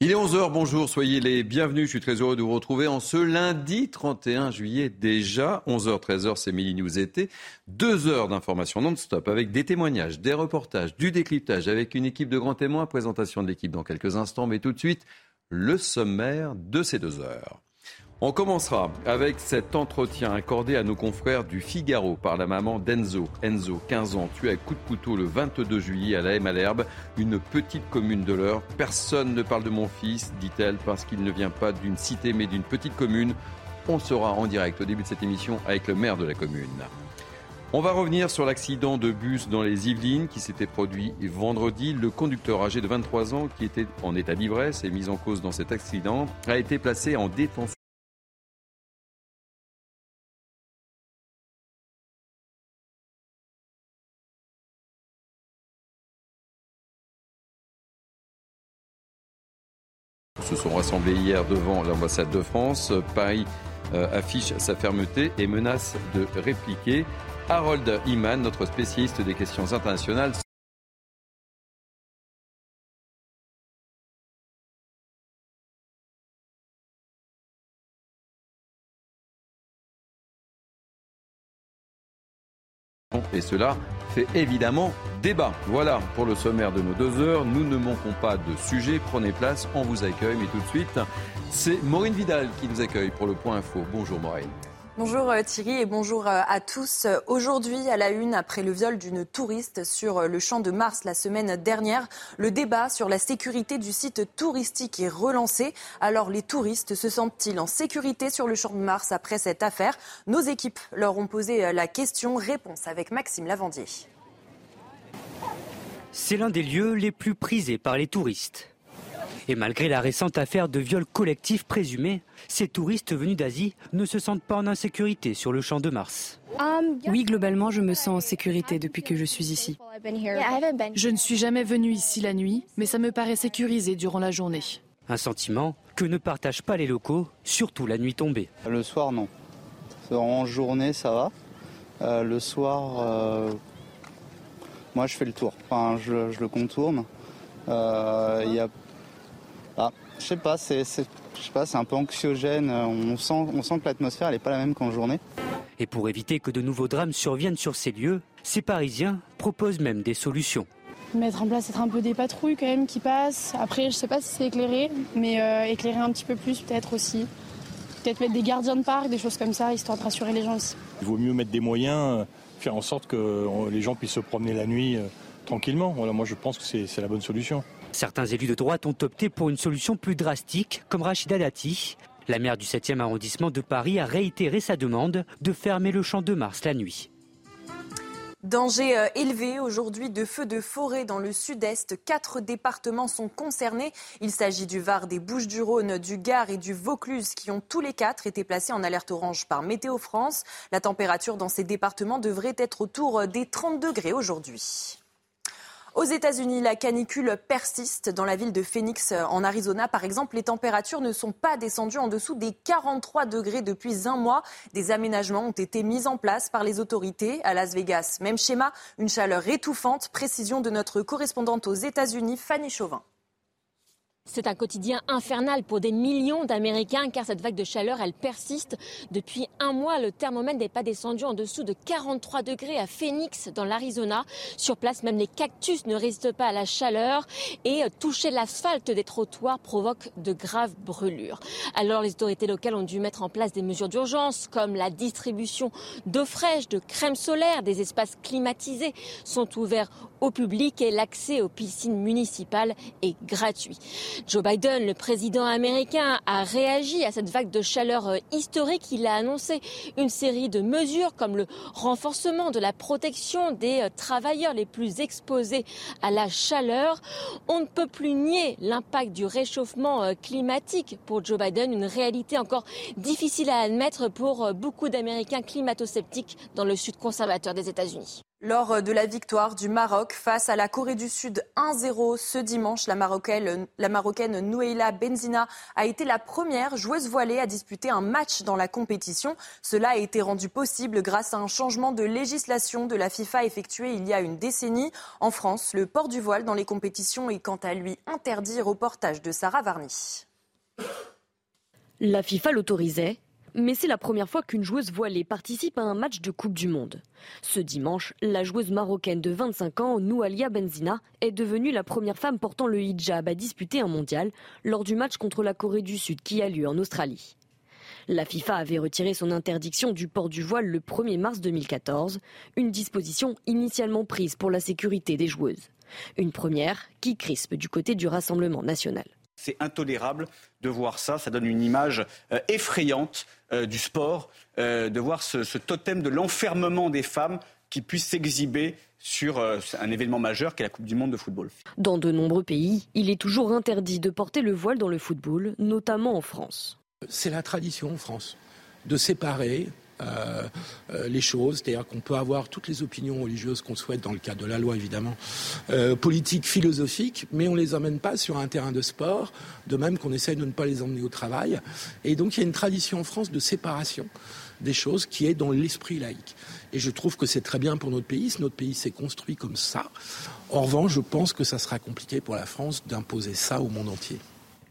Il est 11h, bonjour, soyez les bienvenus. Je suis très heureux de vous retrouver en ce lundi 31 juillet déjà. 11h, 13h, c'est Mini News été. Deux heures d'information non-stop avec des témoignages, des reportages, du décryptage avec une équipe de grands témoins. Présentation de l'équipe dans quelques instants, mais tout de suite, le sommaire de ces deux heures. On commencera avec cet entretien accordé à nos confrères du Figaro par la maman d'Enzo. Enzo, 15 ans, tué à coup de couteau le 22 juillet à la Malherbe, une petite commune de l'Eure. Personne ne parle de mon fils, dit-elle, parce qu'il ne vient pas d'une cité mais d'une petite commune. On sera en direct au début de cette émission avec le maire de la commune. On va revenir sur l'accident de bus dans les Yvelines qui s'était produit vendredi. Le conducteur âgé de 23 ans qui était en état d'ivresse et mis en cause dans cet accident a été placé en détention se sont rassemblés hier devant l'ambassade de France. Paris euh, affiche sa fermeté et menace de répliquer. Harold Iman, notre spécialiste des questions internationales. Et cela fait évidemment débat. Voilà pour le sommaire de nos deux heures. Nous ne manquons pas de sujets. Prenez place, on vous accueille. Mais tout de suite, c'est Maureen Vidal qui nous accueille pour le point info. Bonjour Maureen. Bonjour euh, Thierry et bonjour euh, à tous. Aujourd'hui, à la une, après le viol d'une touriste sur euh, le champ de Mars la semaine dernière, le débat sur la sécurité du site touristique est relancé. Alors les touristes se sentent-ils en sécurité sur le champ de Mars après cette affaire? Nos équipes leur ont posé la question. Réponse avec Maxime Lavandier. C'est l'un des lieux les plus prisés par les touristes. Et malgré la récente affaire de viol collectif présumé, ces touristes venus d'Asie ne se sentent pas en insécurité sur le champ de Mars. Oui, globalement, je me sens en sécurité depuis que je suis ici. Je ne suis jamais venu ici la nuit, mais ça me paraît sécurisé durant la journée. Un sentiment que ne partagent pas les locaux, surtout la nuit tombée. Le soir, non. En journée, ça va. Euh, le soir, euh, moi, je fais le tour. Enfin, je, le contourne. Euh, il y a ah, je sais pas, c'est, pas, c'est un peu anxiogène. On sent, on sent que l'atmosphère n'est pas la même qu'en journée. Et pour éviter que de nouveaux drames surviennent sur ces lieux, ces Parisiens proposent même des solutions. Mettre en place être un peu des patrouilles quand même qui passent. Après, je sais pas si c'est éclairé, mais euh, éclairer un petit peu plus peut-être aussi. Peut-être mettre des gardiens de parc, des choses comme ça, histoire de rassurer les gens aussi. Il vaut mieux mettre des moyens, euh, faire en sorte que les gens puissent se promener la nuit euh, tranquillement. Voilà, moi je pense que c'est la bonne solution. Certains élus de droite ont opté pour une solution plus drastique, comme Rachida Dati. La maire du 7e arrondissement de Paris a réitéré sa demande de fermer le champ de Mars la nuit. Danger euh, élevé aujourd'hui de feux de forêt dans le sud-est. Quatre départements sont concernés. Il s'agit du Var, des Bouches-du-Rhône, du Gard et du Vaucluse qui ont tous les quatre été placés en alerte orange par Météo France. La température dans ces départements devrait être autour des 30 degrés aujourd'hui. Aux États-Unis, la canicule persiste. Dans la ville de Phoenix, en Arizona, par exemple, les températures ne sont pas descendues en dessous des 43 degrés depuis un mois. Des aménagements ont été mis en place par les autorités. À Las Vegas, même schéma, une chaleur étouffante. Précision de notre correspondante aux États-Unis, Fanny Chauvin. C'est un quotidien infernal pour des millions d'Américains car cette vague de chaleur, elle persiste. Depuis un mois, le thermomètre n'est pas descendu en dessous de 43 degrés à Phoenix, dans l'Arizona. Sur place, même les cactus ne résistent pas à la chaleur et toucher l'asphalte des trottoirs provoque de graves brûlures. Alors les autorités locales ont dû mettre en place des mesures d'urgence comme la distribution d'eau fraîche, de crème solaire, des espaces climatisés sont ouverts au public et l'accès aux piscines municipales est gratuit. Joe Biden, le président américain, a réagi à cette vague de chaleur euh, historique. Il a annoncé une série de mesures comme le renforcement de la protection des euh, travailleurs les plus exposés à la chaleur. On ne peut plus nier l'impact du réchauffement euh, climatique pour Joe Biden, une réalité encore difficile à admettre pour beaucoup d'Américains climato-sceptiques dans le sud conservateur des États-Unis. Lors de la victoire du Maroc face à la Corée du Sud 1-0 ce dimanche, la Marocaine, la Benzina a été la première joueuse voilée à disputer un match dans la compétition. Cela a été rendu possible grâce à un changement de législation de la FIFA effectué il y a une décennie. En France, le port du voile dans les compétitions est quant à lui interdit. Reportage de Sarah Varny. La FIFA l'autorisait, mais c'est la première fois qu'une joueuse voilée participe à un match de Coupe du Monde. Ce dimanche, la joueuse marocaine de 25 ans, Noualia Benzina, est devenue la première femme portant le hijab à disputer un mondial lors du match contre la Corée du Sud qui a lieu en Australie. La FIFA avait retiré son interdiction du port du voile le 1er mars 2014, une disposition initialement prise pour la sécurité des joueuses. Une première qui crispe du côté du Rassemblement national. C'est intolérable de voir ça. Ça donne une image euh, effrayante euh, du sport, euh, de voir ce, totem de l'enfermement des femmes qui puisse s'exhiber sur un événement majeur qu'est la Coupe du Monde de football. Dans de nombreux pays, il est toujours interdit de porter le voile dans le football, notamment en France. C'est la tradition en France de séparer euh, euh, les choses, c'est-à-dire qu'on peut avoir toutes les opinions religieuses qu'on souhaite dans le cadre de la loi évidemment, euh, politiques, philosophiques, mais on les emmène pas sur un terrain de sport, de même qu'on essaye de ne pas les emmener au travail. Et donc il y a une tradition en France de séparation des choses qui est dans l'esprit laïque. Et je trouve que c'est très bien pour notre pays, si notre pays s'est construit comme ça. En revanche, je pense que ça sera compliqué pour la France d'imposer ça au monde entier.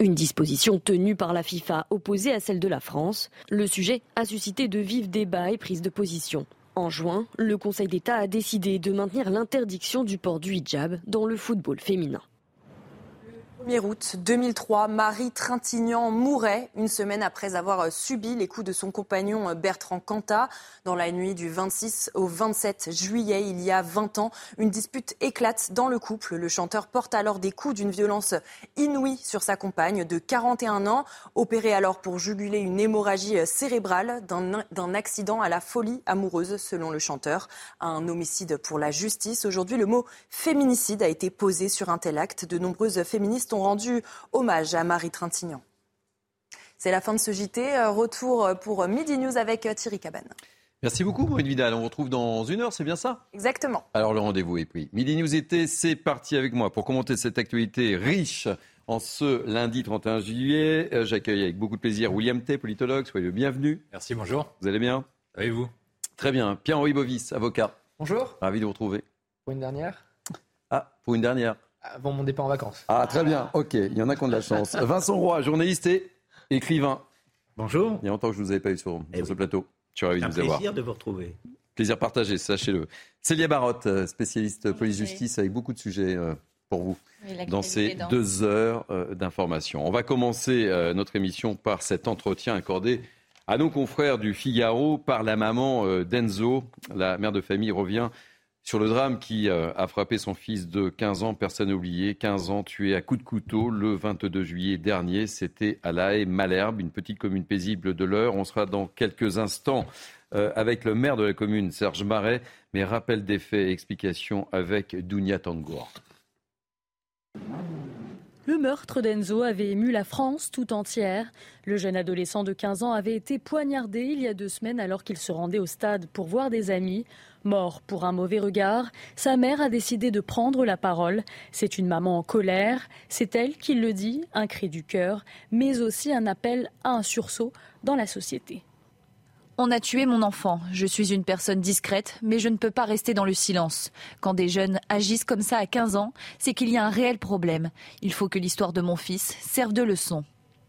Une disposition tenue par la FIFA opposée à celle de la France. Le sujet a suscité de vifs débats et prises de position. En juin, le Conseil d'État a décidé de maintenir l'interdiction du port du hijab dans le football féminin. 1er août 2003, Marie Trintignant mourait une semaine après avoir subi les coups de son compagnon Bertrand Cantat. Dans la nuit du 26 au 27 juillet, il y a 20 ans, une dispute éclate dans le couple. Le chanteur porte alors des coups d'une violence inouïe sur sa compagne de 41 ans, opérée alors pour juguler une hémorragie cérébrale d'un accident à la folie amoureuse, selon le chanteur. Un homicide pour la justice. Aujourd'hui, le mot féminicide a été posé sur un tel acte. De nombreuses féministes rendu hommage à Marie Trintignant. C'est la fin de ce JT. Retour pour Midi News avec Thierry Cabane. Merci beaucoup, Maureen Vidal. On vous retrouve dans une heure, c'est bien ça? Exactement. Alors, le rendez-vous est pris. Midi News été, c'est parti avec moi pour commenter cette actualité riche en ce lundi 31 juillet. Euh, j'accueille avec beaucoup de plaisir William T, politologue. Soyez le bienvenu. Merci, bonjour. Vous allez bien? Et vous Très bien. Pierre-Henri Bovis, avocat. Bonjour. Ravi de vous retrouver. Pour une dernière? Ah, pour une dernière avant mon départ en vacances. Ah, très bien. OK. Il y en a qui ont de la chance. Vincent Roy, journaliste et écrivain. Bonjour. Il y a longtemps que je ne vous avais pas eu sur, eh ce plateau. Je suis ravi de vous avoir. plaisir de vous retrouver. Plaisir partagé, sachez-le. Célia Barotte, euh, spécialiste police-justice, avec beaucoup de sujets euh, pour vous dans ces deux heures euh, d'information. On va commencer notre émission par cet entretien accordé à nos confrères du Figaro par la maman d'Enzo. La mère de famille revient sur le drame qui euh, a frappé son fils de 15 ans, personne oublié, 15 ans tué à coups de couteau le 22 juillet dernier. C'était à La Haye, Malherbe, une petite commune paisible de l'heure. On sera dans quelques instants euh, avec le maire de la commune, Serge Marais, mais rappel des faits et explications avec Dounia Tangour. Le meurtre d'Enzo avait ému la France tout entière. Le jeune adolescent de 15 ans avait été poignardé il y a deux semaines alors qu'il se rendait au stade pour voir des amis. Mort pour un mauvais regard, sa mère a décidé de prendre la parole. C'est une maman en colère, c'est elle qui le dit, un cri du cœur, mais aussi un appel à un sursaut dans la société. On a tué mon enfant. Je suis une personne discrète, mais je ne peux pas rester dans le silence. Quand des jeunes agissent comme ça à 15 ans, c'est qu'il y a un réel problème. Il faut que l'histoire de mon fils serve de leçon.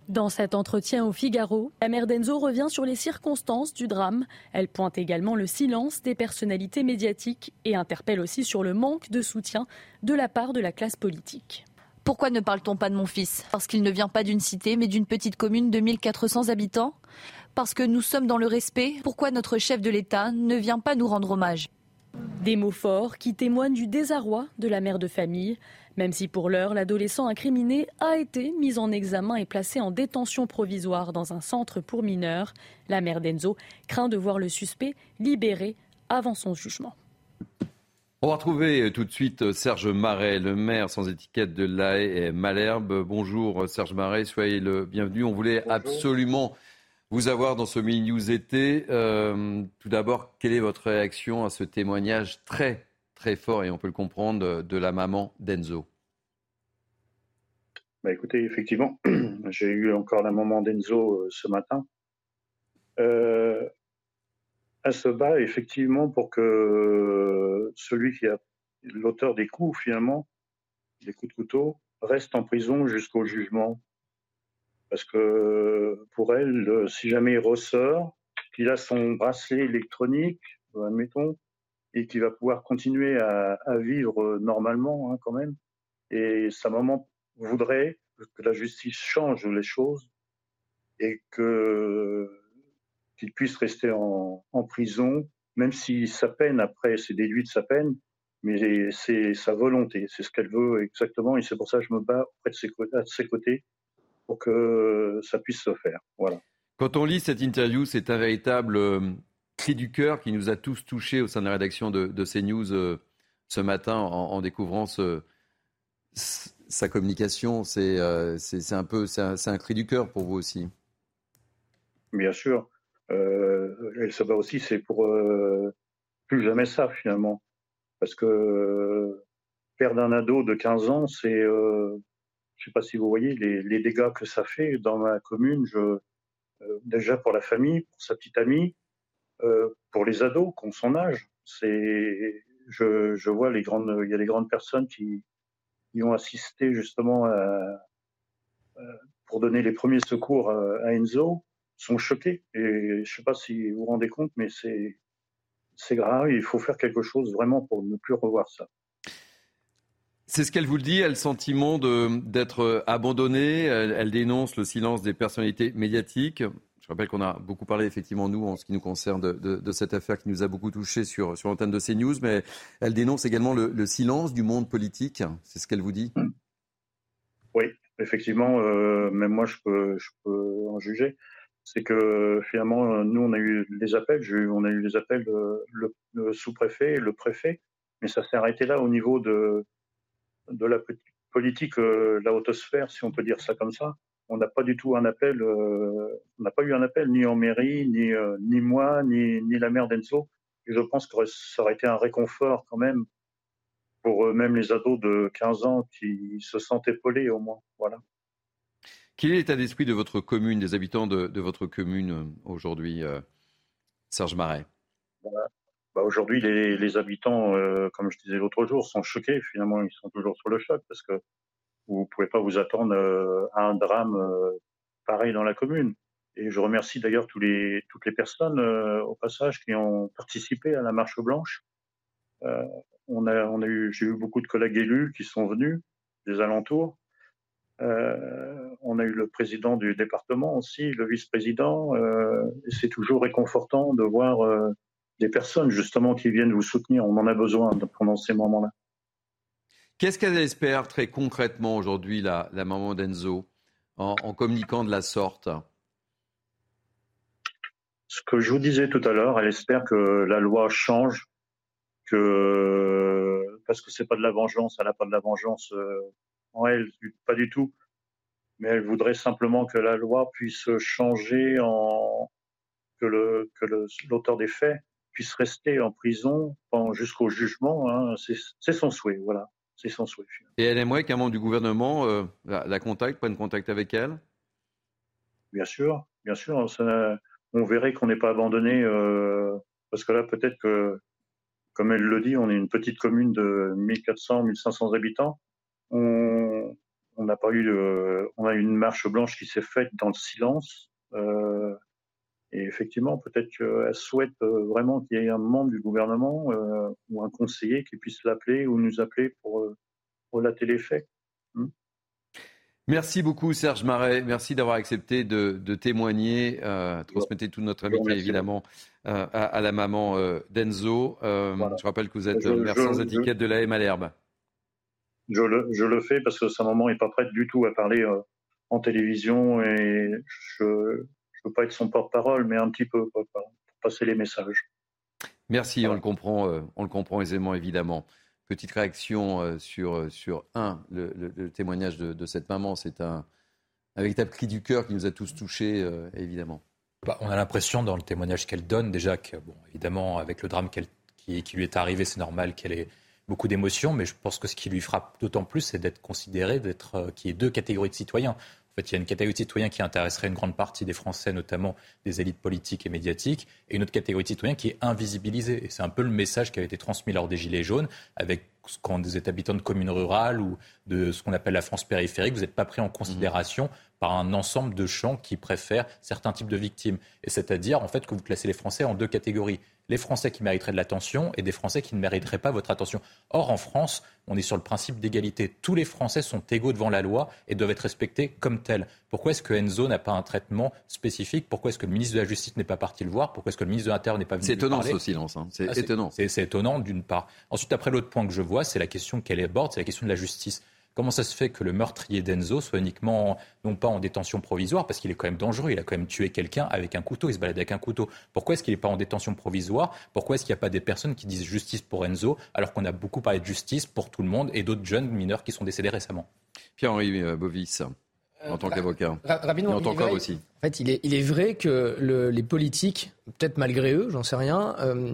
Dans cet entretien au Figaro, la mère d'Enzo revient sur les circonstances du drame. Elle pointe également le silence des personnalités médiatiques et interpelle aussi sur le manque de soutien de la part de la classe politique. Pourquoi ne parle-t-on pas de mon fils? Parce qu'il ne vient pas d'une cité, mais d'une petite commune de 1400 habitants? Parce que nous sommes dans le respect, pourquoi notre chef de l'État ne vient pas nous rendre hommage? Des mots forts qui témoignent du désarroi de la mère de famille. Même si pour l'heure, l'adolescent incriminé a été mis en examen et placé en détention provisoire dans un centre pour mineurs, la mère d'Enzo craint de voir le suspect libéré avant son jugement. On va retrouver tout de suite Serge Marais, le maire sans étiquette de l'AE et Malherbe. Bonjour Serge Marais, soyez le bienvenu. On voulait absolument vous avoir dans ce mini news été. Euh, tout d'abord, quelle est votre réaction à ce témoignage très très fort, et on peut le comprendre, de la maman d'Enzo. Bah écoutez, effectivement, j'ai eu encore la maman d'Enzo euh, ce matin. Euh, elle se bat effectivement pour que celui qui a l'auteur des coups, finalement, des coups de couteau, reste en prison jusqu'au jugement. Parce que pour elle, si jamais il ressort, qu'il a son bracelet électronique, admettons, et qu'il va pouvoir continuer à, vivre normalement hein, quand même. Et sa maman voudrait que la justice change les choses et que qu'il puisse rester en, prison, même si sa peine après c'est déduit de sa peine, mais c'est sa volonté, c'est ce qu'elle veut exactement, et c'est pour ça que je me bats à ses côtés pour que ça puisse se faire. Voilà. Quand on lit cette interview, c'est un véritable euh, cri du cœur qui nous a tous touchés au sein de la rédaction de, CNews euh, ce matin en, découvrant sa communication. Euh, c'est un peu, c'est un, cri du cœur pour vous aussi. Bien sûr. elle se bat aussi, c'est pour plus jamais ça finalement. Parce que perdre un ado de 15 ans, c'est je ne sais pas si vous voyez les, dégâts que ça fait dans ma commune. Euh, déjà pour la famille, pour sa petite amie, euh, pour les ados qui ont son âge. Je, vois les grandes, il y a des grandes personnes qui, ont assisté justement pour donner les premiers secours à, Enzo, sont choqués. Et je ne sais pas si vous vous rendez compte, mais c'est, grave. Il faut faire quelque chose vraiment pour ne plus revoir ça. C'est ce qu'elle vous le dit, elle sentiment d'être euh, abandonnée, elle, dénonce le silence des personnalités médiatiques. Je rappelle qu'on a beaucoup parlé, effectivement, nous, en ce qui nous concerne, de, cette affaire qui nous a beaucoup touchés sur, l'antenne de CNews, mais elle dénonce également le, silence du monde politique. C'est ce qu'elle vous dit? Oui, effectivement, euh, même moi, je peux, je peux en juger. C'est que finalement, nous, on a eu des appels, on a eu des appels de le sous-préfet, le préfet, mais ça s'est arrêté là au niveau de, la politique, euh, la hautosphère, si on peut dire ça comme ça. On n'a pas du tout un appel, euh, on n'a pas eu un appel ni en mairie, ni, euh, ni moi, ni, ni la maire d'Enzo. Je pense que ça aurait été un réconfort quand même pour même les ados de 15 ans qui se sentent épaulés au moins. Voilà. Quel est l'état d'esprit de votre commune, des habitants de, votre commune aujourd'hui, Serge Marais? Bah, aujourd'hui, les, habitants, euh, comme je disais l'autre jour, sont choqués. Finalement, ils sont toujours sur le choc parce que vous ne pouvez pas vous attendre euh, à un drame euh, pareil dans la commune. Et je remercie d'ailleurs toutes les personnes au passage qui ont participé à la marche blanche. on a, eu, j'ai eu beaucoup de collègues élus qui sont venus des alentours. on a eu le président du département aussi, le vice-président. c'est toujours réconfortant de voir des personnes justement qui viennent vous soutenir. On en a besoin pendant ces moments-là. Qu'est-ce qu'elle espère très concrètement aujourd'hui, la, maman d'Enzo, en, communiquant de la sorte? Ce que je vous disais tout à l'heure, elle espère que la loi change, que parce que c'est pas de la vengeance, elle n'a pas de la vengeance euh, en elle, pas du tout. Mais elle voudrait simplement que la loi puisse changer en que le que l'auteur des faits puisse rester en prison jusqu'au jugement. Hein. C'est son souhait, voilà. C'est son souhait. Et elle aimerait qu'un membre du gouvernement euh, la, contacte, prenne contact avec elle? Bien sûr, bien sûr. on verrait qu'on n'est pas abandonné, euh, parce que là, peut-être que, comme elle le dit, on est une petite commune de 1400, 1500 habitants. On, n'a pas eu, on a eu une marche blanche qui s'est faite dans le silence. Euh, et effectivement, peut-être qu'elle souhaite euh, vraiment qu'il y ait un membre du gouvernement euh, ou un conseiller qui puisse l'appeler ou nous appeler pour, euh, relater les faits. Hmm. Merci beaucoup Serge Marais, merci d'avoir accepté de, témoigner, transmettez toute notre amitié évidemment à, la maman d'Enzo. Je rappelle que vous êtes maire sans étiquette de la Malherbe. Je le, je le fais parce que sa maman n'est pas prête du tout à parler en télévision et je, peux pas être son porte-parole, mais un petit peu pour, passer les messages. Merci, on, le comprend, euh, on le comprend aisément, évidemment. Petite réaction euh, sur, euh, sur un, le, témoignage de, cette maman. C'est un, un, véritable cri du cœur qui nous a tous touchés, évidemment. Bah, on a l'impression, dans le témoignage qu'elle donne, déjà que, bon, évidemment, avec le drame qui, qui, lui est arrivé, c'est normal qu'elle ait beaucoup d'émotions, mais je pense que ce qui lui frappe d'autant plus, c'est d'être considéré, d'être euh, qu'il y ait deux catégories de citoyens. Fait, il y a une catégorie de citoyens qui intéresserait une grande partie des Français, notamment des élites politiques et médiatiques, et une autre catégorie de citoyens qui est invisibilisée. Et c'est un peu le message qui avait été transmis lors des Gilets jaunes, avec quand vous êtes habitant de communes rurales ou de ce qu'on appelle la France périphérique, vous n'êtes pas pris en considération par un ensemble de champs qui préfèrent certains types de victimes. Et c'est-à-dire, en fait, que vous classez les Français en deux catégories les Français qui mériteraient de l'attention et des Français qui ne mériteraient pas votre attention. Or, en France, on est sur le principe d'égalité. Tous les Français sont égaux devant la loi et doivent être respectés comme tels. Pourquoi est-ce que Enzo n'a pas un traitement spécifique? Pourquoi est-ce que le ministre de la Justice n'est pas parti le voir? Pourquoi est-ce que le ministre de l'Intérieur n'est pas venu C'est étonnant ce silence. Hein. C'est ah, étonnant. C'est étonnant d'une part. Ensuite, après l'autre point que je vois, c'est la question qu'elle aborde, c'est la question de la justice. Comment ça se fait que le meurtrier d'Enzo soit uniquement, non pas en détention provisoire, parce qu'il est quand même dangereux, il a quand même tué quelqu'un avec un couteau, il se balade avec un couteau. Pourquoi est-ce qu'il n'est pas en détention provisoire? Pourquoi est-ce qu'il n'y a pas des personnes qui disent justice pour Enzo, alors qu'on a beaucoup parlé de justice pour tout le monde et d'autres jeunes mineurs qui sont décédés récemment? Pierre-Henri euh, Bovis, en euh, tant qu'avocat. Rapidement, en tant qu'homme aussi. En fait, il est, il est vrai que les politiques, peut-être malgré eux, j'en sais rien, euh,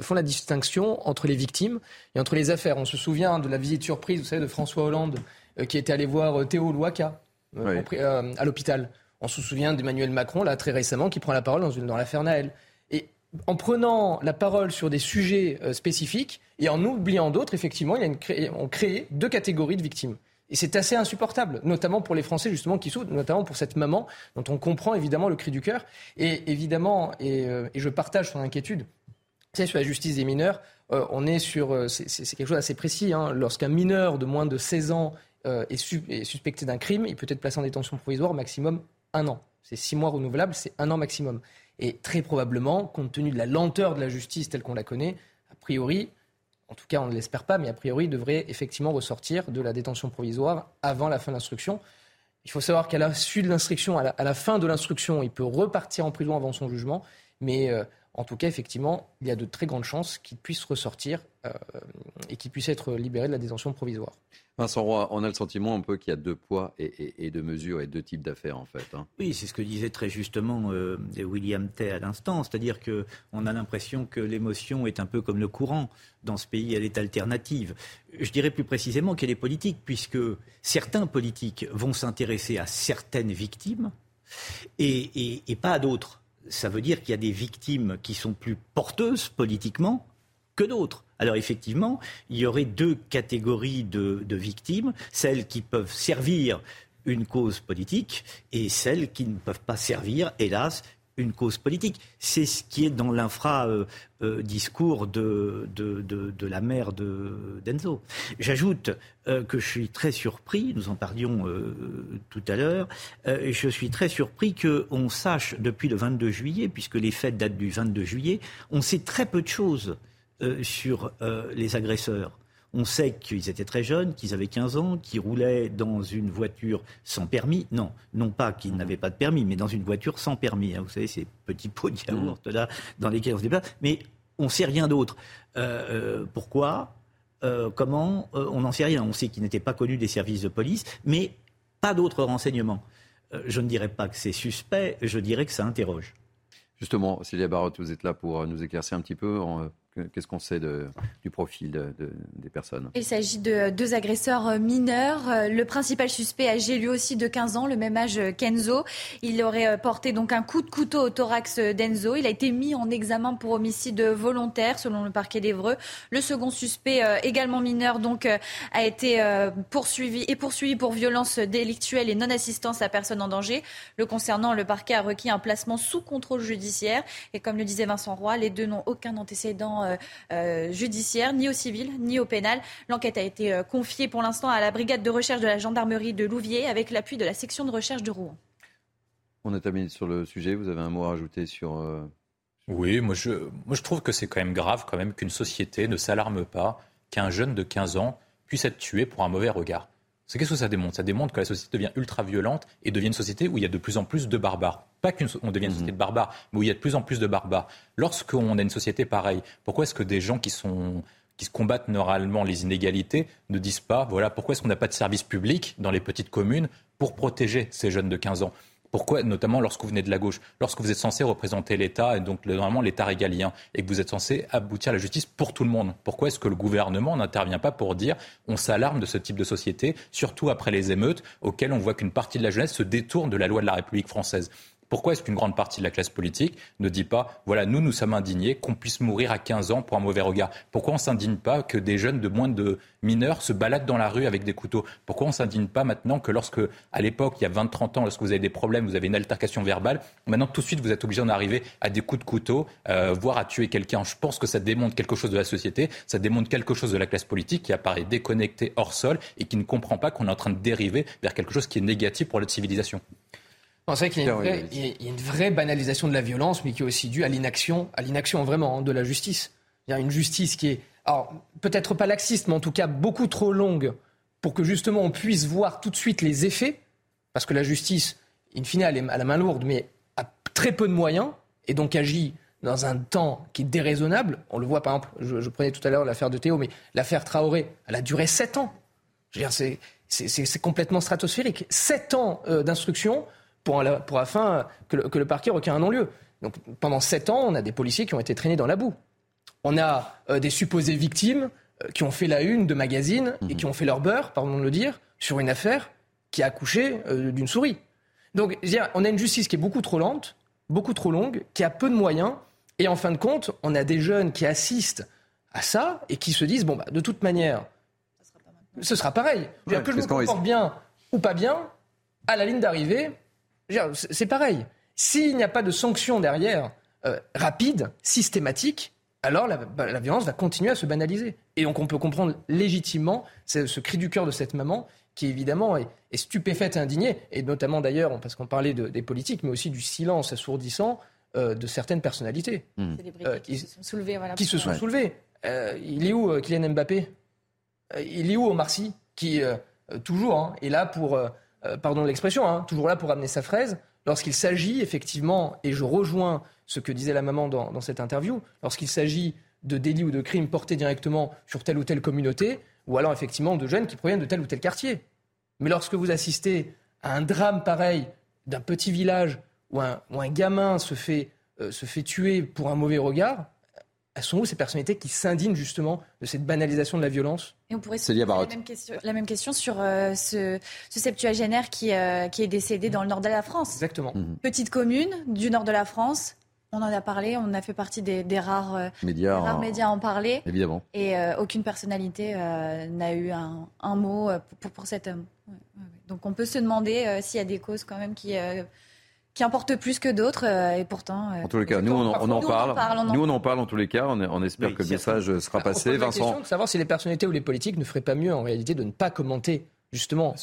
font la distinction entre les victimes et entre les affaires. On se souvient de la visite surprise, vous savez, de François Hollande euh, qui était allé voir Théo Louaka euh, à l'hôpital. On se souvient d'Emmanuel Macron, là, très récemment, qui prend la parole dans, une, dans l'affaire Naël. Et en prenant la parole sur des sujets spécifiques et en oubliant d'autres, effectivement, il y a une on crée deux catégories de victimes. Et c'est assez insupportable, notamment pour les Français justement qui souffrent, notamment pour cette maman dont on comprend évidemment le cri du cœur. Et évidemment, et, et je partage son inquiétude, c'est sur la justice des mineurs, on est sur, c'est, quelque chose d'assez précis. Hein. Lorsqu'un mineur de moins de 16 ans euh, est, suspecté d'un crime, il peut être placé en détention provisoire maximum un an. C'est six mois renouvelables, c'est un an maximum. Et très probablement, compte tenu de la lenteur de la justice telle qu'on la connaît, a priori, en tout cas on ne l'espère pas, mais a priori, devrait effectivement ressortir de la détention provisoire avant la fin de l'instruction. Il faut savoir qu'à la suite de l'instruction, à, la fin de l'instruction, il peut repartir en prison avant son jugement, mais euh, en tout cas, effectivement, il y a de très grandes chances qu'il puisse ressortir euh, et qu'il puisse être libéré de la détention provisoire. Vincent Roy, on a le sentiment un peu qu'il y a deux poids et, deux mesures et deux types d'affaires en fait. Hein. Oui, c'est ce que disait très justement euh, William Tay à l'instant, c'est-à-dire qu'on a l'impression que l'émotion est un peu comme le courant dans ce pays, elle est alternative. Je dirais plus précisément qu'elle est politique, puisque certains politiques vont s'intéresser à certaines victimes et pas à d'autres. Ça veut dire qu'il y a des victimes qui sont plus porteuses politiquement que d'autres. Alors effectivement, il y aurait deux catégories de, victimes, celles qui peuvent servir une cause politique et celles qui ne peuvent pas servir, hélas, une cause politique. C'est ce qui est dans l'infra-discours de, de, la mère d'Enzo. J'ajoute euh, que je suis très surpris, nous en parlions euh, tout à l'heure, euh, je suis très surpris qu'on sache depuis le 22 juillet, puisque les fêtes datent du 22 juillet, on sait très peu de choses euh, sur euh, les agresseurs. On sait qu'ils étaient très jeunes, qu'ils avaient 15 ans, qu'ils roulaient dans une voiture sans permis. Non, non pas qu'ils n'avaient pas de permis, mais dans une voiture sans permis. Hein. Vous savez, ces petits pots de yaourt là dans lesquels on se déplace. Mais on ne sait rien d'autre. Euh, pourquoi? Comment? On n'en sait rien. On sait qu'ils n'étaient pas connus des services de police, mais pas d'autres renseignements. je ne dirais pas que c'est suspect, je dirais que ça interroge. Justement, Célia Barotte, vous êtes là pour nous éclaircir un petit peu. En Qu'est-ce qu'on sait du profil des personnes? Il s'agit de deux agresseurs mineurs. Le principal suspect âgé lui aussi de 15 ans, le même âge qu'Enzo. Il aurait porté donc un coup de couteau au thorax d'Enzo. Il a été mis en examen pour homicide volontaire selon le parquet d'Evreux. Le second suspect, euh, également mineur, donc euh, a été euh, poursuivi et poursuivi pour violence délictuelle et non-assistance à personne en danger. Le concernant, le parquet a requis un placement sous contrôle judiciaire. Et comme le disait Vincent Roy, les deux n'ont aucun antécédent euh, euh, judiciaire, ni au civil, ni au pénal. L'enquête a été euh, confiée pour l'instant à la brigade de recherche de la gendarmerie de Louviers avec l'appui de la section de recherche de Rouen. On a terminé sur le sujet. Vous avez un mot à rajouter sur. Oui, moi je, moi je trouve que c'est quand même grave quand même qu'une société ne s'alarme pas qu'un jeune de 15 ans puisse être tué pour un mauvais regard. C'est qu'est-ce que ça démontre? Ça démontre que la société devient ultra violente et devient une société où il y a de plus en plus de barbares. Pas qu'on devienne une société de barbares, mais où il y a de plus en plus de barbares. Lorsqu'on a une société pareille, pourquoi est-ce que des gens qui sont qui se combattent normalement les inégalités ne disent pas voilà pourquoi est-ce qu'on n'a pas de service public dans les petites communes pour protéger ces jeunes de 15 ans? Pourquoi, notamment lorsque vous venez de la gauche, lorsque vous êtes censé représenter l'État, et donc normalement l'État régalien, et que vous êtes censé aboutir à la justice pour tout le monde? Pourquoi est-ce que le gouvernement n'intervient pas pour dire on s'alarme de ce type de société, surtout après les émeutes, auxquelles on voit qu'une partie de la jeunesse se détourne de la loi de la République française pourquoi est-ce qu'une grande partie de la classe politique ne dit pas, voilà, nous, nous sommes indignés qu'on puisse mourir à 15 ans pour un mauvais regard? Pourquoi on ne s'indigne pas que des jeunes de moins de mineurs se baladent dans la rue avec des couteaux? Pourquoi on ne s'indigne pas maintenant que lorsque, à l'époque, il y a 20-30 ans, lorsque vous avez des problèmes, vous avez une altercation verbale, maintenant tout de suite vous êtes obligé d'en arriver à des coups de couteau, euh, voire à tuer quelqu'un? Je pense que ça démontre quelque chose de la société, ça démontre quelque chose de la classe politique qui apparaît déconnectée hors sol et qui ne comprend pas qu'on est en train de dériver vers quelque chose qui est négatif pour notre civilisation. C'est vrai qu'il y, a une vraie banalisation de la violence, mais qui est aussi due à l'inaction, à l'inaction vraiment hein, de la justice. Il y a une justice qui est, alors peut-être pas laxiste, mais en tout cas beaucoup trop longue pour que justement on puisse voir tout de suite les effets, parce que la justice, in fine, elle est à la main lourde, mais a très peu de moyens, et donc agit dans un temps qui est déraisonnable. On le voit par exemple, je, prenais tout à l'heure l'affaire de Théo, mais l'affaire Traoré, elle a duré sept ans. Je veux dire, c'est complètement stratosphérique. Sept ans euh, d'instruction pour, afin que le, que le parquet requiert un non-lieu. Donc pendant sept ans, on a des policiers qui ont été traînés dans la boue. On a euh, des supposées victimes euh, qui ont fait la une de magazines et mhm. qui ont fait leur beurre, pardon de le dire, sur une affaire qui a accouché euh, d'une souris. Donc on a une justice qui est beaucoup trop lente, beaucoup trop longue, qui a peu de moyens, et en fin de compte, on a des jeunes qui assistent à ça et qui se disent bon bah de toute manière, ce sera pareil. que je me comporte bien ou pas bien, à la ligne d'arrivée, c'est pareil. S'il n'y a pas de sanction derrière, euh, rapide, systématique, alors bah, la, violence va continuer à se banaliser. Et donc on peut comprendre légitimement ce, cri du cœur de cette maman qui évidemment est, stupéfaite et indignée, et notamment d'ailleurs, parce qu'on parlait des politiques, mais aussi du silence assourdissant euh, de certaines personnalités. Mmh. Euh, qui, se sont soulevées. qui se sont soulevées. il est où Kylian Mbappé? Il est où Omar Sy qui, toujours, hein, est là pour euh, pardon l'expression, hein, toujours là pour amener sa fraise, lorsqu'il s'agit effectivement, et je rejoins ce que disait la maman dans, cette interview, lorsqu'il s'agit de délits ou de crimes portés directement sur telle ou telle communauté, ou alors effectivement de jeunes qui proviennent de tel ou tel quartier. Mais lorsque vous assistez à un drame pareil d'un petit village où un, gamin se fait, euh, se fait tuer pour un mauvais regard, elles sont où ces personnalités qui s'indignent justement de cette banalisation de la violence? Et on pourrait se poser la même, question, la même question sur euh, ce, septuagénaire qui, euh, qui est décédé dans le nord de la France. Exactement. Mhm. Petite commune du nord de la France. On en a parlé, on a fait partie des, rares, euh, médias, rares médias à en parler. Évidemment. Et aucune personnalité n'a eu un, mot pour, pour, cet homme. Donc on peut se demander s'il y a des causes quand même qui qui importe plus que d'autres euh, et pourtant. Euh, en tous les cas, nous on, en, parle. Nous on en parle en tous les cas. On, espère que le message sera bah, passé. Vincent. La question de savoir si les personnalités ou les politiques ne feraient pas mieux en réalité de ne pas commenter justement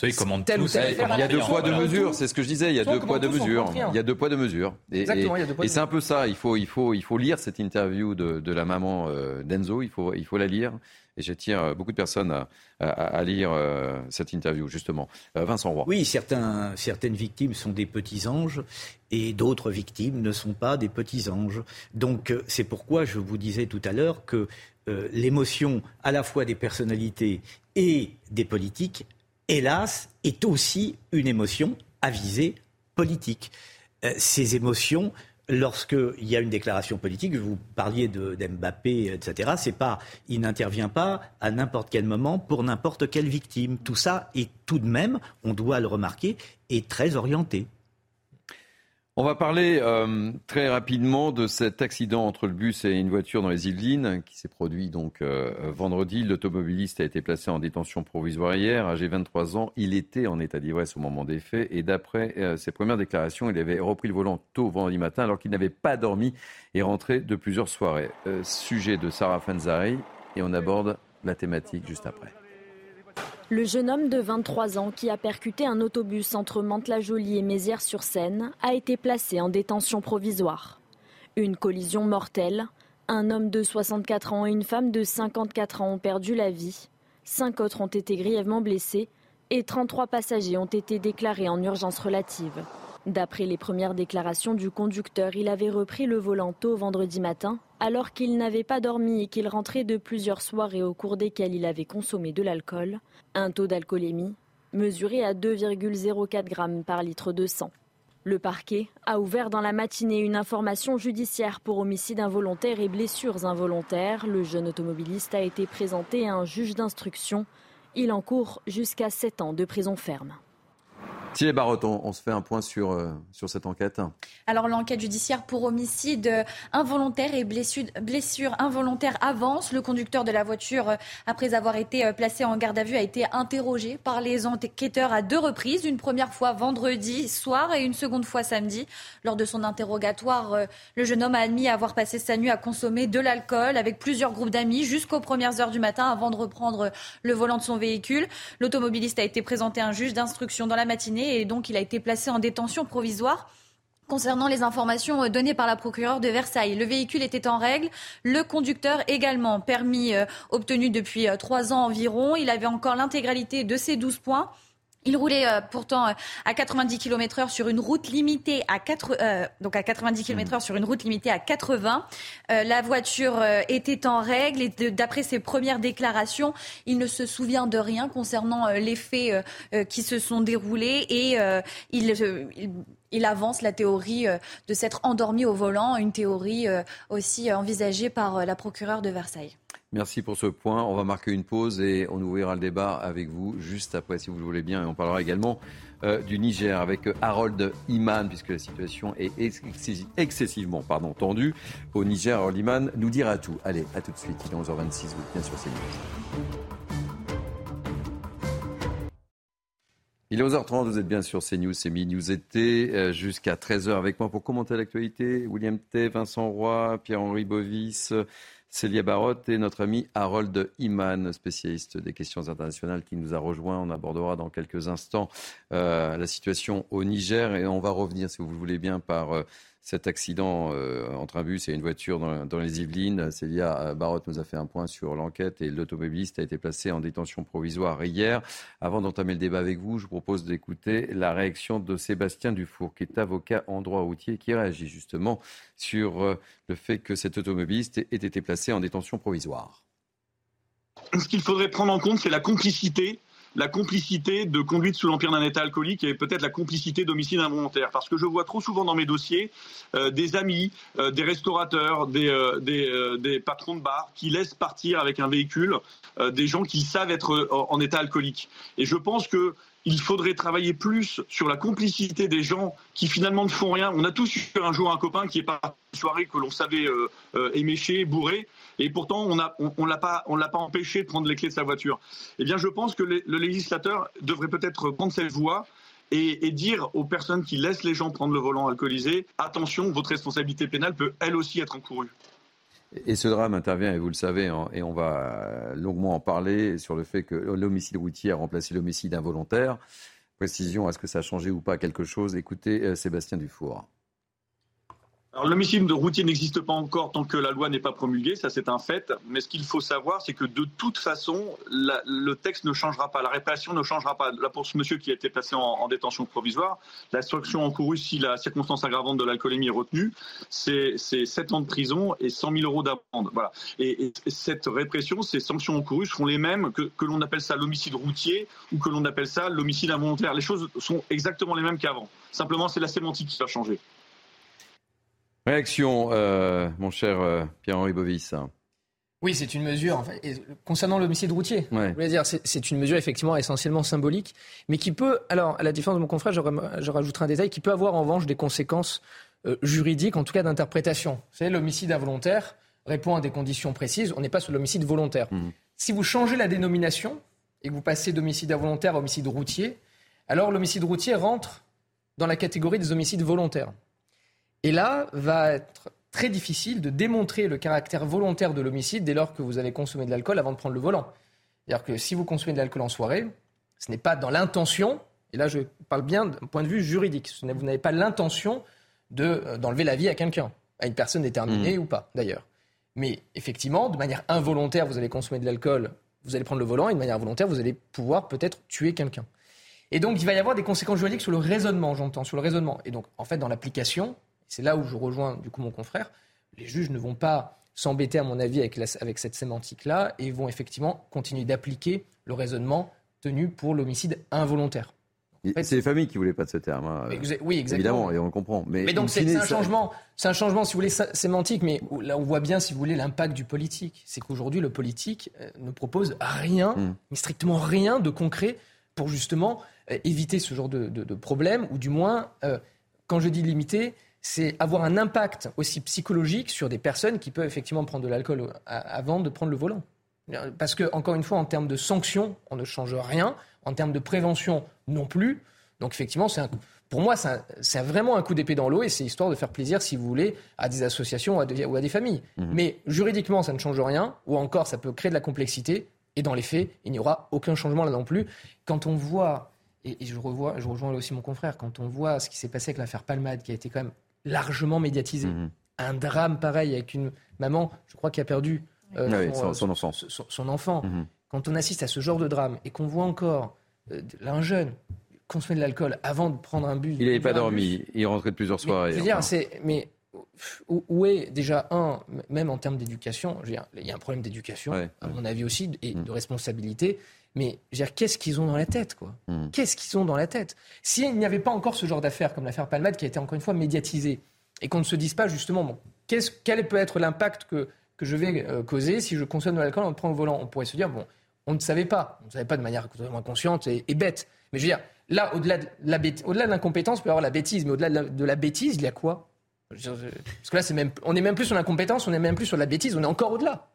tel ou tel Il y a deux poids deux mesures. C'est ce que je disais. Il y a deux poids deux mesures. Il y a deux poids deux mesures. Et, et c'est un peu ça. Il faut il faut il faut lire cette interview de, de la maman euh, d'Enzo. Il faut il faut la lire. Et j'attire euh, beaucoup de personnes à, lire euh, cette interview, justement. Euh, Vincent Roy. Oui, certaines victimes sont des petits anges et d'autres victimes ne sont pas des petits anges. Donc c'est pourquoi je vous disais tout à l'heure que l'émotion à la fois des personnalités et des politiques, hélas, est aussi une émotion à visée politique. ces émotions lorsqu'il y a une déclaration politique, vous parliez d'Mbappé, etc., c'est pas, il n'intervient pas à n'importe quel moment pour n'importe quelle victime. Tout ça est tout de même, on doit le remarquer, est très orienté. On va parler euh, très rapidement de cet accident entre le bus et une voiture dans les Yvelines qui s'est produit donc euh, vendredi. L'automobiliste a été placé en détention provisoire hier, âgé 23 ans. Il était en état d'ivresse au moment des faits et d'après euh, ses premières déclarations, il avait repris le volant tôt vendredi matin alors qu'il n'avait pas dormi et rentré de plusieurs soirées. sujet de Sarah Fanzari et on aborde la thématique juste après. Le jeune homme de 23 ans qui a percuté un autobus entre Mantes-la-Jolie et Mézières-sur-Seine a été placé en détention provisoire. Une collision mortelle. Un homme de 64 ans et une femme de 54 ans ont perdu la vie. Cinq autres ont été grièvement blessés et 33 passagers ont été déclarés en urgence relative. D'après les premières déclarations du conducteur, il avait repris le volant tôt vendredi matin, alors qu'il n'avait pas dormi et qu'il rentrait de plusieurs soirées au cours desquelles il avait consommé de l'alcool, un taux d'alcoolémie mesuré à 2,04 grammes par litre de sang. Le parquet a ouvert dans la matinée une information judiciaire pour homicide involontaire et blessures involontaires. Le jeune automobiliste a été présenté à un juge d'instruction. Il encourt jusqu'à 7 ans de prison ferme. Thierry Baroton, on se fait un point sur, euh, sur cette enquête. Alors l'enquête judiciaire pour homicide involontaire et blessure, blessure involontaire avance. Le conducteur de la voiture, euh, après avoir été euh, placé en garde à vue, a été interrogé par les enquêteurs à deux reprises. Une première fois vendredi soir et une seconde fois samedi. Lors de son interrogatoire, le jeune homme a admis avoir passé sa nuit à consommer de l'alcool avec plusieurs groupes d'amis jusqu'aux premières heures du matin avant de reprendre le volant de son véhicule. L'automobiliste a été présenté à un juge d'instruction dans la matinée et donc il a été placé en détention provisoire concernant les informations euh, données par la procureure de Versailles. Le véhicule était en règle, le conducteur également, permis euh, obtenu depuis euh, trois ans environ. Il avait encore l'intégralité de ses 12 points. Il roulait pourtant à 90 km/h sur une route limitée à 4, donc à 90 km/h sur une route limitée à 80. la voiture était en règle et d'après ses premières déclarations, il ne se souvient de rien concernant les faits qui se sont déroulés et il, il, avance la théorie de s'être endormi au volant, une théorie aussi envisagée par la procureure de Versailles. Merci pour ce point. On va marquer une pause et on ouvrira le débat avec vous juste après, si vous le voulez bien. Et on parlera également euh, du Niger avec Harold Iman, puisque la situation est excessivement pardon, tendue au Niger. Harold Iman nous dira tout. Allez, à tout de suite. Il est 11h26, vous êtes bien sur CNews. Il est 11h30, vous êtes bien sur CNews, c'est News été, euh, jusqu'à 13h avec moi pour commenter l'actualité. William T, Vincent Roy, Pierre-Henri Bovis, Célia Barotte et notre ami Harold Iman, spécialiste des questions internationales, qui nous a rejoint. On abordera dans quelques instants euh, la situation au Niger et on va revenir, si vous le voulez bien, par euh, cet accident euh, entre un bus et une voiture dans, les Yvelines. Célia Barotte nous a fait un point sur l'enquête et l'automobiliste a été placé en détention provisoire hier. Avant d'entamer le débat avec vous, je vous propose d'écouter la réaction de Sébastien Dufour, qui est avocat en droit routier, qui réagit justement sur euh, le fait que cet automobiliste ait été placé en détention provisoire. Ce qu'il faudrait prendre en compte, c'est la complicité la complicité de conduite sous l'empire d'un état alcoolique et peut-être la complicité d'homicide involontaire. Parce que je vois trop souvent dans mes dossiers euh, des amis, euh, des restaurateurs, des, euh, des, patrons de bar qui laissent partir avec un véhicule des gens qui savent être en état alcoolique. Et je pense que il faudrait travailler plus sur la complicité des gens qui finalement ne font rien. On a tous eu un jour un copain qui est parti une soirée que l'on savait euh, euh, bourré, et pourtant on ne l'a pas empêché de prendre les clés de sa voiture. Eh bien, je pense que le législateur devrait peut-être prendre cette voie et, et, dire aux personnes qui laissent les gens prendre le volant alcoolisé, attention, votre responsabilité pénale peut elle aussi être encourue. Et ce drame intervient, et vous le savez, et on va longuement en parler, sur le fait que l'homicide routier a remplacé l'homicide involontaire. Précision, est-ce que ça a changé ou pas quelque chose? Écoutez euh, Sébastien Dufour. Alors l'homicide routier n'existe pas encore tant que la loi n'est pas promulguée, ça c'est un fait. Mais ce qu'il faut savoir, c'est que de toute façon, le texte ne changera pas, la répression ne changera pas. Là pour ce monsieur qui a été placé en, détention provisoire, la sanction encourue si la circonstance aggravante de l'alcoolémie est retenue, c'est 7 ans de prison et 100 000 euros d'amende. Et, cette répression, ces sanctions encourues seront les mêmes que, que l'on appelle ça l'homicide routier ou que l'on appelle ça l'homicide involontaire. Les choses sont exactement les mêmes qu'avant. Simplement, c'est la sémantique qui va changer. Réaction, euh, mon cher euh, Pierre-Henri Bovis. Oui, c'est une mesure. concernant l'homicide routier, je dire, c'est une mesure effectivement essentiellement symbolique, mais qui peut, alors à la différence de mon confrère, je rajouterai un détail, qui peut avoir en revanche des conséquences euh, juridiques, en tout cas d'interprétation. Vous savez, l'homicide involontaire répond à des conditions précises. On n'est pas sur l'homicide volontaire. Mmh. Si vous changez la dénomination et que vous passez d'homicide involontaire à homicide routier, alors l'homicide routier rentre dans la catégorie des homicides volontaires. Et là, va être très difficile de démontrer le caractère volontaire de l'homicide dès lors que vous avez consommé de l'alcool avant de prendre le volant. C'est-à-dire que si vous consommez de l'alcool en soirée, ce n'est pas dans l'intention, et là je parle bien d'un point de vue juridique, vous n'avez pas l'intention euh, d'enlever la vie à quelqu'un, à une personne déterminée mmh. ou pas d'ailleurs. Mais effectivement, de manière involontaire, vous allez consommer de l'alcool, vous allez prendre le volant, et de manière volontaire, vous allez pouvoir peut-être tuer quelqu'un. Et donc il va y avoir des conséquences juridiques sur le raisonnement, j'entends, sur le raisonnement. Et donc en fait, dans l'application, c'est là où je rejoins du coup mon confrère. Les juges ne vont pas s'embêter, à mon avis, avec, avec cette sémantique-là et vont effectivement continuer d'appliquer le raisonnement tenu pour l'homicide involontaire. c'est les familles qui voulaient pas de ce terme. Hein. Oui, exactement. Évidemment, et on le comprend. Mais, donc c'est un changement, c'est un changement, si vous voulez, sémantique. Mais là, on voit bien, si vous voulez, l'impact du politique. C'est qu'aujourd'hui, le politique euh, ne propose rien, hmm. mais strictement rien de concret pour justement euh, éviter ce genre de, de, problème, ou du moins, euh, quand je dis limiter, c'est avoir un impact aussi psychologique sur des personnes qui peuvent effectivement prendre de l'alcool avant de prendre le volant. Parce que, encore une fois, en termes de sanctions, on ne change rien. En termes de prévention, non plus. Donc, effectivement, pour moi, c'est vraiment un coup d'épée dans l'eau et c'est histoire de faire plaisir, si vous voulez, à des associations ou à des, familles. Mmh. Mais juridiquement, ça ne change rien, ou encore, ça peut créer de la complexité. Et dans les faits, il n'y aura aucun changement là non plus. Quand on voit, et, je, revois, je rejoins aussi mon confrère, quand on voit ce qui s'est passé avec l'affaire Palmade, qui a été quand même largement médiatisé, mmh. un drame pareil avec une maman, je crois, qui a perdu euh, son, enfant. Son, enfant. Mhm. Quand on assiste à ce genre de drame et qu'on voit encore euh, un jeune consommer de l'alcool avant de prendre un bus. Il n'avait pas dormi, il rentrait de plusieurs soirées. Mais, je veux dire, c'est, mais où est déjà un, même en termes d'éducation, il y a un problème d'éducation, à mon avis aussi, et mhm. de responsabilité. Mais qu'est-ce qu'ils ont dans la tête, quoi? Mhm. Qu'est-ce qu'ils ont dans la tête? S'il n'y avait pas encore ce genre d'affaire comme l'affaire Palmade qui a été encore une fois médiatisée, et qu'on ne se dise pas justement, bon, quel peut être l'impact que que je vais euh, causer si je consomme de l'alcool en prenant au volant? On pourrait se dire, bon, on ne savait pas, on ne savait pas de manière totalement consciente et, bête. Mais je veux dire, là, au-delà de, l'incompétence, il peut y avoir la bêtise, mais au-delà de, la, bêtise, il y a quoi? Parce que là, c'est même, on n'est même plus sur l'incompétence, on n'est même plus sur la bêtise, on est encore au-delà.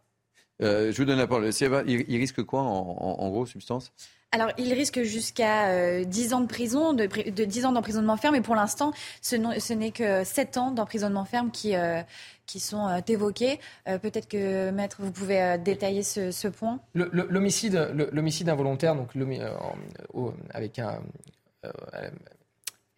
Euh, je vous donne la parole. Il, il risque quoi en gros, substance? Alors, il risque jusqu'à 10 euh, ans de prison, de, 10 ans d'emprisonnement ferme, et pour l'instant, ce, n'est que 7 ans d'emprisonnement ferme qui, euh, qui sont euh, évoqués. Peut-être que, maître, vous pouvez détailler ce, point. L'homicide involontaire, donc avec un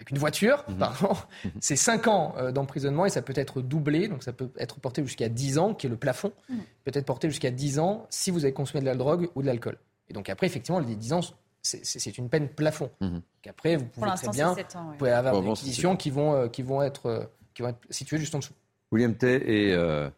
avec une voiture, mhm. pardon, mhm. c'est 5 ans d'emprisonnement et ça peut être doublé, donc ça peut être porté jusqu'à 10 ans, qui est le plafond, mhm. peut être porté jusqu'à 10 ans si vous avez consommé de la drogue ou de l'alcool. Et donc après, effectivement, les 10 ans, c'est une peine plafond. Mmh. Après, vous pouvez très bien, vous pouvez avoir des conditions qui vont, euh, qui, vont être, euh, qui vont être situées juste en dessous. William Tay et, euh,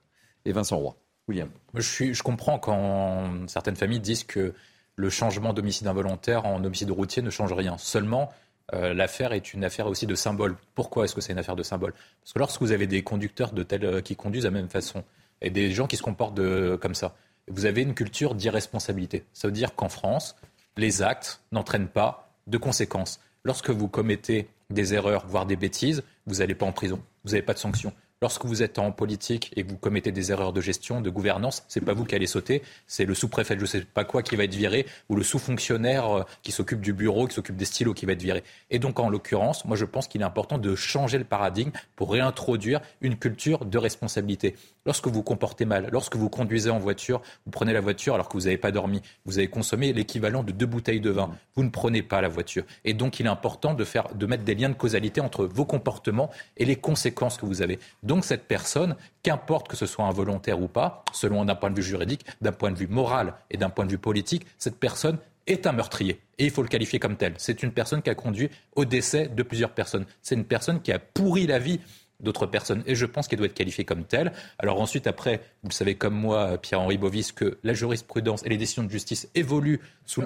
et Vincent Roy. William. Je, suis, je comprends quand certaines familles disent que le changement d'homicide involontaire en homicide routier ne change rien. Seulement, l'affaire est une affaire aussi de symbole. Pourquoi est-ce que c'est une affaire de symbole? Parce que lorsque vous avez des conducteurs tels, qui conduisent de la même façon et des gens qui se comportent de, comme ça, vous avez une culture d'irresponsabilité. Ça veut dire qu'en France, les actes n'entraînent pas de conséquences. Lorsque vous commettez des erreurs, voire des bêtises, vous n'allez pas en prison, vous n'avez pas de sanctions. Lorsque vous êtes en politique et que vous commettez des erreurs de gestion, de gouvernance, c'est pas vous qui allez sauter, c'est le sous-préfet de je sais pas quoi qui va être viré ou le sous-fonctionnaire euh, qui s'occupe du bureau, qui s'occupe des stylos qui va être viré. Et donc en l'occurrence, moi je pense qu'il est important de changer le paradigme pour réintroduire une culture de responsabilité. Lorsque vous comportez mal, lorsque vous conduisez en voiture, vous prenez la voiture alors que vous n'avez pas dormi, vous avez consommé l'équivalent de deux bouteilles de vin, vous ne prenez pas la voiture. Et donc il est important de, faire, de mettre des liens de causalité entre vos comportements et les conséquences que vous avez. Donc cette personne, qu'importe que ce soit involontaire ou pas, selon d'un point de vue juridique, d'un point de vue moral et d'un point de vue politique, cette personne est un meurtrier. Et il faut le qualifier comme tel. C'est une personne qui a conduit au décès de plusieurs personnes. C'est une personne qui a pourri la vie d'autres personnes. Et je pense qu'elle doit être qualifiée comme telle. Alors ensuite, après, vous le savez comme moi, Pierre-Henri Bovis, que la jurisprudence et les décisions de justice évoluent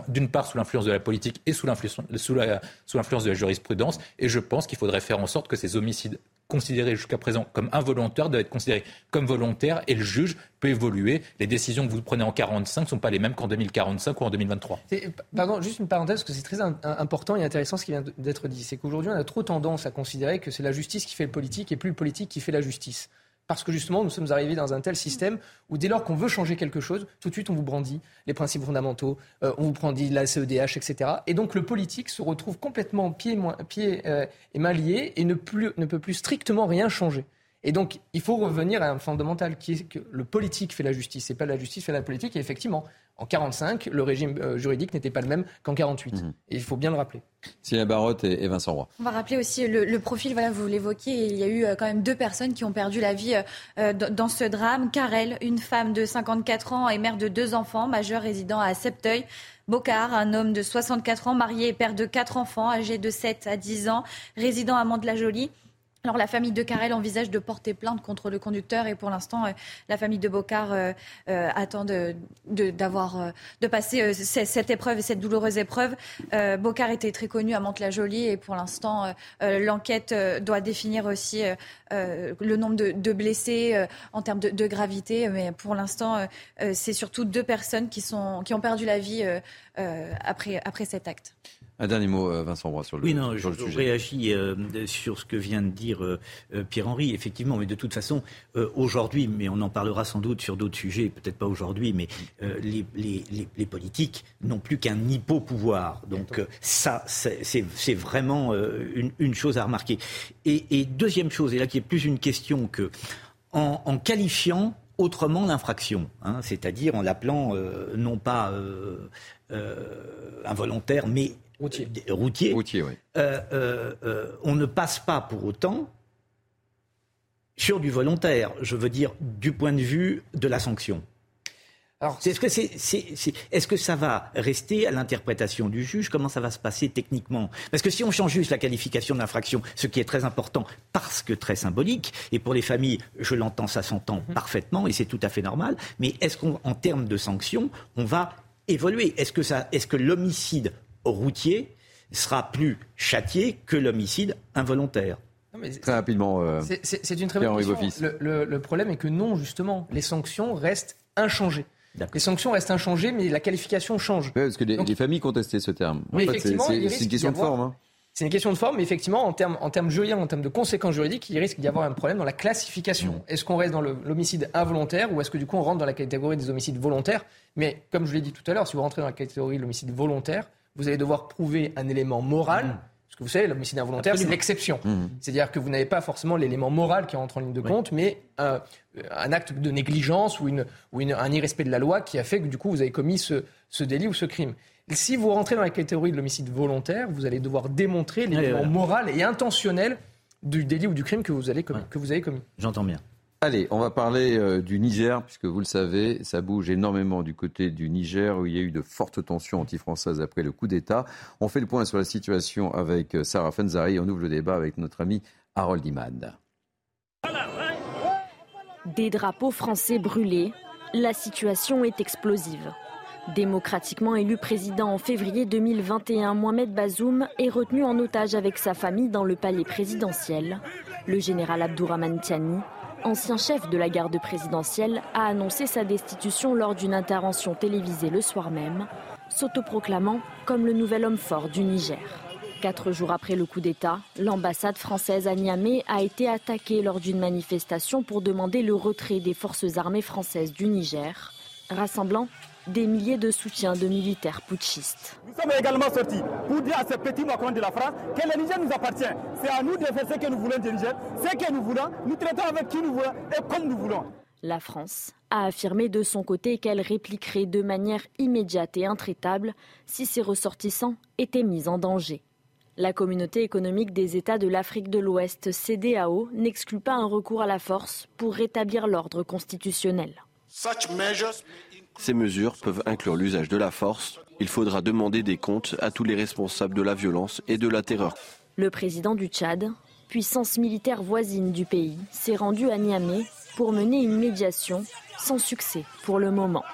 d'une part sous l'influence de la politique et sous l'influence sous de la jurisprudence. Et je pense qu'il faudrait faire en sorte que ces homicides considérés jusqu'à présent comme involontaires doivent être considérés comme volontaires et le juge peut évoluer. Les décisions que vous prenez en 45 ne sont pas les mêmes qu'en 2045 ou en 2023. Pardon, juste une parenthèse, parce que c'est très important et intéressant ce qui vient d'être dit. C'est qu'aujourd'hui, on a trop tendance à considérer que c'est la justice qui fait le politique et plus le politique qui fait la justice. Parce que justement, nous sommes arrivés dans un tel système où dès lors qu'on veut changer quelque chose, tout de suite on vous brandit les principes fondamentaux, euh, on vous brandit la CEDH, etc. Et donc le politique se retrouve complètement pied, pied euh, et main liés et ne peut plus strictement rien changer. Et donc, il faut revenir à un fondamental qui est que le politique fait la justice, et pas la justice fait la politique. Et effectivement, en 45, le régime euh, juridique n'était pas le même qu'en 48. Mhm. Et il faut bien le rappeler. Sylvia Barotte et, Vincent Roy. On va rappeler aussi le, profil, voilà, vous l'évoquiez, il y a eu euh, quand même deux personnes qui ont perdu la vie euh, dans ce drame. Karel, une femme de 54 ans et mère de deux enfants, majeur résident à Septeuil. Bocard, un homme de 64 ans, marié et père de quatre enfants, âgé de 7 à 10 ans, résident à Mont-de-la-Jolie. Alors la famille de Carrel envisage de porter plainte contre le conducteur et pour l'instant euh, la famille de Bocard euh, euh, attend de, d'avoir, de, passer cette épreuve et cette douloureuse épreuve. Bocard était très connu à Mantes-la-Jolie et pour l'instant l'enquête doit définir aussi le nombre de, blessés en termes de, gravité. Mais pour l'instant c'est surtout deux personnes qui, sont, qui ont perdu la vie après, après cet acte. Un dernier mot, euh, Vincent Roy, sur le, oui, non, je, réagis euh, sur ce que vient de dire euh, Pierre-Henri, effectivement, mais de toute façon, aujourd'hui, mais on en parlera sans doute sur d'autres sujets, peut-être pas aujourd'hui, mais les, les, les, politiques n'ont plus qu'un hypo-pouvoir. Donc ça, c'est vraiment une, une, chose à remarquer. Et, et, deuxième chose, et là qui est plus une question que, en, en qualifiant autrement l'infraction, hein, c'est-à-dire en l'appelant non pas involontaire, mais routier. routier, oui. Euh, euh, euh, on ne passe pas pour autant sur du volontaire, je veux dire du point de vue de la sanction. Est-ce que, est, que, ça va rester à l'interprétation du juge? Comment ça va se passer techniquement? Parce que si on change juste la qualification d'infraction, ce qui est très important parce que très symbolique, et pour les familles, je l'entends, ça s'entend mhm. parfaitement et c'est tout à fait normal, mais est-ce qu'en termes de sanctions, on va évoluer? Est-ce que, est que l'homicide routier sera plus châtié que l'homicide involontaire. très rapidement. Euh, c'est une très bonne question. Le, problème est que non, justement, les sanctions restent inchangées. Les sanctions restent inchangées, mais la qualification change. parce que les, familles contestaient ce terme. c'est une question de forme. Hein. C'est une question de forme, mais effectivement, en termes, en termes juridiques, en termes de conséquences juridiques, il risque d'y avoir un problème dans la classification. Mm. Est-ce qu'on reste dans l'homicide involontaire ou est-ce que du coup on rentre dans la catégorie des homicides volontaires? Mais comme je l'ai dit tout à l'heure, si vous rentrez dans la catégorie de l'homicide volontaire, vous allez devoir prouver un élément moral. Mmh. Parce que vous savez, l'homicide involontaire, c'est l'exception. Mmh. C'est-à-dire que vous n'avez pas forcément l'élément moral qui rentre en ligne de compte, mais un, acte de négligence ou, une, ou un irrespect de la loi qui a fait que du coup vous avez commis ce, ce délit ou ce crime. si vous rentrez dans la catégorie de l'homicide volontaire, vous allez devoir démontrer l'élément moral et intentionnel du délit ou du crime que vous, allez que vous avez commis. J'entends bien. Allez, on va parler euh, du Niger, puisque vous le savez, ça bouge énormément du côté du Niger, où il y a eu de fortes tensions anti-françaises après le coup d'État. On fait le point sur la situation avec euh, Sarah Fenzari. On ouvre le débat avec notre ami Harold Imad. Des drapeaux français brûlés, la situation est explosive. Démocratiquement élu président en février 2021, Mohamed Bazoum est retenu en otage avec sa famille dans le palais présidentiel. Le général Abdourahman Tiani ancien chef de la garde présidentielle, a annoncé sa destitution lors d'une intervention télévisée le soir même, s'autoproclamant comme le nouvel homme fort du Niger. Quatre jours après le coup d'État, l'ambassade française à Niamey a été attaquée lors d'une manifestation pour demander le retrait des forces armées françaises du Niger, rassemblant des milliers de soutiens de militaires putschistes. Nous sommes également sortis pour dire à ces petits Macron de la France que le Niger nous appartient. C'est à nous de faire ce que nous voulons du Niger, ce que nous voulons, nous traitons avec qui nous voulons et comme nous voulons. La France a affirmé de son côté qu'elle répliquerait de manière immédiate et intraitable si ses ressortissants étaient mis en danger. La communauté économique des États de l'Afrique de l'Ouest, CDAO, n'exclut pas un recours à la force pour rétablir l'ordre constitutionnel. Ces mesures peuvent inclure l'usage de la force. Il faudra demander des comptes à tous les responsables de la violence et de la terreur. Le président du Tchad, puissance militaire voisine du pays, s'est rendu à Niamey pour mener une médiation sans succès pour le moment.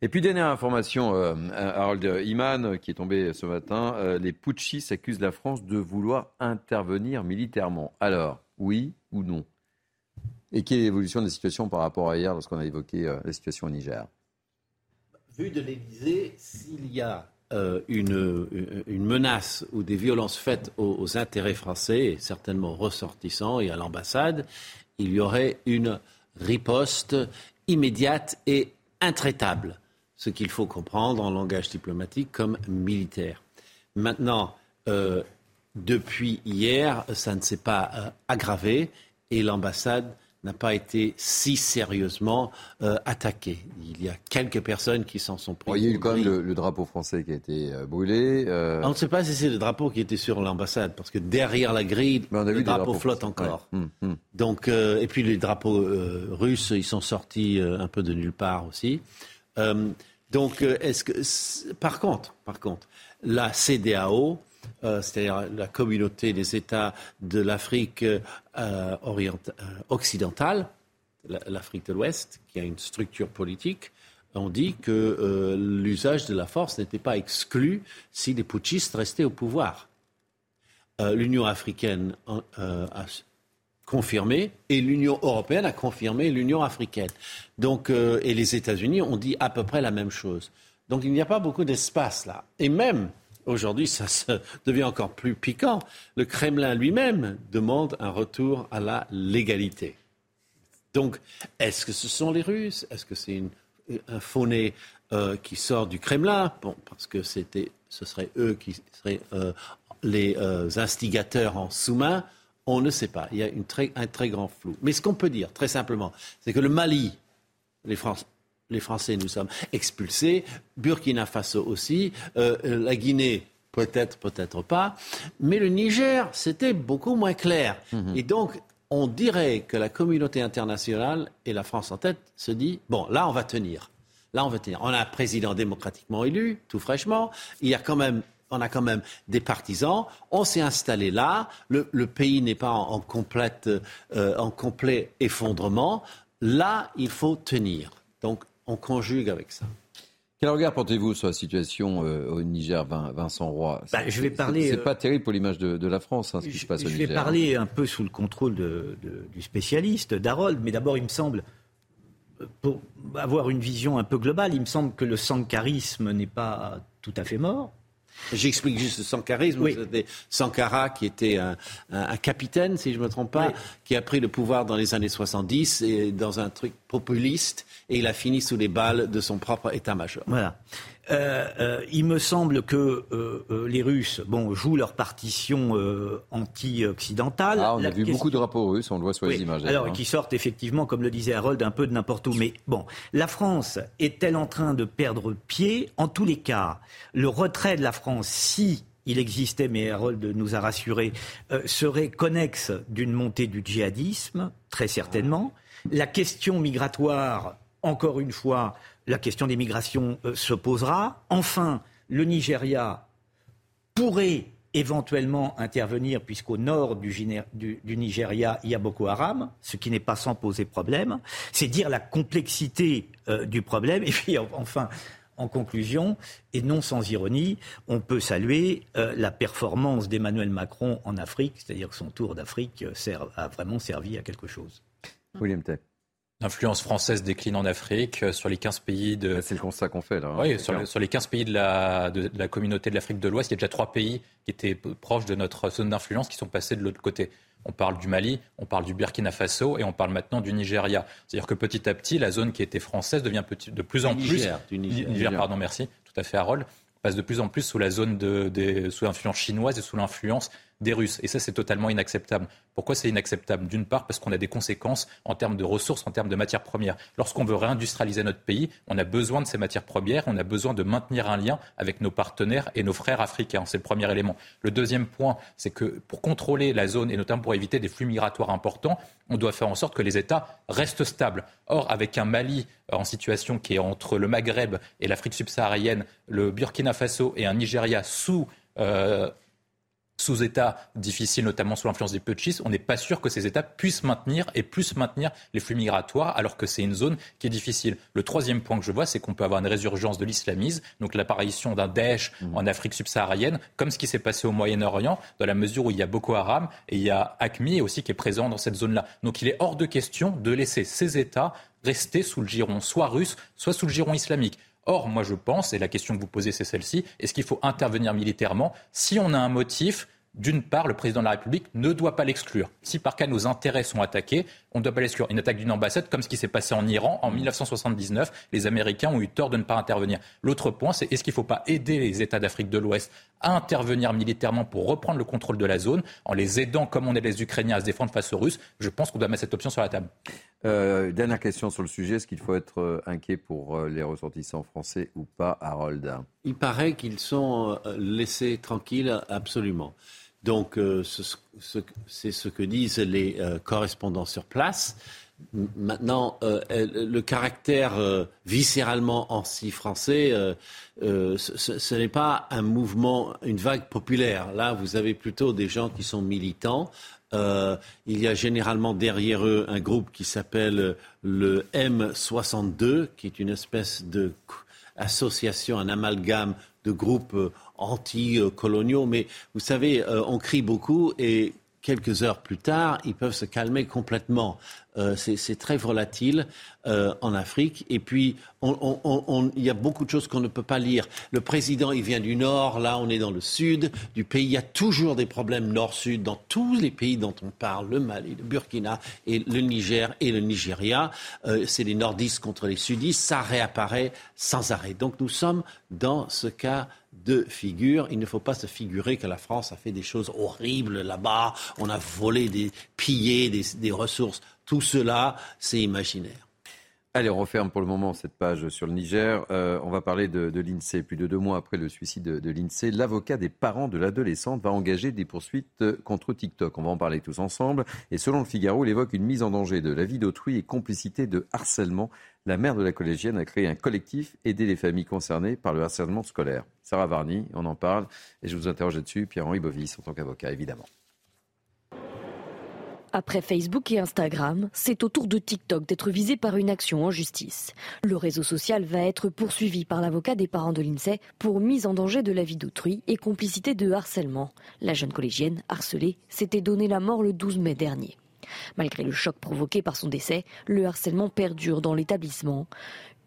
Et puis dernière information, euh, Harold Iman, qui est tombé ce matin, euh, les putschistes accusent la France de vouloir intervenir militairement. Alors, oui ou non? Et quelle est l'évolution de la situation par rapport à hier lorsqu'on a évoqué euh, la situation au Niger? Vu de l'Élysée, s'il y a euh, une, une, menace ou des violences faites aux, intérêts français, et certainement ressortissants et à l'ambassade, il y aurait une riposte immédiate et intraitable, ce qu'il faut comprendre en langage diplomatique comme militaire. Maintenant, euh, depuis hier, ça ne s'est pas aggravé et l'ambassade n'a pas été si sérieusement euh, attaqué. Il y a quelques personnes qui s'en sont prises. il y a eu quand même le, drapeau français qui a été euh, brûlé. Euh. On ne sait pas si c'est le drapeau qui était sur l'ambassade, parce que derrière la grille, le drapeau flotte encore. Hum, hum. Donc, et puis les drapeaux russes, ils sont sortis un peu de nulle part aussi. donc, est-ce que, par contre, par contre, la CDAO euh, c'est-à-dire la communauté des États de l'Afrique occidentale, l'Afrique de l'Ouest, qui a une structure politique, ont dit que l'usage de la force n'était pas exclu si les putschistes restaient au pouvoir. L'Union africaine a confirmé et l'Union européenne a confirmé l'Union africaine. Donc, et les États-Unis ont dit à peu près la même chose. Donc il n'y a pas beaucoup d'espace là. Et même aujourd'hui, ça devient encore plus piquant. Le Kremlin lui-même demande un retour à la légalité. Donc, est-ce que ce sont les Russes? Est-ce que c'est un fauné euh, qui sort du Kremlin? Bon, parce que ce seraient eux qui seraient euh, les euh, instigateurs en sous-main. On ne sait pas. Il y a un très grand flou. Mais ce qu'on peut dire, très simplement, c'est que le Mali, les Français, les Français, nous sommes expulsés. Burkina Faso aussi. Euh, la Guinée, peut-être, peut-être pas. Mais le Niger, c'était beaucoup moins clair. Mhm. Et donc, on dirait que la communauté internationale, et la France en tête, se dit, bon, là, on va tenir. Là, on va tenir. On a un président démocratiquement élu, tout fraîchement. Il y a quand même on a quand même des partisans. On s'est installé là. Le, pays n'est pas en, complète, euh, en complet effondrement. Là, il faut tenir. Donc, on conjugue avec ça. Quel regard portez-vous sur la situation euh, au Niger, Vincent Roy? Bah, Je vais parler. C'est pas euh, terrible pour l'image de, la France, hein, ce qui se passe au Niger. Je vais parler un peu sous le contrôle du spécialiste, d'Harold, mais d'abord, il me semble, pour avoir une vision un peu globale, il me semble que le sankarisme n'est pas tout à fait mort. J'explique juste le sankarisme. C'était Sankara qui était un, capitaine, si je ne me trompe pas, qui a pris le pouvoir dans les années 70 et dans un truc populiste et il a fini sous les balles de son propre état-major. Voilà. Euh, euh, il me semble que euh, les Russes bon, jouent leur partition anti-occidentale. Ah, on a vu beaucoup de drapeaux russes, on le voit sur les images. Alors, hein. qui sortent effectivement, comme le disait Harold, un peu de n'importe où. Mais bon, la France est-elle en train de perdre pied? En tous les cas, le retrait de la France, si il existait, mais Harold nous a rassurés, serait connexe d'une montée du djihadisme, très certainement. La question migratoire encore une fois, la question des migrations euh, se posera. Enfin, le Nigeria pourrait éventuellement intervenir, puisqu'au nord du, Nigeria, il y a Boko Haram, ce qui n'est pas sans poser problème. C'est dire la complexité euh, du problème. Et puis, enfin, en conclusion, et non sans ironie, on peut saluer euh, la performance d'Emmanuel Macron en Afrique, c'est-à-dire que son tour d'Afrique a vraiment servi à quelque chose. William Tey. L'influence française décline en Afrique euh, sur les 15 pays de. C'est le constat qu'on fait là. Hein, oui, sur, les 15 pays de la, de, la communauté de l'Afrique de l'Ouest, il y a déjà trois pays qui étaient proches de notre zone d'influence qui sont passés de l'autre côté. On parle du Mali, on parle du Burkina Faso et on parle maintenant du Nigeria. C'est-à-dire que petit à petit, la zone qui était française devient de plus en plus. Du Niger, Niger, pardon, merci, tout à fait, Harold passe de plus en plus sous la zone de, sous l'influence chinoise et sous l'influence des Russes. Et ça, c'est totalement inacceptable. Pourquoi c'est inacceptable? D'une part, parce qu'on a des conséquences en termes de ressources, en termes de matières premières. Lorsqu'on veut réindustrialiser notre pays, on a besoin de ces matières premières, on a besoin de maintenir un lien avec nos partenaires et nos frères africains. C'est le premier élément. Le deuxième point, c'est que pour contrôler la zone et notamment pour éviter des flux migratoires importants, on doit faire en sorte que les États restent stables. Or, avec un Mali en situation qui est entre le Maghreb et l'Afrique subsaharienne, le Burkina Faso et un Nigeria sous euh, sous États difficiles, notamment sous l'influence des putschistes, on n'est pas sûr que ces États puissent maintenir et puissent maintenir les flux migratoires, alors que c'est une zone qui est difficile. Le troisième point que je vois, c'est qu'on peut avoir une résurgence de l'islamisme, donc l'apparition d'un Daesh mmh. en Afrique subsaharienne, comme ce qui s'est passé au Moyen-Orient, dans la mesure où il y a Boko Haram et il y a ACMI aussi qui est présent dans cette zone-là. Donc il est hors de question de laisser ces États rester sous le giron soit russe, soit sous le giron islamique. Or, moi je pense, et la question que vous posez c'est celle-ci, est-ce qu'il faut intervenir militairement Si on a un motif, d'une part, le président de la République ne doit pas l'exclure. Si par cas nos intérêts sont attaqués, on ne doit pas l'exclure. Une attaque d'une ambassade, comme ce qui s'est passé en Iran en 1979, les Américains ont eu tort de ne pas intervenir. L'autre point, c'est est-ce qu'il ne faut pas aider les États d'Afrique de l'Ouest à intervenir militairement pour reprendre le contrôle de la zone, en les aidant, comme on aide les Ukrainiens, à se défendre face aux Russes Je pense qu'on doit mettre cette option sur la table. Euh, dernière question sur le sujet, est-ce qu'il faut être euh, inquiet pour euh, les ressortissants français ou pas, Harold? Il paraît qu'ils sont laissés tranquilles, absolument. Donc, c'est ce que disent les correspondants sur place. Maintenant, euh, le caractère euh, viscéralement anti-français, euh, ce, n'est pas un mouvement, une vague populaire. Là, vous avez plutôt des gens qui sont militants. il y a généralement derrière eux un groupe qui s'appelle le M62, qui est une espèce de association, un amalgame de groupes anti-coloniaux. Mais vous savez, on crie beaucoup et quelques heures plus tard, ils peuvent se calmer complètement. Euh, c'est très volatile euh, en Afrique. Et puis, il y a beaucoup de choses qu'on ne peut pas lire. Le président, il vient du nord, là, on est dans le sud du pays. Il y a toujours des problèmes nord-sud dans tous les pays dont on parle, le Mali, le Burkina, et le Niger et le Nigeria. Euh, c'est les nordistes contre les sudistes. Ça réapparaît sans arrêt. Donc, nous sommes dans ce cas de figure. Il ne faut pas se figurer que la France a fait des choses horribles là-bas. On a volé, des, pillé des ressources tout cela, c'est imaginaire. Allez, on referme pour le moment cette page sur le Niger. Euh, on va parler de, l'INSEE. Plus de deux mois après le suicide de, de l'INSEE, l'avocat des parents de l'adolescente va engager des poursuites contre TikTok. On va en parler tous ensemble. Et selon le Figaro, il évoque une mise en danger de la vie d'autrui et complicité de harcèlement. La mère de la collégienne a créé un collectif aider les familles concernées par le harcèlement scolaire. Sarah Varny, on en parle. Et je vous interroge là-dessus, Pierre-Henri Bovis, en tant qu'avocat, évidemment. Après Facebook et Instagram, c'est au tour de TikTok d'être visé par une action en justice. Le réseau social va être poursuivi par l'avocat des parents de l'INSEE pour mise en danger de la vie d'autrui et complicité de harcèlement. La jeune collégienne, harcelée, s'était donné la mort le 12 mai dernier. Malgré le choc provoqué par son décès, le harcèlement perdure dans l'établissement.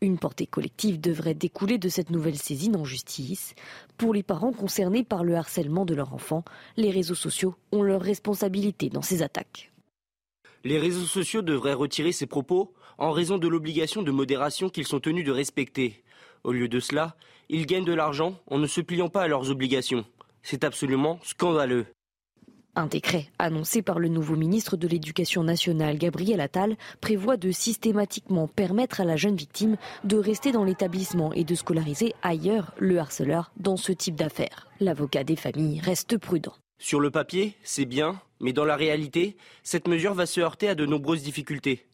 Une portée collective devrait découler de cette nouvelle saisine en justice. Pour les parents concernés par le harcèlement de leur enfant, les réseaux sociaux ont leur responsabilité dans ces attaques. Les réseaux sociaux devraient retirer ces propos en raison de l'obligation de modération qu'ils sont tenus de respecter. Au lieu de cela, ils gagnent de l'argent en ne se pliant pas à leurs obligations. C'est absolument scandaleux. Un décret annoncé par le nouveau ministre de l'Éducation nationale, Gabriel Attal, prévoit de systématiquement permettre à la jeune victime de rester dans l'établissement et de scolariser ailleurs le harceleur dans ce type d'affaires. L'avocat des familles reste prudent. Sur le papier, c'est bien, mais dans la réalité, cette mesure va se heurter à de nombreuses difficultés.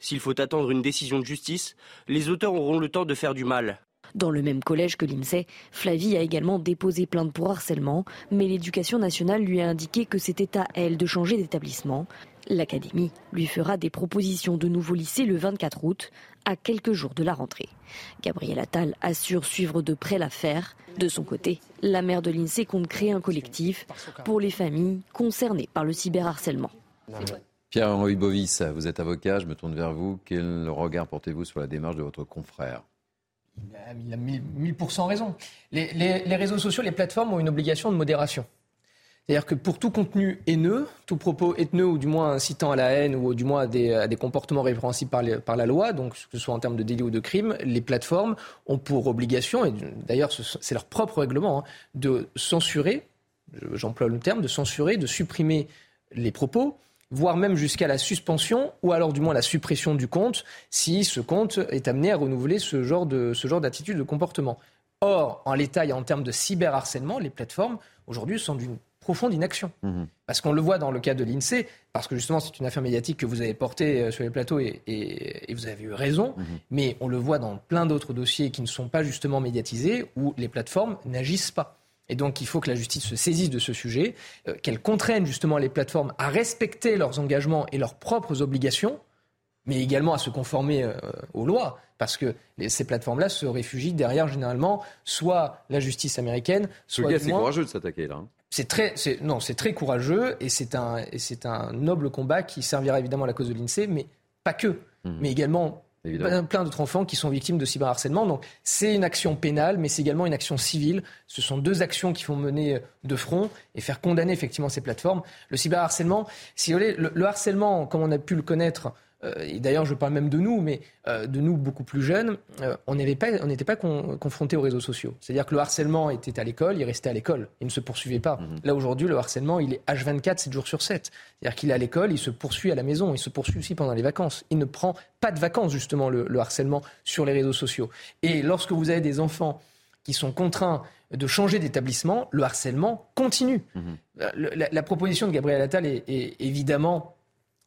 S'il faut attendre une décision de justice, les auteurs auront le temps de faire du mal. Dans le même collège que l'INSEE, Flavie a également déposé plainte pour harcèlement, mais l'éducation nationale lui a indiqué que c'était à elle de changer d'établissement. L'Académie lui fera des propositions de nouveaux lycées le 24 août, à quelques jours de la rentrée. Gabriel Attal assure suivre de près l'affaire. De son côté, la maire de l'INSEE compte créer un collectif pour les familles concernées par le cyberharcèlement. Pierre-Henri Bovis, vous êtes avocat, je me tourne vers vous. Quel regard portez-vous sur la démarche de votre confrère? Il a 1000% raison. les, réseaux sociaux, les plateformes ont une obligation de modération. C'est-à-dire que pour tout contenu haineux, tout propos haineux ou du moins incitant à la haine ou du moins à des, comportements répréhensibles par, la loi, donc que ce soit en termes de délit ou de crime, les plateformes ont pour obligation, et d'ailleurs c'est leur propre règlement, hein, de censurer, j'emploie le terme, de censurer, de supprimer les propos, voire même jusqu'à la suspension ou alors du moins la suppression du compte si ce compte est amené à renouveler ce genre de ce genre d'attitude de comportement. Or, en l'état et en termes de cyberharcèlement, les plateformes aujourd'hui sont d'une profonde inaction. Mhm. Parce qu'on le voit dans le cas de l'INSEE, parce que justement c'est une affaire médiatique que vous avez portée euh, sur les plateaux et, vous avez eu raison, mhm. mais on le voit dans plein d'autres dossiers qui ne sont pas justement médiatisés, où les plateformes n'agissent pas. Et donc il faut que la justice se saisisse de ce sujet, euh, qu'elle contraigne justement les plateformes à respecter leurs engagements et leurs propres obligations, mais également à se conformer euh, aux lois, parce que ces plateformes-là se réfugient derrière généralement soit la justice américaine, soit. C'est courageux de s'attaquer là. Hein. C'est très, non, c'est très courageux et c'est un, c'est un noble combat qui servira évidemment à la cause de l'INSEE, mais pas que, mmh. mais également plein d'autres enfants qui sont victimes de cyberharcèlement. Donc c'est une action pénale, mais c'est également une action civile. Ce sont deux actions qui font mener de front et faire condamner effectivement ces plateformes. Le cyberharcèlement, si vous voulez, le harcèlement, comme on a pu le connaître et d'ailleurs je parle même de nous, mais euh, de nous beaucoup plus jeunes, euh, on n'était pas, pas confrontés aux réseaux sociaux. C'est-à-dire que le harcèlement était à l'école, il restait à l'école, il ne se poursuivait pas. Mhm. Là aujourd'hui, le harcèlement, il est H24, 7 jours sur 7. C'est-à-dire qu'il est à l'école, il se poursuit à la maison, il se poursuit aussi pendant les vacances. Il ne prend pas de vacances justement le, le harcèlement sur les réseaux sociaux. Et lorsque vous avez des enfants qui sont contraints de changer d'établissement, le harcèlement continue. Mhm. La, proposition de Gabriel Attal est, évidemment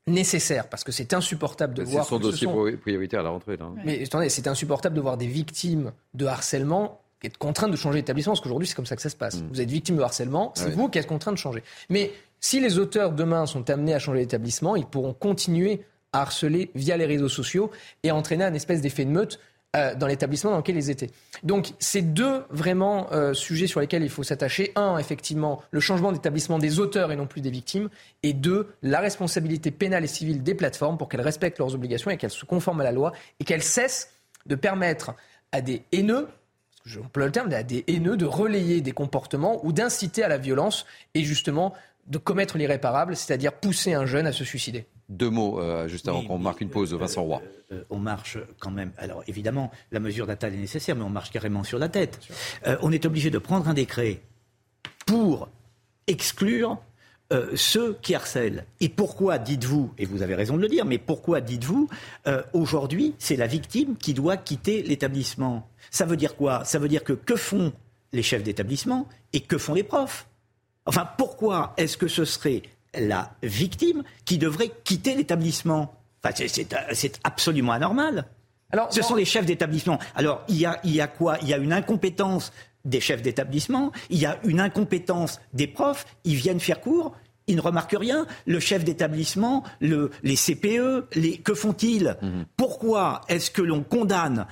nécessaire parce que c'est insupportable de voir. C'est son dossier prioritaire à la rentrée. Là. Mais attendez, c'est insupportable de voir des victimes de harcèlement être contraintes de changer d'établissement parce qu'aujourd'hui c'est comme ça que ça se passe. Mhm. Vous êtes victime de harcèlement, c'est vous qui êtes contraint de changer. Mais si les auteurs demain sont amenés à changer d'établissement, ils pourront continuer à harceler via les réseaux sociaux et entraîner un espèce d'effet de meute euh, dans l'établissement dans lequel ils étaient. Donc, c'est deux vraiment euh, sujets sur lesquels il faut s'attacher. Un, effectivement, le changement d'établissement des auteurs et non plus des victimes. Et deux, la responsabilité pénale et civile des plateformes pour qu'elles respectent leurs obligations et qu'elles se conforment à la loi et qu'elles cessent de permettre à des haineux j'emploie le terme, des haineux de relayer des comportements ou d'inciter à la violence et justement de commettre l'irréparable, c'est-à-dire pousser un jeune à se suicider. Deux mots, euh, juste avant qu'on marque une pause, Vincent Roy. Euh, euh, on marche quand même. Alors évidemment, la mesure d'attaque est nécessaire, mais on marche carrément sur la tête. on est obligé de prendre un décret pour exclure ceux qui harcèlent. Et pourquoi dites-vous, et vous avez raison de le dire, mais pourquoi dites-vous, aujourd'hui, c'est la victime qui doit quitter l'établissement? Ça veut dire quoi? Ça veut dire que que font les chefs d'établissement et que font les profs? Enfin, pourquoi est-ce que ce serait la victime qui devrait quitter l'établissement? Enfin, c'est absolument anormal. Alors, Ce sont les chefs d'établissement. Alors, il y, a, il y a quoi? Il y a une incompétence des chefs d'établissement, il y a une incompétence des profs, ils viennent faire cours, ils ne remarquent rien. Le chef d'établissement, le, les CPE, les, que font-ils? Mhm. Pourquoi est-ce que l'on condamne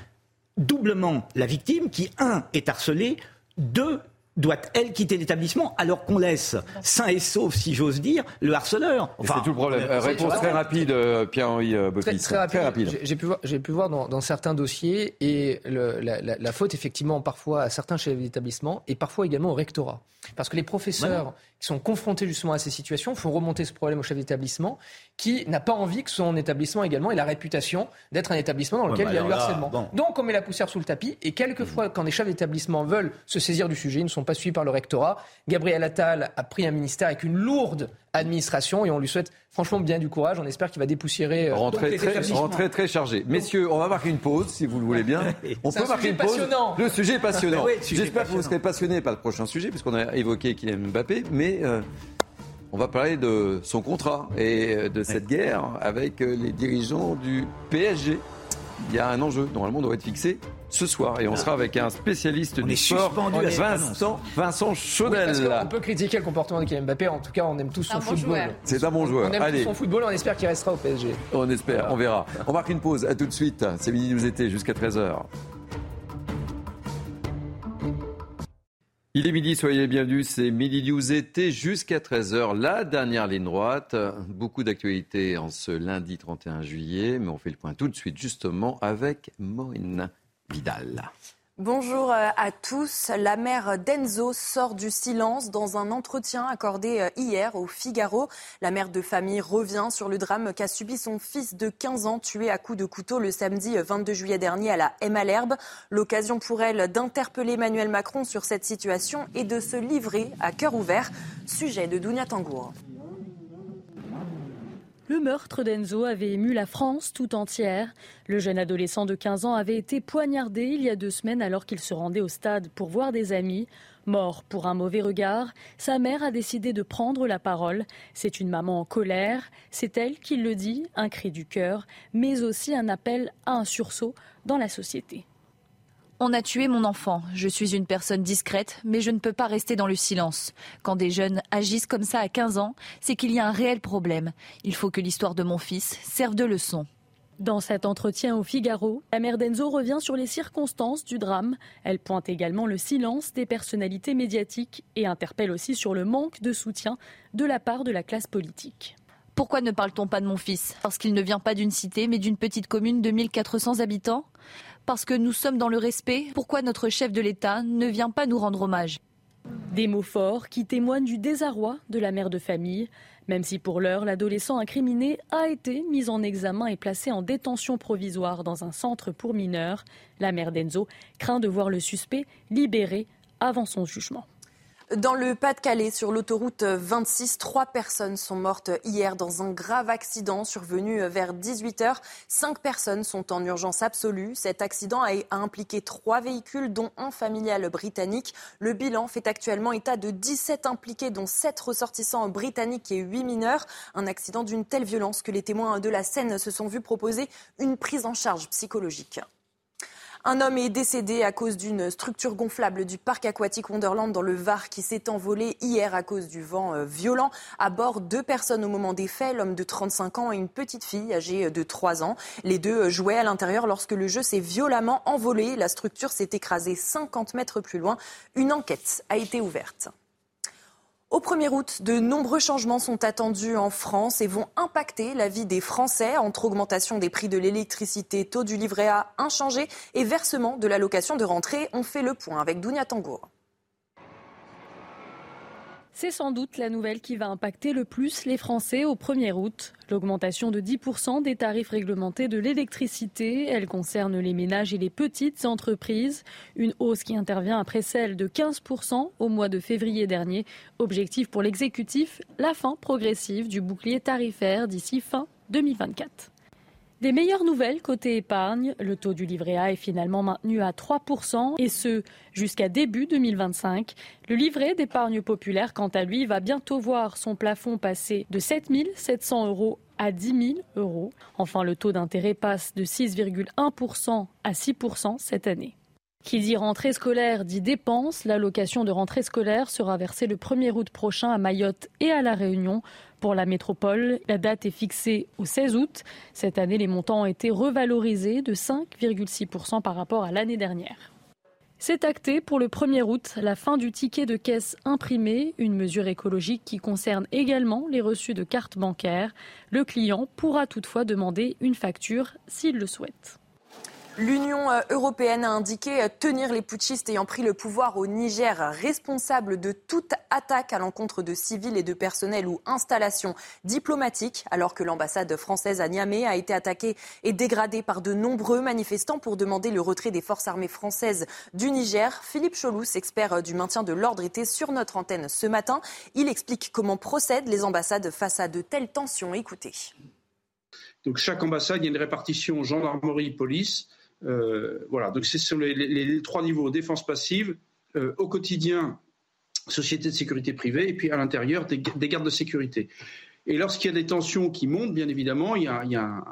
doublement la victime qui, un, est harcelée, deux, doit, elle, quitter l'établissement alors qu'on laisse sain et sauf, si j'ose dire, le harceleur C'est tout le problème. Euh, réponse très rapide, euh, Pierre-Henri euh, Très, très, rapide. J'ai pu voir, pu voir dans, certains dossiers et le, la, la, faute, effectivement, parfois à certains chefs d'établissement et parfois également au rectorat. Parce que les professeurs qui sont confrontés justement à ces situations font remonter ce problème au chef d'établissement qui n'a pas envie que son établissement également ait la réputation d'être un établissement dans lequel il y a du harcèlement. Donc on met la poussière sous le tapis et quelquefois, mmh. quand les chefs d'établissement veulent se saisir du sujet, ils ne sont pas suivis par le rectorat. Gabriel Attal a pris un ministère avec une lourde administration et on lui souhaite franchement bien du courage. On espère qu'il va dépoussiérer. Euh, rentrée très, très chargé. Messieurs, on va marquer une pause si vous le voulez bien. On peut marquer une pause. Le sujet est passionnant. J'espère que vous serez passionné par le prochain sujet puisqu'on a évoqué Kylian Mbappé, mais euh, on va parler de son contrat et euh, de cette guerre avec les dirigeants du PSG. Il y a un enjeu. Normalement, on doit être fixé ce soir. Et on sera avec un spécialiste du sport, Vincent, Vincent Chaudel. On peut critiquer le comportement de Kylian Mbappé. En tout cas, on aime tous son football. C'est un bon joueur. On aime tous son football. On espère qu'il restera au PSG. On espère. On verra. On marque une pause. À tout de suite. C'est midi nous était jusqu'à 13h. Il est midi, soyez les bienvenus. C'est Midi News été jusqu'à 13h, la dernière ligne droite. Beaucoup d'actualités en ce lundi 31 juillet, mais on fait le point tout de suite justement avec Maureen. Bonjour euh, à tous. La mère d'Enzo sort du silence dans un entretien accordé euh, hier au Figaro. La mère de famille revient sur le drame qu'a subi son fils de 15 ans tué à coups de couteau le samedi 22 euh, juillet dernier à la M à l'herbe. L'occasion pour elle d'interpeller Emmanuel Macron sur cette situation et de se livrer à cœur ouvert. Sujet de Dounia Tangour. Le meurtre d'Enzo avait ému la France tout entière. Le jeune adolescent de 15 ans avait été poignardé il y a deux semaines alors qu'il se rendait au stade pour voir des amis. Mort pour un mauvais regard, sa mère a décidé de prendre la parole. C'est une maman en colère. C'est elle qui le dit, un cri du cœur, mais aussi un appel à un sursaut dans la société. On a tué mon enfant. Je suis une personne discrète, mais je ne peux pas rester dans le silence. Quand des jeunes agissent comme ça à 15 ans, c'est qu'il y a un réel problème. Il faut que l'histoire de mon fils serve de leçon. Dans cet entretien au Figaro, la mère d'Enzo revient sur les circonstances du drame. Elle pointe également le silence des personnalités médiatiques et interpelle aussi sur le manque de soutien de la part de la classe politique. Pourquoi ne parle-t-on pas de mon fils? Parce qu'il ne vient pas d'une cité, mais d'une petite commune de 1400 habitants? Parce que nous sommes dans le respect, pourquoi notre chef de l'État ne vient pas nous rendre hommage? Des mots forts qui témoignent du désarroi de la mère de famille. Même si pour l'heure, l'adolescent incriminé a été mis en examen et placé en détention provisoire dans un centre pour mineurs, la mère d'Enzo craint de voir le suspect libéré avant son jugement. Dans le Pas-de-Calais, sur l'autoroute 26, trois personnes sont mortes hier dans un grave accident survenu vers 18h. Cinq personnes sont en urgence absolue. Cet accident a impliqué trois véhicules, dont un familial britannique. Le bilan fait actuellement état de 17 impliqués, dont 7 ressortissants britanniques et 8 mineurs. Un accident d'une telle violence que les témoins de la scène se sont vus proposer une prise en charge psychologique. Un homme est décédé à cause d'une structure gonflable du parc aquatique Wonderland dans le Var qui s'est envolée hier à cause du vent euh, violent. À bord, deux personnes au moment des faits, l'homme de 35 ans et une petite fille âgée de 3 ans. Les deux jouaient à l'intérieur lorsque le jeu s'est violemment envolé. La structure s'est écrasée 50 mètres plus loin. Une enquête a été ouverte. Au 1er août, de nombreux changements sont attendus en France et vont impacter la vie des Français, entre augmentation des prix de l'électricité, taux du livret A inchangé et versement de l'allocation de rentrée. On fait le point avec Dounia Tangour. C'est sans doute la nouvelle qui va impacter le plus les Français au 1er août. L'augmentation de 10% des tarifs réglementés de l'électricité, elle concerne les ménages et les petites entreprises. Une hausse qui intervient après celle de 15% au mois de février dernier. Objectif pour l'exécutif, la fin progressive du bouclier tarifaire d'ici fin 2024. Des meilleures nouvelles côté épargne, le taux du livret A est finalement maintenu à 3% et ce jusqu'à début 2025. Le livret d'épargne populaire, quant à lui, va bientôt voir son plafond passer de 7 700 euros à 10 000 euros. Enfin, le taux d'intérêt passe de 6,1% à 6% cette année. Qui dit rentrée scolaire dit dépenses. L'allocation de rentrée scolaire sera versée le 1er août prochain à Mayotte et à La Réunion. Pour la métropole, la date est fixée au 16 août. Cette année, les montants ont été revalorisés de 5,6% par rapport à l'année dernière. C'est acté pour le 1er août la fin du ticket de caisse imprimé, une mesure écologique qui concerne également les reçus de cartes bancaires. Le client pourra toutefois demander une facture s'il le souhaite. L'Union euh, européenne a indiqué euh, tenir les putschistes ayant pris le pouvoir au Niger responsables de toute attaque à l'encontre de civils et de personnel ou installations diplomatiques, alors que l'ambassade française à Niamey a été attaquée et dégradée par de nombreux manifestants pour demander le retrait des forces armées françaises du Niger. Philippe Cholous, expert euh, du maintien de l'ordre, était sur notre antenne ce matin. Il explique comment procèdent les ambassades face à de telles tensions. Écoutez. Donc chaque ambassade, il y a une répartition gendarmerie, police. Euh, voilà, donc c'est sur les, trois niveaux défense passive, euh, au quotidien, société de sécurité privée, et puis à l'intérieur, des, gardes de sécurité. Et lorsqu'il y a des tensions qui montent, bien évidemment, il y a, un,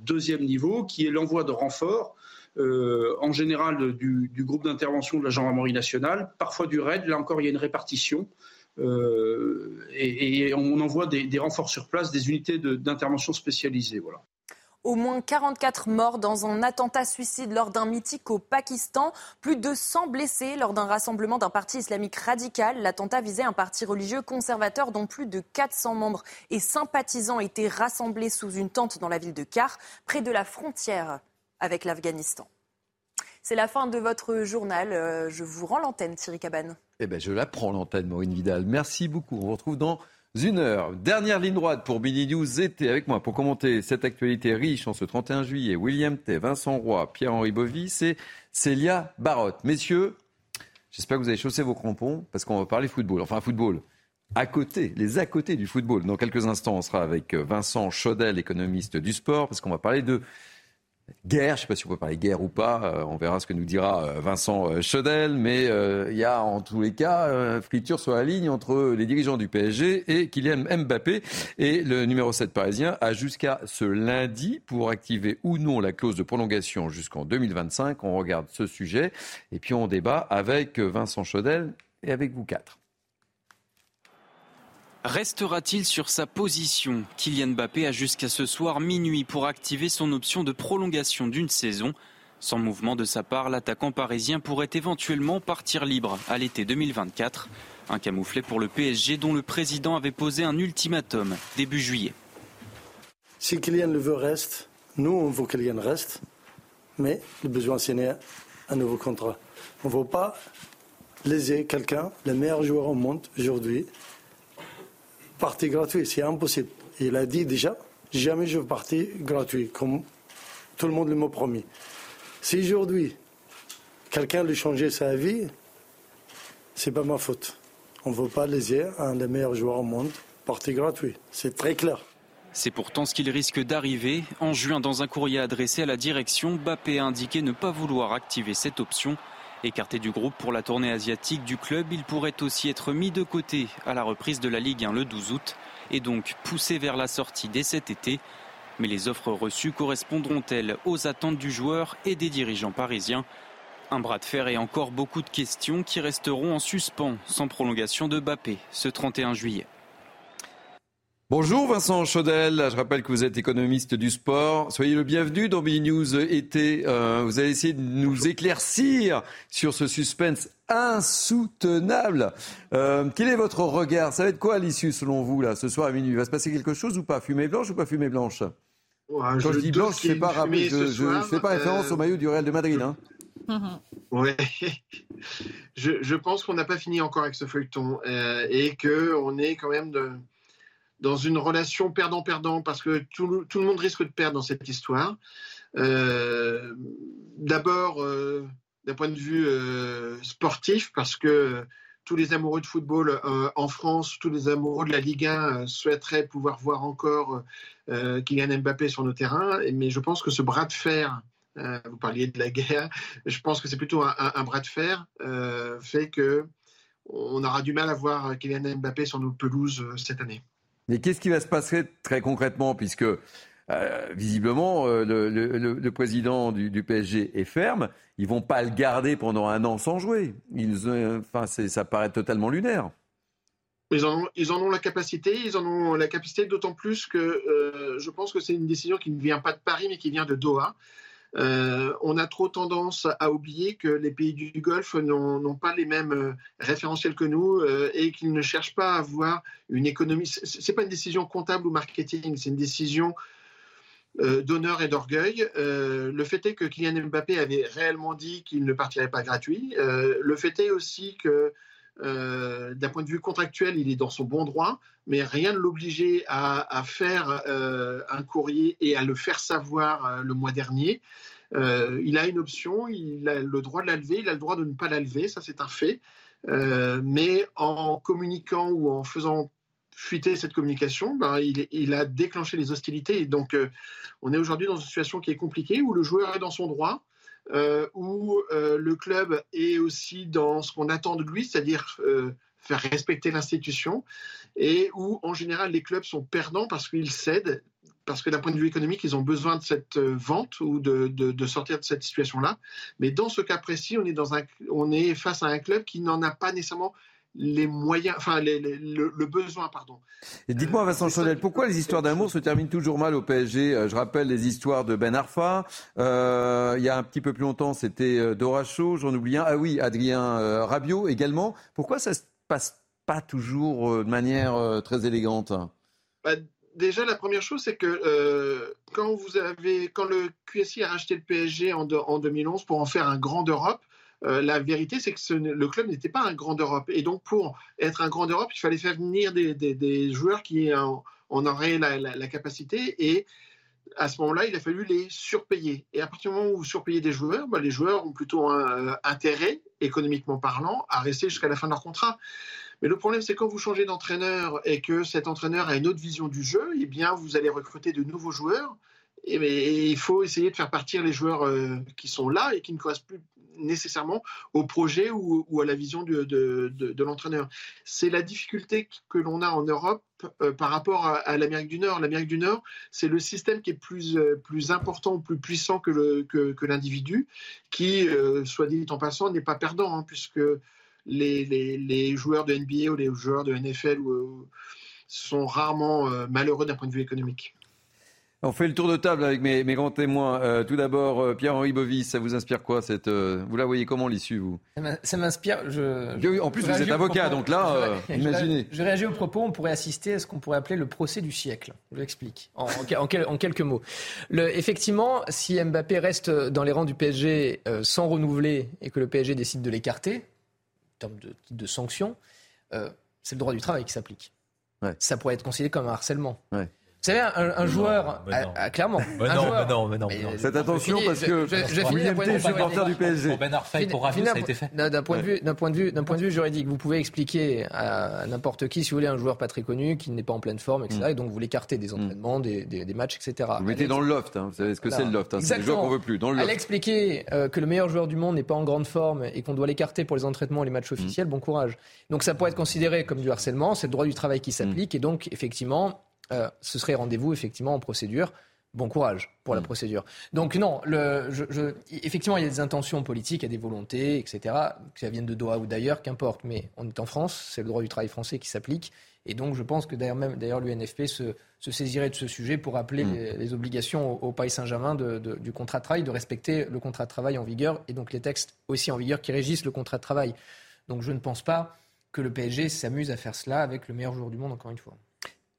deuxième niveau qui est l'envoi de renforts, euh, en général du, groupe d'intervention de la gendarmerie nationale, parfois du RAID. Là encore, il y a une répartition. et, on envoie des, des, renforts sur place, des unités d'intervention spécialisées. Voilà. Au moins 44 morts dans un attentat suicide lors d'un mythique au Pakistan. Plus de 100 blessés lors d'un rassemblement d'un parti islamique radical. L'attentat visait un parti religieux conservateur dont plus de 400 membres et sympathisants étaient rassemblés sous une tente dans la ville de Kar, près de la frontière avec l'Afghanistan. C'est la fin de votre journal. Euh, je vous rends l'antenne, Thierry Cabane. Eh bien, je la prends l'antenne, Maureen Vidal. Merci beaucoup. On vous retrouve dans une heure. Dernière ligne droite pour Mini News été avec moi pour commenter cette actualité riche en ce 31 juillet. William T, Vincent Roy, Pierre-Henri Bovis et Célia Barotte. Messieurs, j'espère que vous avez chaussé vos crampons parce qu'on va parler football. Enfin, football. À côté, les à côté du football. Dans quelques instants, on sera avec Vincent Chaudel, économiste du sport, parce qu'on va parler de guerre. Je ne sais pas si on peut parler guerre ou pas. Euh, on verra ce que nous dira euh, Vincent euh, Chodel. Mais il y a en tous les cas friture sur la ligne entre les dirigeants du PSG et Kylian Mbappé. Et le numéro 7 parisien a jusqu'à ce lundi pour activer ou non la clause de prolongation jusqu'en 2025. On regarde ce sujet et puis on débat avec Vincent Chodel et avec vous quatre. Restera-t-il sur sa position? Kylian Mbappé a jusqu'à ce soir minuit pour activer son option de prolongation d'une saison. Sans mouvement de sa part, l'attaquant parisien pourrait éventuellement partir libre à l'été 2024. Un camouflet pour le PSG dont le président avait posé un ultimatum début juillet. Si Kylian le veut, reste. Nous, on veut Kylian reste. Mais le besoin, c'est un nouveau contrat. On ne veut pas léser quelqu'un, le meilleur joueur au monde aujourd'hui, partie gratuit, c'est impossible. Il a dit déjà, jamais je partir gratuit, comme tout le monde le m'a promis. Si aujourd'hui, quelqu'un lui changeait sa vie, c'est pas ma faute. On ne veut pas léser un des meilleurs joueurs au monde, partie gratuite. C'est très clair. C'est pourtant ce qu'il risque d'arriver. En juin, dans un courrier adressé à la direction, Bappé a indiqué ne pas vouloir activer cette option. Écarté du groupe pour la tournée asiatique du club, il pourrait aussi être mis de côté à la reprise de la Ligue 1 le 12 août et donc poussé vers la sortie dès cet été. Mais les offres reçues correspondront-elles aux attentes du joueur et des dirigeants parisiens? Un bras de fer et encore beaucoup de questions qui resteront en suspens sans prolongation de Bappé ce 31 juillet. Bonjour Vincent Chaudel, je rappelle que vous êtes économiste du sport. Soyez le bienvenu dans BNews News été. Euh, vous allez essayer de nous éclaircir sur ce suspense insoutenable. Euh, quel est votre regard? Ça va être quoi l'issue selon vous là ce soir à minuit? Va se passer quelque chose ou pas? Fumée blanche ou pas fumée blanche? Quand je, dis blanche, je ne fais pas, fais pas référence au maillot du Real de Madrid. Hein. Ouais, je, pense qu'on n'a pas fini encore avec ce feuilleton euh, et que on est quand même de, dans une relation perdant-perdant, parce que tout le, monde risque de perdre dans cette histoire. Euh, d'abord, euh, d'un point de vue euh, sportif, parce que tous les amoureux de football en France, tous les amoureux de la Ligue 1 souhaiteraient pouvoir voir encore Kylian Mbappé sur nos terrains. Mais je pense que ce bras de fer, vous parliez de la guerre, je pense que c'est plutôt un, un, bras de fer, fait que on aura du mal à voir Kylian Mbappé sur nos pelouses cette année. Mais qu'est-ce qui va se passer très concrètement puisque euh, visiblement euh, le, président du, PSG est ferme, ils vont pas le garder pendant un an sans jouer. Ils, euh, ça paraît totalement lunaire. Ils en ont la capacité, ils en ont la capacité d'autant plus que je pense que c'est une décision qui ne vient pas de Paris mais qui vient de Doha. Euh, on a trop tendance à oublier que les pays du Golfe n'ont pas les mêmes euh, référentiels que nous euh, et qu'ils ne cherchent pas à avoir une économie. Ce n'est pas une décision comptable ou marketing, c'est une décision d'honneur et d'orgueil. le fait est que Kylian Mbappé avait réellement dit qu'il ne partirait pas gratuit. le fait est aussi que d'un point de vue contractuel, il est dans son bon droit, mais rien ne l'obligeait à, faire un courrier et à le faire savoir le mois dernier. Euh, il a une option, il a le droit de la lever, il a le droit de ne pas la lever, ça c'est un fait. Euh, mais en communiquant ou en faisant fuiter cette communication, ben, il, a déclenché les hostilités. Donc, euh, on est aujourd'hui dans une situation qui est compliquée, où le joueur est dans son droit, où le club est aussi dans ce qu'on attend de lui, c'est-à-dire faire respecter l'institution, et où, en général, les clubs sont perdants parce qu'ils cèdent parce que d'un point de vue économique, ils ont besoin de cette euh, vente ou de, sortir de cette situation-là. Mais dans ce cas précis, on est face à un club qui n'en a pas nécessairement les moyens, enfin le, besoin, pardon. Et dites-moi, euh, Vincent Chaudel, pourquoi les histoires d'amour se terminent toujours mal au PSG euh, Je rappelle les histoires de Ben Arfa. il y a un petit peu plus longtemps, c'était Doracho, j'en oublie un. Ah oui, Adrien Rabiot également. Pourquoi ça se passe pas toujours de manière très élégante? Bah, déjà, la première chose, c'est que euh, quand, vous avez, quand le QSI a racheté le PSG en, en 2011 pour en faire un grand d'Europe, euh, la vérité, c'est que le club n'était pas un grand d'Europe. Et donc, pour être un grand d'Europe, il fallait faire venir des, joueurs qui en, auraient la, capacité. Et à ce moment-là, il a fallu les surpayer. Et à partir du moment où vous surpayez des joueurs, bah, les joueurs ont plutôt un, euh, intérêt, économiquement parlant, à rester jusqu'à la fin de leur contrat. Mais le problème, c'est quand vous changez d'entraîneur et que cet entraîneur a une autre vision du jeu, eh bien, vous allez recruter de nouveaux joueurs. Et, il faut essayer de faire partir les joueurs euh, qui sont là et qui ne correspondent plus nécessairement au projet ou, à la vision de, l'entraîneur. C'est la difficulté que l'on a en Europe euh, par rapport à, l'Amérique du Nord. L'Amérique du Nord, c'est le système qui est plus, euh, plus important, plus puissant que l'individu, qui, soit dit en passant, n'est pas perdant, hein, puisque les, joueurs de NBA ou les joueurs de NFL euh, sont rarement euh, malheureux d'un point de vue économique. On fait le tour de table avec mes, grands témoins. Euh, tout d'abord, Pierre-Henri Bovis, ça vous inspire quoi cette, Vous la voyez comment l'issue, vous? Ça m'inspire. Je... En plus, vous êtes avocat, donc là, imaginez. Je, réagis au propos, on pourrait assister à ce qu'on pourrait appeler le procès du siècle. Je l'explique en, en, quelques mots. Le, effectivement, si Mbappé reste dans les rangs du PSG sans renouveler et que le PSG décide de l'écarter, termes de, de sanctions, euh, c'est le droit du travail qui s'applique. Ça pourrait être considéré comme un harcèlement. Savez, un, joueur, clairement. Mais non, mais non, mais non, mais Faites attention parce que je, je, William T, supporter du PSG. Pour Ben Arfa pour Ravi, ça a été fait. D'un point, de vue, point, de vue, point de vue juridique, vous pouvez expliquer à n'importe qui, si vous voulez, un joueur pas très connu, qui n'est pas en pleine forme, etc. Mm. Et donc vous l'écartez des entraînements, des, des, des, matchs, etc. Vous mettez dans le loft, hein. vous savez ce que c'est le loft. Hein. C'est le joueur qu'on veut plus. Dans le loft. Elle expliquer euh, que le meilleur joueur du monde n'est pas en grande forme et qu'on doit l'écarter pour les entraînements et les matchs officiels, bon courage. Donc ça pourrait être considéré comme du harcèlement, c'est le droit du travail qui s'applique. Et donc, effectivement, euh, ce serait rendez-vous effectivement en procédure. Bon courage pour la mm. procédure. Donc non, le, je, effectivement, il y a des intentions politiques, il y a des volontés, etc. Que ça vienne de Doha ou d'ailleurs, qu'importe. Mais on est en France, c'est le droit du travail français qui s'applique. Et donc, je pense que d'ailleurs, même d'ailleurs, l'UNFP se, se, saisirait de ce sujet pour rappeler mm. les, obligations au, Paris Saint-Germain de, du contrat de travail, de respecter le contrat de travail en vigueur et donc les textes aussi en vigueur qui régissent le contrat de travail. Donc, je ne pense pas que le PSG s'amuse à faire cela avec le meilleur joueur du monde, encore une fois.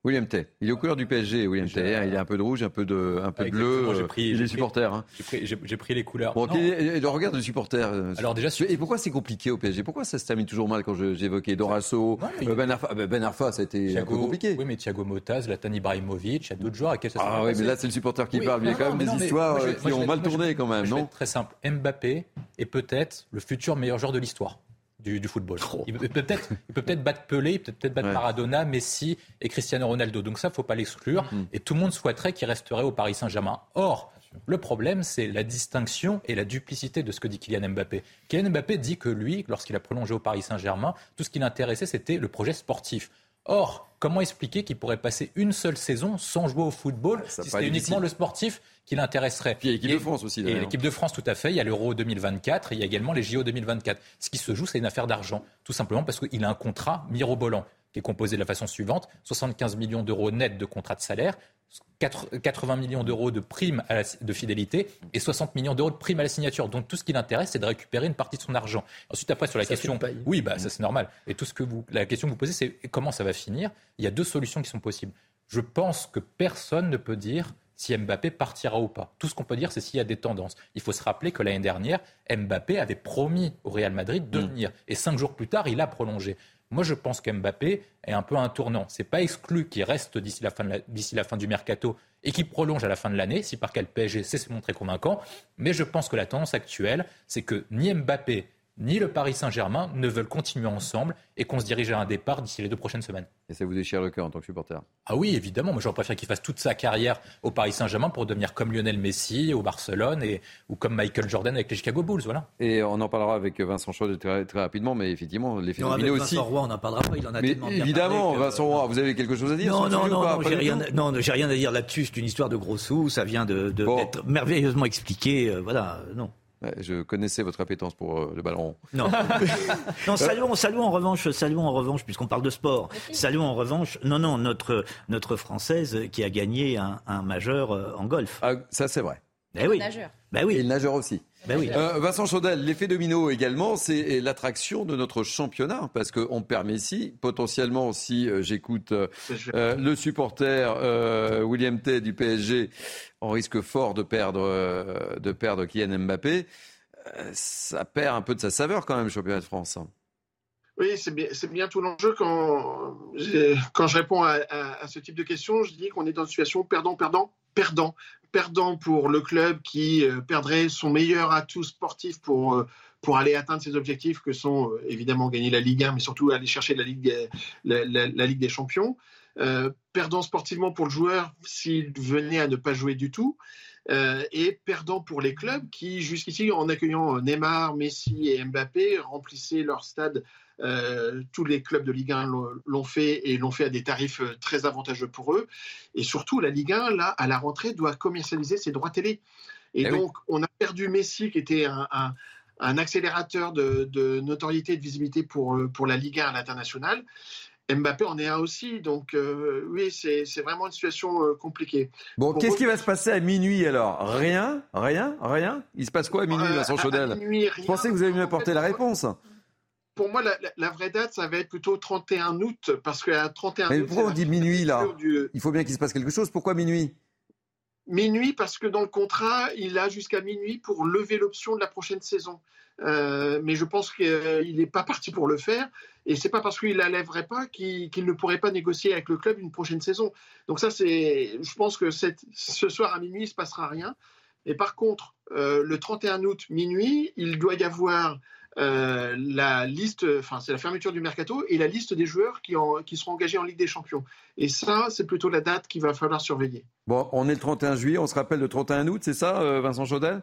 William Tay. Il est aux couleurs du PSG, William Tay. Hein. Il est un peu de rouge, un peu de, un peu bleu. Pris, il est supporter. Hein. J'ai pris, les couleurs. Bon, le regard du supporter. Euh, Alors déjà, et pourquoi c'est compliqué au PSG Pourquoi ça se termine toujours mal quand j'évoquais Dorasso, euh, Ben Arfa ah, Ben Arfa, ça a été un peu compliqué. Oui, mais Thiago Motta, Zlatan Ibrahimovic, il y a d'autres joueurs à qui ça Ah oui, mais là c'est le supporter qui parle. Il y a quand même des histoires euh, qui ont mal tourné quand même, non Très simple. Mbappé est peut-être le futur meilleur joueur de l'histoire du, football. Il peut peut-être peut peut battre Pelé, il peut peut-être battre Maradona, Messi et Cristiano Ronaldo. Donc ça, faut pas l'exclure. Mm. Et tout le monde souhaiterait qu'il resterait au Paris Saint-Germain. Or, le problème, c'est la distinction et la duplicité de ce que dit Kylian Mbappé. Kylian Mbappé dit que lui, lorsqu'il a prolongé au Paris Saint-Germain, tout ce qui l'intéressait, c'était le projet sportif. Or, comment expliquer qu'il pourrait passer une seule saison sans jouer au football si c'était uniquement le sportif qui l'intéresserait? Puis l'équipe de France aussi. Et l'équipe de France, tout à fait. Il y a l'Euro 2024 et il y a également les JO 2024. Ce qui se joue, c'est une affaire d'argent. Tout simplement parce qu'il a un contrat mirobolant qui est composé de la façon suivante 75 millions d'euros net de contrat de salaire, 80 millions d'euros de primes de fidélité et 60 millions d'euros de primes à la signature. Donc tout ce qui l'intéresse, c'est de récupérer une partie de son argent. Ensuite, après, sur la question. Oui, bah, ça c'est normal. Et tout ce que vous. La question que vous posez, c'est comment ça va finir? Il y a deux solutions qui sont possibles. Je pense que personne ne peut dire si Mbappé partira ou pas. Tout ce qu'on peut dire, c'est s'il y a des tendances. Il faut se rappeler que l'année dernière, Mbappé avait promis au Real Madrid de mm. venir. Et cinq jours plus tard, il a prolongé. Moi, je pense qu'Mbappé est un peu un tournant. C'est pas exclu qu'il reste d'ici la, fin du mercato et qu'il prolonge à la fin de l'année, si par quel PSG sait montrer convaincant. Mais je pense que la tendance actuelle, c'est que ni Mbappé ni le Paris Saint-Germain ne veulent continuer ensemble et qu'on se dirige à un départ d'ici les deux prochaines semaines. Et ça vous déchire le cœur en tant que supporter? Ah oui, évidemment. Moi, j'aurais préféré qu'il fasse toute sa carrière au Paris Saint-Germain pour devenir comme Lionel Messi au Barcelone et, ou comme Michael Jordan avec les Chicago Bulls. Voilà. Et on en parlera avec Vincent Chaud très, très rapidement, mais effectivement, l'effet dominé aussi. Vincent Roy, on n'en parlera pas. Il en a mais tellement Évidemment, Vincent Roy, vous avez quelque chose à dire Non, non, non, non, j'ai rien, non, j'ai rien à dire là-dessus. C'est une histoire de gros sous. Ça vient de, d'être merveilleusement expliqué. Euh, voilà, non. Je connaissais votre appétence pour euh, le ballon. Non, non saluons, saluons en revanche, saluons en revanche, puisqu'on parle de sport. Saluons en revanche, non, non, notre, notre française qui a gagné un, un majeur euh, en golf. Ah, ça c'est vrai. Ben oui. Nageur. Ben oui. Et le nageur aussi. Ben oui. Euh, Vincent Chaudel, l'effet domino également, c'est l'attraction de notre championnat, parce qu'on permet ici, potentiellement, si j'écoute le supporter William T du PSG, on risque fort de perdre, euh, de perdre Kylian Mbappé. Euh, ça perd un peu de sa saveur quand même, le championnat de France. Oui, c'est bien, bien, tout l'enjeu. Quand, quand je réponds à, ce type de questions, je dis qu'on est dans une situation perdant, perdant, perdant. Pour le club qui euh, perdrait son meilleur atout sportif pour, pour aller atteindre ses objectifs que sont évidemment gagner la Ligue 1, mais surtout aller chercher la Ligue, la, Ligue des Champions. Euh, perdant sportivement pour le joueur s'il venait à ne pas jouer du tout, euh, et perdant pour les clubs qui, jusqu'ici, en accueillant Neymar, Messi et Mbappé, remplissaient leur stade. Euh, tous les clubs de Ligue 1 l'ont fait et l'ont fait à des tarifs très avantageux pour eux. Et surtout, la Ligue 1, là, à la rentrée, doit commercialiser ses droits télé. Et eh donc, on a perdu Messi, qui était un, accélérateur de, de, notoriété et de visibilité pour, pour la Ligue 1 à l'international. Mbappé en est un aussi. Donc euh, oui, c'est vraiment une situation euh, compliquée. Bon, qu'est-ce qui va se passer à minuit alors? Rien? Rien? Rien? Il se passe quoi à minuit, euh, Vincent Chaudel? Je pensais que vous alliez m'apporter la réponse. Pour moi, la, vraie date, ça va être plutôt 31 août, parce qu'à 31 Mais pourquoi on dit minuit là? Il faut bien qu'il se passe quelque chose. Pourquoi minuit? Minuit parce que dans le contrat, il a jusqu'à minuit pour lever l'option de la prochaine saison. Euh, mais je pense qu'il n'est pas parti pour le faire. Et c'est pas parce qu'il la lèverait pas qu'il ne pourrait pas négocier avec le club une prochaine saison. Donc ça, c'est, je pense que ce soir à minuit, il se passera rien. Et par contre, euh, le 31 août minuit, il doit y avoir euh, la liste, enfin c'est la fermeture du mercato et la liste des joueurs qui, qui seront engagés en Ligue des Champions. Et ça, c'est plutôt la date qu'il va falloir surveiller. Bon, on est le 31 juillet, on se rappelle le 31 août, c'est ça, euh, Vincent Chaudel?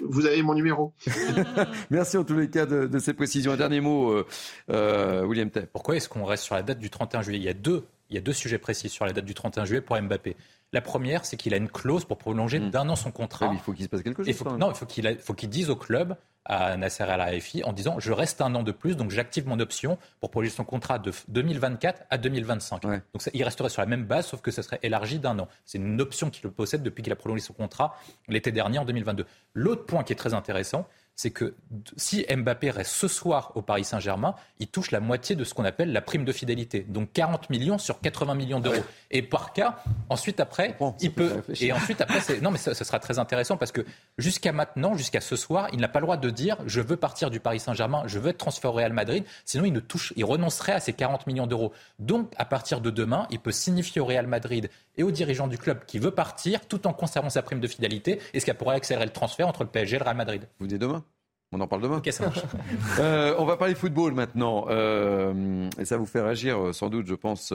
Vous avez mon numéro. Merci en tous les cas de, ces précisions. Un dernier mot, William Tay. Pourquoi est-ce qu'on reste sur la date du 31 juillet? Il y, a deux, il y a deux sujets précis sur la date du 31 juillet pour Mbappé. La première, c'est qu'il a une clause pour prolonger hmm. d'un an son contrat. il faut qu'il se passe quelque chose. faut, non, il faut qu'il, faut qu'il dise au club, à Nasser Al-Khelaifi, en disant je reste un an de plus, donc j'active mon option pour prolonger son contrat de 2024 à 2025. Donc il resterait sur la même base, sauf que ça serait élargi d'un an. C'est une option qu'il possède depuis qu'il a prolongé son contrat l'été dernier en 2022. L'autre point qui est très intéressant, c'est que si Mbappé reste ce soir au Paris Saint-Germain, il touche la moitié de ce qu'on appelle la prime de fidélité. Donc 40 millions sur 80 millions d'euros. Et par cas, ensuite après, il peut. Et ensuite après, non mais ça, sera très intéressant parce que jusqu'à maintenant, jusqu'à ce soir, il n'a pas le droit de dire je veux partir du Paris Saint-Germain, je veux être transféré au Real Madrid. Sinon, il ne touche, il renoncerait à ces 40 millions d'euros. Donc à partir de demain, il peut signifier au Real Madrid et aux dirigeants du club qui veut partir tout en conservant sa prime de fidélité et ce qui pourrait accélérer le transfert entre le PSG et le Real Madrid. Vous dites demain? On en parle demain. Okay, ça euh, on va parler football maintenant. Euh, et ça vous fait réagir euh, sans doute, je pense,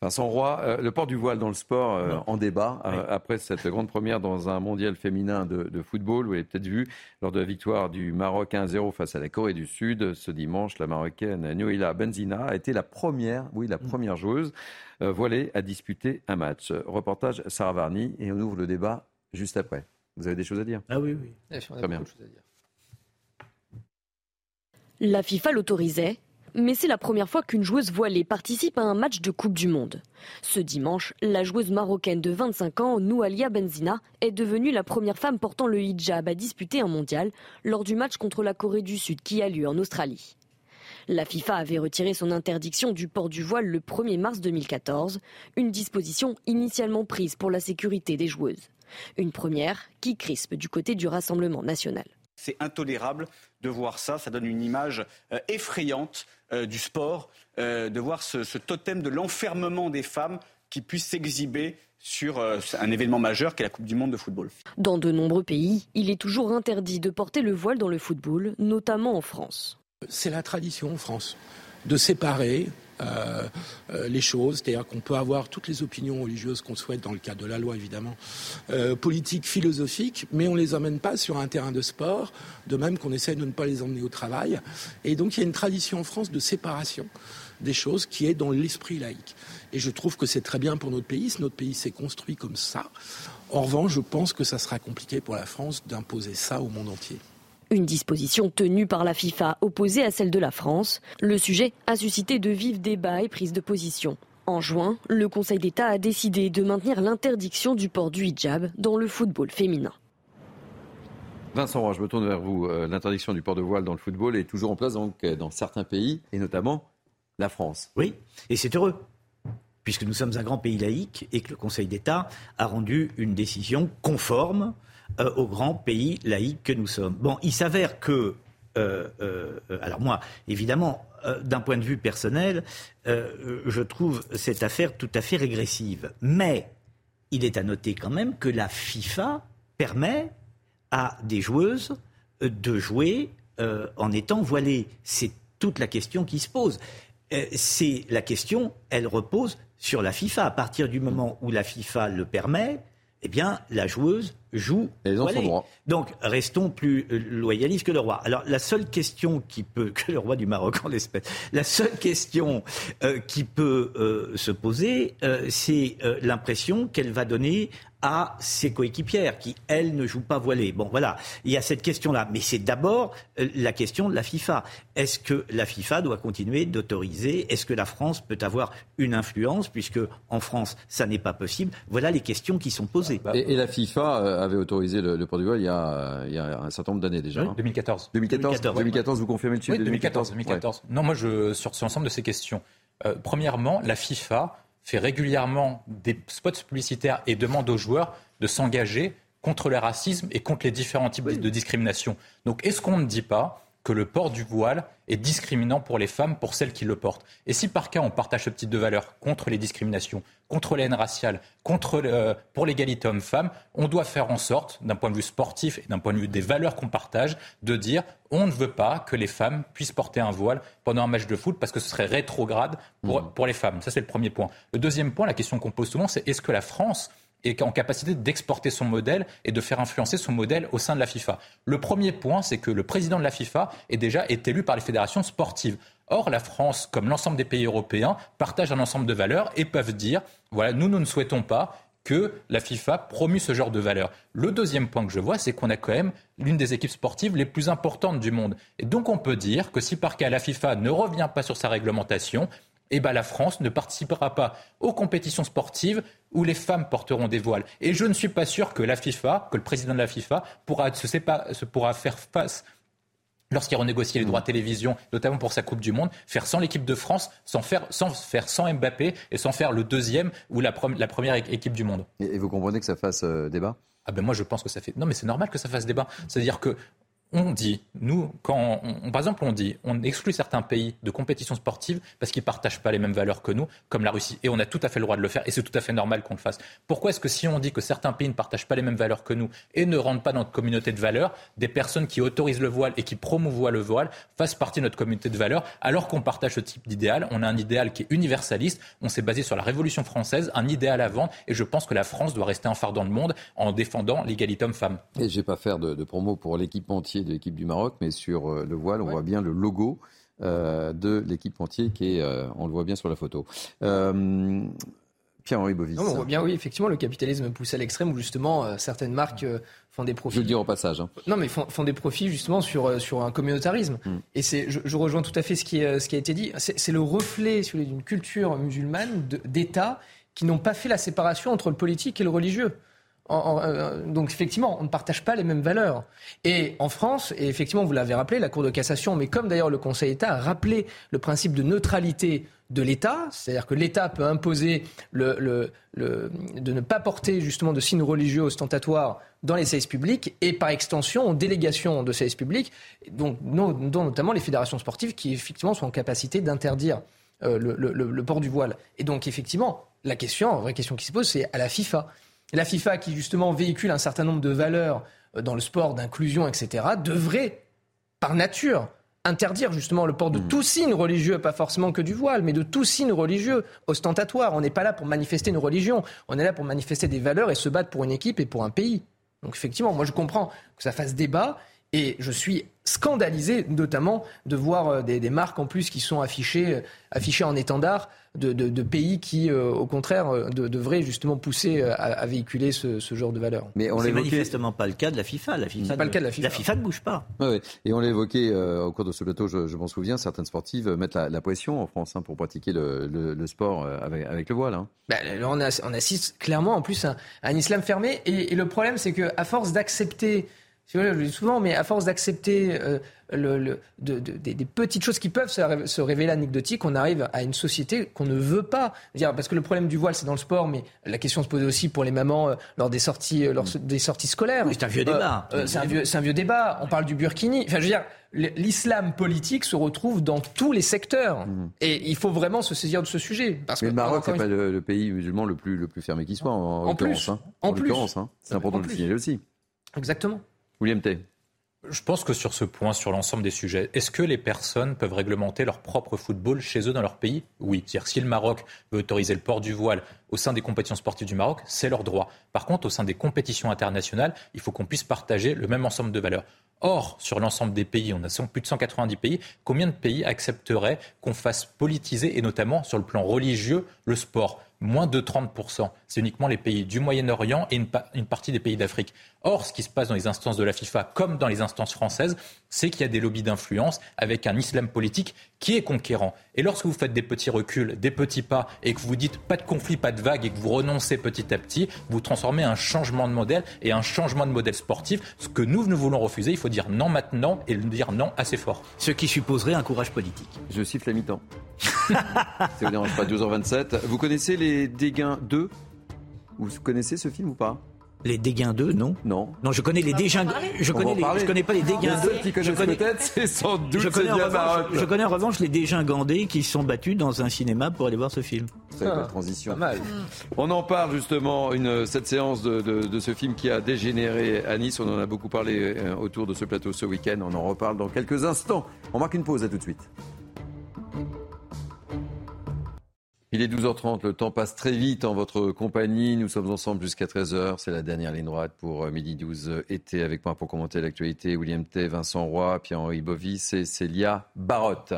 Vincent Roy. le port du voile dans le sport en débat après cette grande première dans un mondial féminin de, football. Vous l'avez peut-être vu lors de la victoire du Maroc 1-0 face à la Corée du Sud. Ce dimanche, la Marocaine Noïla Benzina a été la première, oui, la mm. première joueuse voilée à disputer un match. Reportage Sarah Varni et on ouvre le débat juste après. Vous avez des choses à dire? Ah oui, oui. Très bien. La FIFA l'autorisait, mais c'est la première fois qu'une joueuse voilée participe à un match de Coupe du Monde. Ce dimanche, la joueuse marocaine de 25 ans, Noualia Benzina, est devenue la première femme portant le hijab à disputer un mondial lors du match contre la Corée du Sud qui a lieu en Australie. La FIFA avait retiré son interdiction du port du voile le 1er mars 2014, une disposition initialement prise pour la sécurité des joueuses. Une première qui crispe du côté du Rassemblement national. C'est intolérable de voir ça. Ça donne une image euh, effrayante euh, du sport, euh, de voir ce, totem de l'enfermement des femmes qui puissent s'exhiber sur un événement majeur qu'est la Coupe du Monde de football. Dans de nombreux pays, il est toujours interdit de porter le voile dans le football, notamment en France. C'est la tradition en France de séparer euh, euh, les choses, c'est-à-dire qu'on peut avoir toutes les opinions religieuses qu'on souhaite dans le cadre de la loi évidemment, euh, politiques, philosophiques, mais on les emmène pas sur un terrain de sport, de même qu'on essaie de ne pas les emmener au travail. Et donc il y a une tradition en France de séparation des choses qui est dans l'esprit laïque. Et je trouve que c'est très bien pour notre pays, notre pays s'est construit comme ça. En revanche, je pense que ça sera compliqué pour la France d'imposer ça au monde entier. Une disposition tenue par la FIFA opposée à celle de la France. Le sujet a suscité de vifs débats et prises de position. En juin, le Conseil d'État a décidé de maintenir l'interdiction du port du hijab dans le football féminin. Vincent Roy, je me tourne vers vous. Euh, l'interdiction du port de voile dans le football est toujours en place euh, dans certains pays, et notamment la France. Oui, et c'est heureux, puisque nous sommes un grand pays laïque et que le Conseil d'État a rendu une décision conforme euh, au grand pays laïque que nous sommes. Bon, il s'avère que, euh, euh, alors moi, évidemment, d'un point de vue personnel, je trouve cette affaire tout à fait régressive. Mais il est à noter quand même que la FIFA permet à des joueuses de jouer en étant voilées. C'est toute la question qui se pose. c'est la question, elle repose sur la FIFA. À partir du moment où la FIFA le permet, eh bien, la joueuse joue. Et Donc, restons plus euh, loyalistes que le roi. Alors, la seule question qui peut, que le roi du Maroc en l'espèce, la seule question euh, qui peut euh, se poser, c'est l'impression qu'elle va donner à ses coéquipières qui, elles, ne jouent pas voilées. Bon, voilà, il y a cette question-là. Mais c'est d'abord la question de la FIFA. Est-ce que la FIFA doit continuer d'autoriser? Est-ce que la France peut avoir une influence Puisque en France, ça n'est pas possible? Voilà les questions qui sont posées. Et, la FIFA avait autorisé le, port du voile il y a, il y a un certain nombre d'années déjà. 2014. 2014. 2014, vous confirmez le chiffre de 2014 2014. Non, moi, je, sur, sur l'ensemble de ces questions. Euh, premièrement, la FIFA fait régulièrement des spots publicitaires et demande aux joueurs de s'engager contre le racisme et contre les différents types de discrimination. Donc est-ce qu'on ne dit pas que le port du voile est discriminant pour les femmes, pour celles qui le portent. Et si par cas on partage ce type de valeur contre les discriminations, contre les haines raciales, contre euh, pour l'égalité homme-femme, on doit faire en sorte, d'un point de vue sportif et d'un point de vue des valeurs qu'on partage, de dire on ne veut pas que les femmes puissent porter un voile pendant un match de foot parce que ce serait rétrograde pour, mmh. pour les femmes. Ça c'est le premier point. Le deuxième point, la question qu'on pose souvent, c'est est-ce que la France est en capacité d'exporter son modèle et de faire influencer son modèle au sein de la FIFA. Le premier point, c'est que le président de la FIFA est déjà élu par les fédérations sportives. Or, la France, comme l'ensemble des pays européens, partagent un ensemble de valeurs et peuvent dire, voilà, nous, nous ne souhaitons pas que la FIFA promue ce genre de valeurs. Le deuxième point que je vois, c'est qu'on a quand même l'une des équipes sportives les plus importantes du monde. Et donc on peut dire que si par cas la FIFA ne revient pas sur sa réglementation, eh ben, la France ne participera pas aux compétitions sportives où les femmes porteront des voiles. Et je ne suis pas sûr que la FIFA, que le président de la FIFA pourra, se, se pourra faire face lorsqu'il renégocié les droits de télévision, notamment pour sa Coupe du Monde, faire sans l'équipe de France, sans faire, sans faire sans Mbappé et sans faire le deuxième ou la, la première équipe du monde. Et, vous comprenez que ça fasse euh, débat? Ah ben moi je pense que ça fait non mais c'est normal que ça fasse débat. C'est-à-dire que on dit, nous, quand par exemple, on dit, on exclut certains pays de compétitions sportives parce qu'ils ne partagent pas les mêmes valeurs que nous, comme la Russie. Et on a tout à fait le droit de le faire et c'est tout à fait normal qu'on le fasse. Pourquoi est-ce que si on dit que certains pays ne partagent pas les mêmes valeurs que nous et ne rentrent pas dans notre communauté de valeurs, des personnes qui autorisent le voile et qui promouvoient le voile fassent partie de notre communauté de valeurs alors qu'on partage ce type d'idéal? On a un idéal qui est universaliste. On s'est basé sur la Révolution française, un idéal à vendre et je pense que la France doit rester un phare dans le monde en défendant l'égalité homme-femme. Et je vais pas faire de, promo pour de l'équipe du Maroc, mais sur euh, le voile, on voit bien le logo euh, de l'équipe entière qui est, euh, on le voit bien sur la photo. Pierre-Henri Bovis. on voit bien, oui, effectivement, le capitalisme pousse à l'extrême où justement certaines marques font des profits. Je le dis au passage. Hein. Non, mais font, font, des profits justement sur, sur un communautarisme. Mm. Et c'est, je, rejoins tout à fait ce qui, ce qui a été dit. C'est, le reflet d'une culture musulmane, d'États qui n'ont pas fait la séparation entre le politique et le religieux. Euh, donc effectivement, on ne partage pas les mêmes valeurs. Et en France, et effectivement, vous l'avez rappelé, la Cour de cassation, mais comme d'ailleurs le Conseil d'État a rappelé le principe de neutralité de l'État, c'est-à-dire que l'État peut imposer de ne pas porter justement de signes religieux ostentatoires dans les services publics et par extension en délégation de services publics, dont notamment les fédérations sportives qui effectivement sont en capacité d'interdire euh, le, port du voile. Et donc effectivement, la question, la vraie question qui se pose, c'est à la FIFA. La FIFA, qui justement véhicule un certain nombre de valeurs euh, dans le sport, d'inclusion, etc., devrait, par nature, interdire justement le port de mmh. tout signe religieux, pas forcément que du voile, mais de tout signe religieux ostentatoire. On n'est pas là pour manifester une religion, on est là pour manifester des valeurs et se battre pour une équipe et pour un pays. Donc effectivement, moi je comprends que ça fasse débat et je suis scandalisé notamment de voir euh, des, marques en plus qui sont affichées, euh, affichées en étendard de, pays qui, euh, au contraire, devraient justement pousser à, véhiculer ce, genre de valeurs. Mais on c'est manifestement pas le cas de la FIFA. La FIFA, pas le cas de la FIFA. La FIFA ne bouge pas. Et on l'a évoqué au cours de ce plateau, je, m'en souviens, certaines sportives mettent la, pression en France hein, pour pratiquer le, sport avec, le voile. Hein. Ben, on, assiste clairement en plus à, un islam fermé. Et, et le problème, c'est qu'à force d'accepter je le dis souvent, mais à force d'accepter euh, le, des, petites choses qui peuvent se, révéler anecdotiques, on arrive à une société qu'on ne veut pas. Parce que le problème du voile, c'est dans le sport, mais la question se pose aussi pour les mamans euh, lors des sorties, euh, lors des sorties scolaires. c'est un vieux débat. c'est, un vieux, un vieux, débat. On parle du burkini. Enfin, je veux dire, l'islam politique se retrouve dans tous les secteurs. Mmh. Et il faut vraiment se saisir de ce sujet. Parce mais le Maroc, n'est pas le, pays musulman le plus, le plus fermé qui soit, en, en plus. Hein. En, plus. Hein. C'est important de le signaler aussi. Exactement. William T. Je pense que sur ce point, sur l'ensemble des sujets, est-ce que les personnes peuvent réglementer leur propre football chez eux dans leur pays? Oui. C'est-à-dire si le Maroc veut autoriser le port du voile au sein des compétitions sportives du Maroc, c'est leur droit. Par contre, au sein des compétitions internationales, il faut qu'on puisse partager le même ensemble de valeurs. Or, sur l'ensemble des pays, on a plus de 190 pays, combien de pays accepteraient qu'on fasse politiser, et notamment sur le plan religieux, le sport? Moins de 30%. C'est uniquement les pays du Moyen-Orient et une, partie des pays d'Afrique. Or, ce qui se passe dans les instances de la FIFA, comme dans les instances françaises, c'est qu'il y a des lobbies d'influence avec un islam politique qui est conquérant. Et lorsque vous faites des petits reculs, des petits pas, et que vous dites pas de conflit, pas de vague, et que vous renoncez petit à petit, vous transformez un changement de modèle et un changement de modèle sportif. Ce que nous, nous voulons refuser, il faut dire non maintenant et le dire non assez fort. Ce qui supposerait un courage politique. Je siffle la mi-temps. Ça vous dérange pas, 12h27. Vous connaissez les Dégains 2 Vous connaissez ce film ou pas? Les Dégains 2, non Non. Non, je connais les Dégains. Je connais, les, je connais pas les Dégains 2. qui connaissent connais... peut-être, c'est sans doute je connais, en revanche, je connais en revanche les qui sont battus dans un cinéma pour aller voir ce film. Très belle transition. On en parle justement, une, cette séance de, de- de ce film qui a dégénéré à Nice. On en a beaucoup parlé euh, autour de ce plateau ce week-end. On en reparle dans quelques instants. On marque une pause, à tout de suite. Il est 12h30, le temps passe très vite en votre compagnie. Nous sommes ensemble jusqu'à 13h. C'est la dernière ligne droite pour euh, midi 12 euh, été avec moi pour commenter l'actualité. William T, Vincent Roy, Pierre-Henri Bovis et Célia Barotte.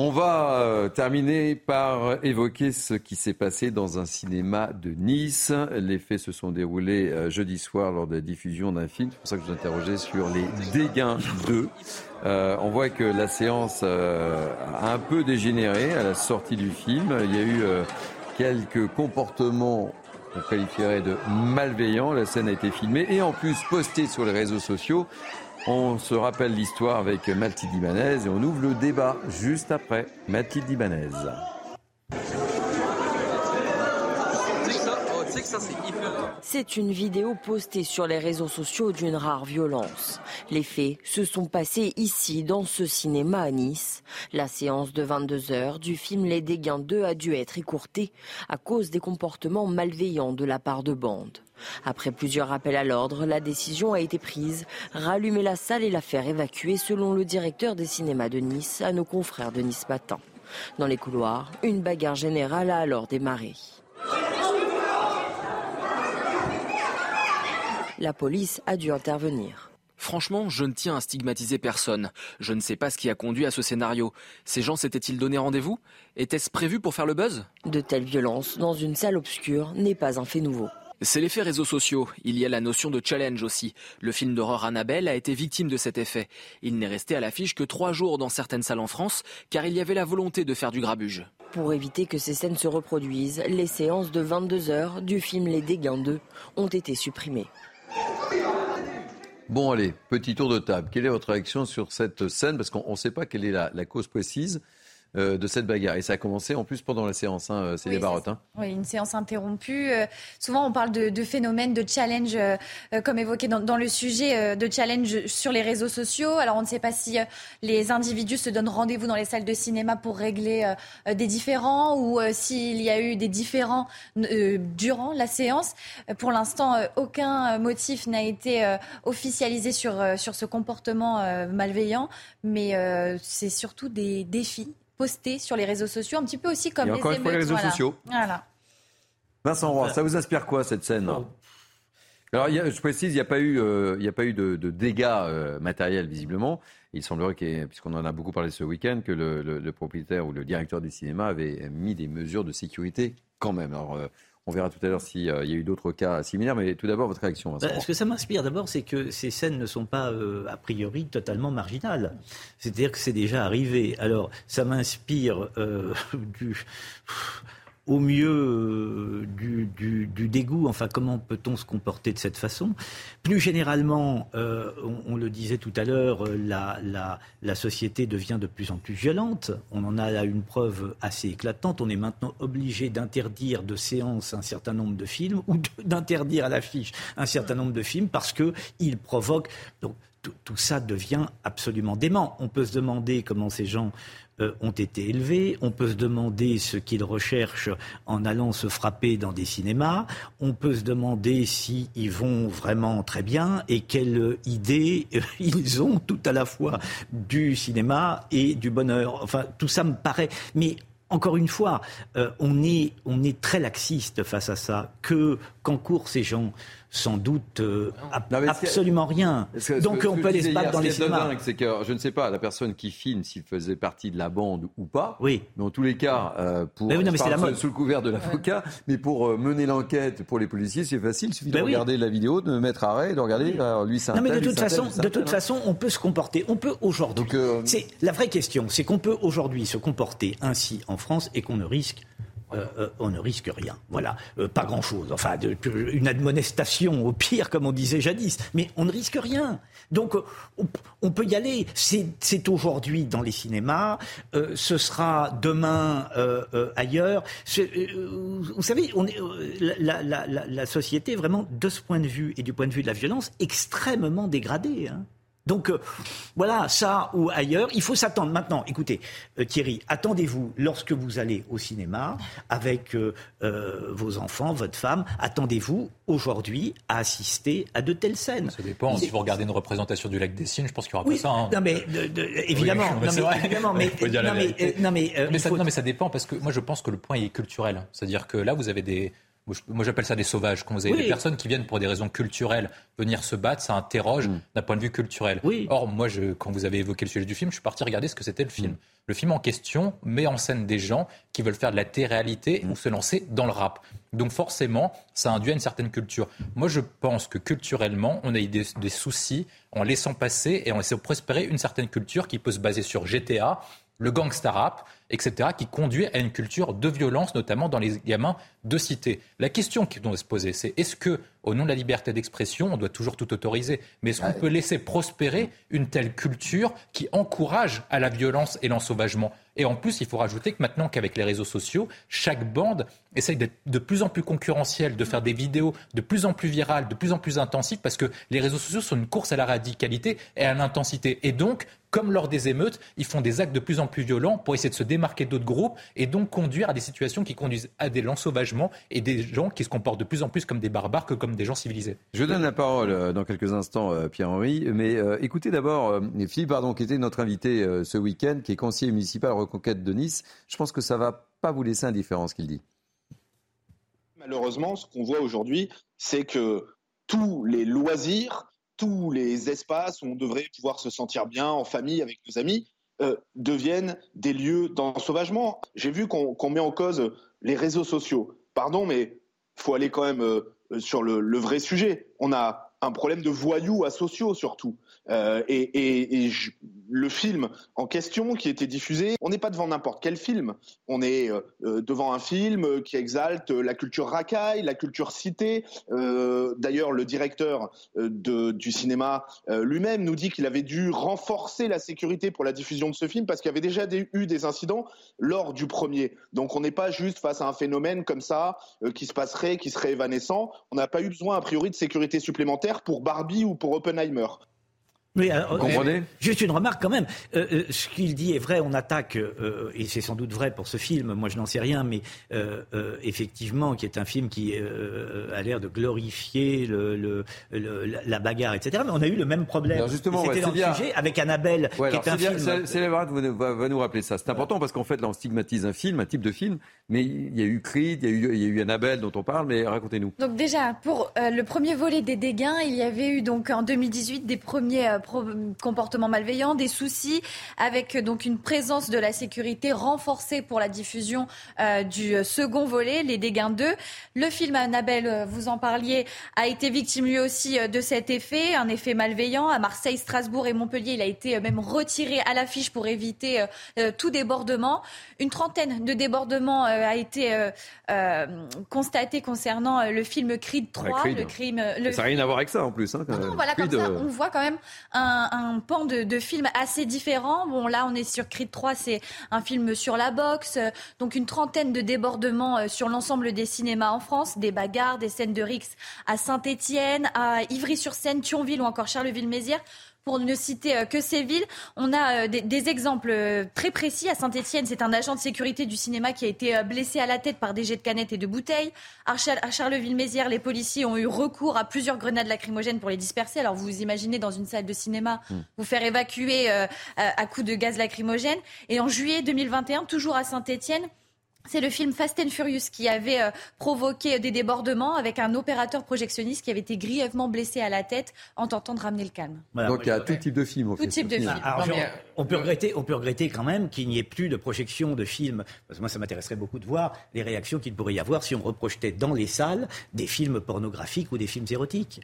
On va euh, terminer par évoquer ce qui s'est passé dans un cinéma de Nice. Les faits se sont déroulés euh, jeudi soir lors de la diffusion d'un film. C'est pour ça que je vous interrogeais sur les Dégains 2. Euh, on voit que la séance a un peu dégénéré à la sortie du film. Il y a eu quelques comportements qu'on qualifierait de malveillants. La scène a été filmée et en plus postée sur les réseaux sociaux. On se rappelle l'histoire avec Mathilde Ibanez et on ouvre le débat juste après Mathilde Ibanez. C'est une vidéo postée sur les réseaux sociaux d'une rare violence. Les faits se sont passés ici, dans ce cinéma à Nice. La séance de 22 heures du film Les Dégains 2 a dû être écourtée à cause des comportements malveillants de la part de bandes. Après plusieurs appels à l'ordre, la décision a été prise, rallumer la salle et la faire évacuer selon le directeur des cinémas de Nice à nos confrères de Nice Matin. Dans les couloirs, une bagarre générale a alors démarré. La police a dû intervenir. Franchement, je ne tiens à stigmatiser personne. Je ne sais pas ce qui a conduit à ce scénario. Ces gens s'étaient-ils donné rendez-vous? Était-ce prévu pour faire le buzz? De telles violences dans une salle obscure n'est pas un fait nouveau. C'est l'effet réseaux sociaux. Il y a la notion de challenge aussi. Le film d'horreur Annabelle a été victime de cet effet. Il n'est resté à l'affiche que trois jours dans certaines salles en France, car il y avait la volonté de faire du grabuge. Pour éviter que ces scènes se reproduisent, les séances de 22 heures du film Les Dégains 2 ont été supprimées. Bon, allez, petit tour de table. Quelle est votre réaction sur cette scène? Parce qu'on ne sait pas quelle est la, cause précise de cette bagarre. Et ça a commencé en plus pendant la séance, hein, c'est Oui, barottes. hein. Oui, une séance interrompue. Euh, souvent, on parle de, de phénomènes de challenge, euh, euh, comme évoqué dans, dans le sujet, euh, de challenge sur les réseaux sociaux. Alors, on ne sait pas si euh, les individus se donnent rendez-vous dans les salles de cinéma pour régler euh, euh, des différends ou euh, s'il y a eu des différends euh, durant la séance. Euh, Pour l'instant, euh, aucun euh, motif n'a été euh, officialisé sur, euh, sur ce comportement euh, malveillant, mais euh, c'est surtout des défis postés sur les réseaux sociaux, un petit peu aussi comme Et les encore une fois, les émeutes, réseaux voilà. sociaux. Voilà. Vincent Roy, ça vous inspire quoi cette scène Alors, il y a- je précise, il n'y a pas eu, euh, il n'y a pas eu de, de dégâts euh, matériels visiblement. Il semblerait, y ait- puisqu'on en a beaucoup parlé ce week-end, que le, le- le propriétaire ou le directeur du cinéma avait mis des mesures de sécurité quand même. Alors, euh, on verra tout à l'heure s'il y a eu d'autres cas similaires, mais tout d'abord votre réaction. Vincent Roy. ce que ça m'inspire d'abord, c'est que ces scènes ne sont pas euh, a priori totalement marginales. C'est-à-dire que c'est déjà arrivé. Alors, ça m'inspire euh, du au mieux euh, du, dégoût. Enfin, comment peut-on se comporter de cette façon? Plus généralement, euh, on, le disait tout à l'heure, euh, la, société devient de plus en plus violente. On en a là une preuve assez éclatante. On est maintenant obligé d'interdire de séance un certain nombre de films ou d'interdire à l'affiche un certain nombre de films parce qu'ils provoquent. Donc, tout ça devient absolument dément. On peut se demander comment ces gens euh, ont été élevés. On peut se demander ce qu'ils recherchent en allant se frapper dans des cinémas. On peut se demander s'ils vont vraiment très bien et quelle idée euh, ils ont tout à la fois du cinéma et du bonheur. Enfin, tout ça me paraît. Mais encore une fois, euh, on, est, on est très laxiste face à ça. Que qu'encourent ces gens Sans doute euh, Non, que- absolument rien. Que- Donc que on peut aller se battre dans ce les qui est cinémas. dingue, c'est que je ne sais pas la personne qui filme s'il faisait partie de la bande ou pas. Oui. Mais en tous les cas, euh, pour Mais oui, non, mais la sous- mode. sous le couvert de l'avocat, mais pour euh, mener l'enquête pour les policiers, c'est facile. Il suffit Ben de oui. regarder la vidéo, de mettre arrêt, de regarder. alors, lui, Non mais de toute façon, de toute façon, on peut se comporter. On peut aujourd'hui. C'est la vraie question, c'est qu'on peut aujourd'hui se comporter ainsi en France et qu'on ne risque euh, euh, on ne risque rien. Voilà, euh, pas grand-chose. Enfin, une admonestation au pire, comme on disait jadis. Mais on ne risque rien. Donc, on, peut y aller. C'est aujourd'hui dans les cinémas. ce sera demain ailleurs. vous savez, on est, la, société est vraiment, de ce point de vue et du point de vue de la violence, extrêmement dégradée. Hein. Donc euh, voilà, ça ou ailleurs, il faut s'attendre. Maintenant, écoutez, euh, Thierry, attendez-vous lorsque vous allez au cinéma avec euh, vos enfants, votre femme, attendez-vous aujourd'hui à assister à de telles scènes. Ça dépend. Si vous regardez une représentation du lac des Cygnes, je pense qu'il y aura pas ça. Hein. Non mais évidemment, non, mais, non, mais, ça, non mais ça dépend parce que moi je pense que le point est culturel. C'est-à-dire que là vous avez des moi j'appelle ça des sauvages. Quand vous avez des personnes qui viennent pour des raisons culturelles venir se battre, ça interroge mm. d'un point de vue culturel. Or, moi, je, quand vous avez évoqué le sujet du film, je suis parti regarder ce que c'était le film. Mm. Le film en question met en scène des gens qui veulent faire de la télé-réalité mm. ou se lancer dans le rap. Donc forcément, ça induit une certaine culture. Moi, je pense que culturellement, on a eu des, des soucis en laissant passer et en laissant prospérer une certaine culture qui peut se baser sur GTA, le gangsta rap, etc., qui conduit à une culture de violence, notamment dans les gamins de cité. La question qui doit se poser, c'est est-ce que, au nom de la liberté d'expression, on doit toujours tout autoriser, mais est-ce qu'on peut laisser prospérer une telle culture qui encourage à la violence et l'ensauvagement? Et en plus, il faut rajouter que maintenant qu'avec les réseaux sociaux, chaque bande essaye d'être de plus en plus concurrentielle, de faire des vidéos de plus en plus virales, de plus en plus intensives, parce que les réseaux sociaux sont une course à la radicalité et à l'intensité. Et donc, comme lors des émeutes, ils font des actes de plus en plus violents pour essayer de se démarquer d'autres groupes et donc conduire à des situations qui conduisent à des l'ensauvagements et des gens qui se comportent de plus en plus comme des barbares que comme des gens civilisés. Je donne la parole euh, dans quelques instants, euh, Pierre-Henri, mais euh, écoutez d'abord Philippe Pardon, qui était notre invité ce week-end, qui est conseiller municipal Reconquête de Nice. Je pense que ça ne va pas vous laisser indifférent ce qu'il dit. Malheureusement, ce qu'on voit aujourd'hui, c'est que tous les loisirs tous les espaces où on devrait pouvoir se sentir bien en famille avec nos amis euh, deviennent des lieux d'ensauvagement. J'ai vu qu'on met en cause les réseaux sociaux. Pardon, mais faut aller quand même euh, sur le, vrai sujet. On a un problème de voyous asociaux surtout. Euh, et, le film en question qui était diffusé, on n'est pas devant n'importe quel film. On est euh, euh, devant un film qui exalte la culture racaille, la culture cité. D'ailleurs, le directeur du cinéma lui-même nous dit qu'il avait dû renforcer la sécurité pour la diffusion de ce film parce qu'il y avait déjà eu des incidents lors du premier. Donc on n'est pas juste face à un phénomène comme ça qui se passerait, qui serait évanescent. On n'a pas eu besoin a priori de sécurité supplémentaire pour Barbie ou pour Oppenheimer. Oui, Vous comprenez Juste une remarque quand même. Euh, euh, ce qu'il dit est vrai, on attaque, euh, et c'est sans doute vrai pour ce film, moi je n'en sais rien, mais effectivement, qui est un film qui a l'air de glorifier le, la bagarre, etc. Mais on a eu le même problème. justement, C'était dans le sujet avec Annabelle, qui est un film... C'est va, va, nous rappeler ça. C'est important parce qu'en fait, là, on stigmatise un film, un type de film, mais il y a eu Creed, il y a eu, il y a eu Annabelle dont on parle, mais racontez-nous. Donc déjà, pour le premier volet des dégâts, il y avait eu donc en 2018 des premiers comportements malveillants, des soucis avec euh, donc une présence de la sécurité renforcée pour la diffusion euh, du euh, second volet, Les Dégâts 2. Le film Annabelle, vous en parliez, a été victime lui aussi de cet effet, un effet malveillant. À Marseille, Strasbourg et Montpellier, il a été même retiré à l'affiche pour éviter tout débordement. Une trentaine de débordements a été constaté concernant le film Creed 3. Le crime, Ça n'a rien à voir avec ça en plus. Hein, non, voilà, comme ça, on voit quand même un, pan de, films assez différent. Bon, là, on est sur Creed 3, c'est un film sur la boxe, donc une trentaine de débordements euh, sur l'ensemble des cinémas en France, des bagarres, des scènes de rix à Saint-Étienne, à Ivry-sur-Seine, Thionville ou encore Charleville-Mézières pour ne citer euh, que ces villes. On a euh, des, exemples euh, très précis. À Saint-Etienne, c'est un agent de sécurité du cinéma qui a été blessé à la tête par des jets de canettes et de bouteilles. À Charleville-Mézières, les policiers ont eu recours à plusieurs grenades lacrymogènes pour les disperser. Alors vous imaginez dans une salle de cinéma hmm. vous faire évacuer à coups de gaz lacrymogène. Et en juillet 2021, toujours à Saint-Etienne, c'est le film Fast and Furious qui avait euh, provoqué des débordements avec un opérateur projectionniste qui avait été grièvement blessé à la tête en tentant de ramener le calme. Donc il y a tout type de film. Tout type de film. on, peut regretter, on peut regretter quand même qu'il n'y ait plus de projection de films. Parce que moi, ça m'intéresserait beaucoup de voir les réactions qu'il pourrait y avoir si on reprojetait dans les salles des films pornographiques ou des films érotiques.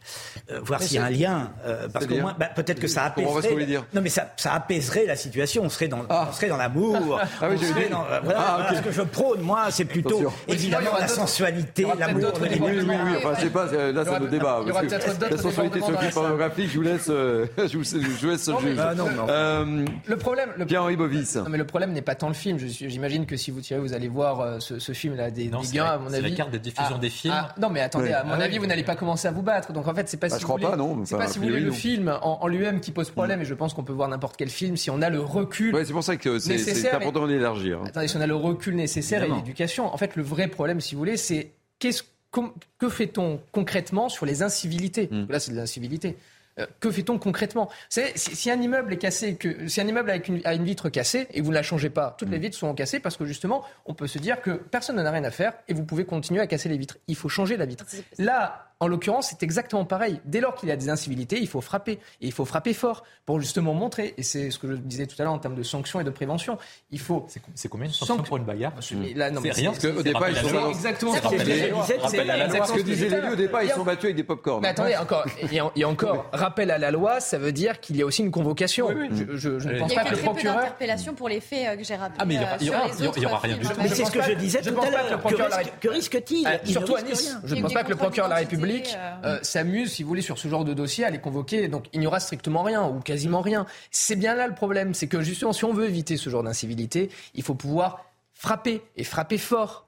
Euh, voir s'il y a un lien. Euh, parce que bah, peut-être que ça apaiserait. Dire non, mais ça, ça, apaiserait la situation. On serait dans, ah. on serait dans l'amour. ah oui, dans, voilà, ah, que je prône prône, moi, c'est plutôt évidemment la sensualité, l'amour Oui, oui, oui. Enfin, c'est pas, euh, là, c'est le débat. il y aura parce que peut-être d'autres La sensualité sur le clip pornographique, je vous laisse, je vous, je vous laisse Non, le juge. mais- Ah, non, non. Euh, Le problème, le Pierre-Henri Bovis. Non, mais le problème n'est pas tant le film. J'imagine que si vous tirez, vous allez voir euh, ce, ce film-là des, Non, des c'est gains, la- à mon c'est la avis. carte de diffusion des films. non, mais attendez, à mon Ah avis, oui. vous n'allez pas commencer à vous battre. Donc en fait, c'est pas Bah, si je crois pas, non, C'est pas si vous voulez le film en, lui-même qui pose problème. Et je pense qu'on peut voir n'importe quel film si on a le recul. C'est pour ça que c'est important d'élargir. hein. Attendez, si on a le recul nécessaire. Et l'éducation. En fait, le vrai problème, si vous voulez, c'est qu'est-ce com- que fait-on concrètement sur les incivilités Hmm. Là, c'est de l'incivilité. Euh, que fait-on concrètement? C'est- si, si un immeuble est cassé, que si un immeuble avec une, a une vitre cassée et vous ne la changez pas, toutes les vitres sont cassées parce que justement, on peut se dire que personne n'en a rien à faire et vous pouvez continuer à casser les vitres. Il faut changer la vitre. Là, en l'occurrence, c'est exactement pareil. Dès lors qu'il y a des incivilités, il faut frapper. Et il faut frapper fort pour justement montrer, et c'est ce que je disais tout à l'heure en termes de sanctions et de prévention, il faut... C'est combien une sanction pour une bagarre C'est rien, c'est- parce qu'au départ, ils sont. Exactement C'est ce que disaient les lieux, au départ, ils sont battus avec des pop-corn. Mais attendez, encore, il y a, il y a encore, rappel à la loi, ça veut dire qu'il y a aussi une convocation. Je, ne Il pense y a pas que le très peu procureur. d'interpellations pour les faits euh, que j'ai rappelés. Ah, mais il y aura- euh, aura- rien du tout. Mais c'est ce que je disais je tout pense à pas que le l'heure. Que procureur de la risque- que risque-t-il? Ah, Surtout à Nice. Je ne pense pas que le procureur de la République d'identité, euh, s'amuse, si vous voulez, sur ce genre de dossier à les convoquer. Donc il n'y aura strictement rien ou quasiment rien. C'est bien là le problème, c'est que justement, si on veut éviter ce genre d'incivilité, il faut pouvoir frapper et frapper fort.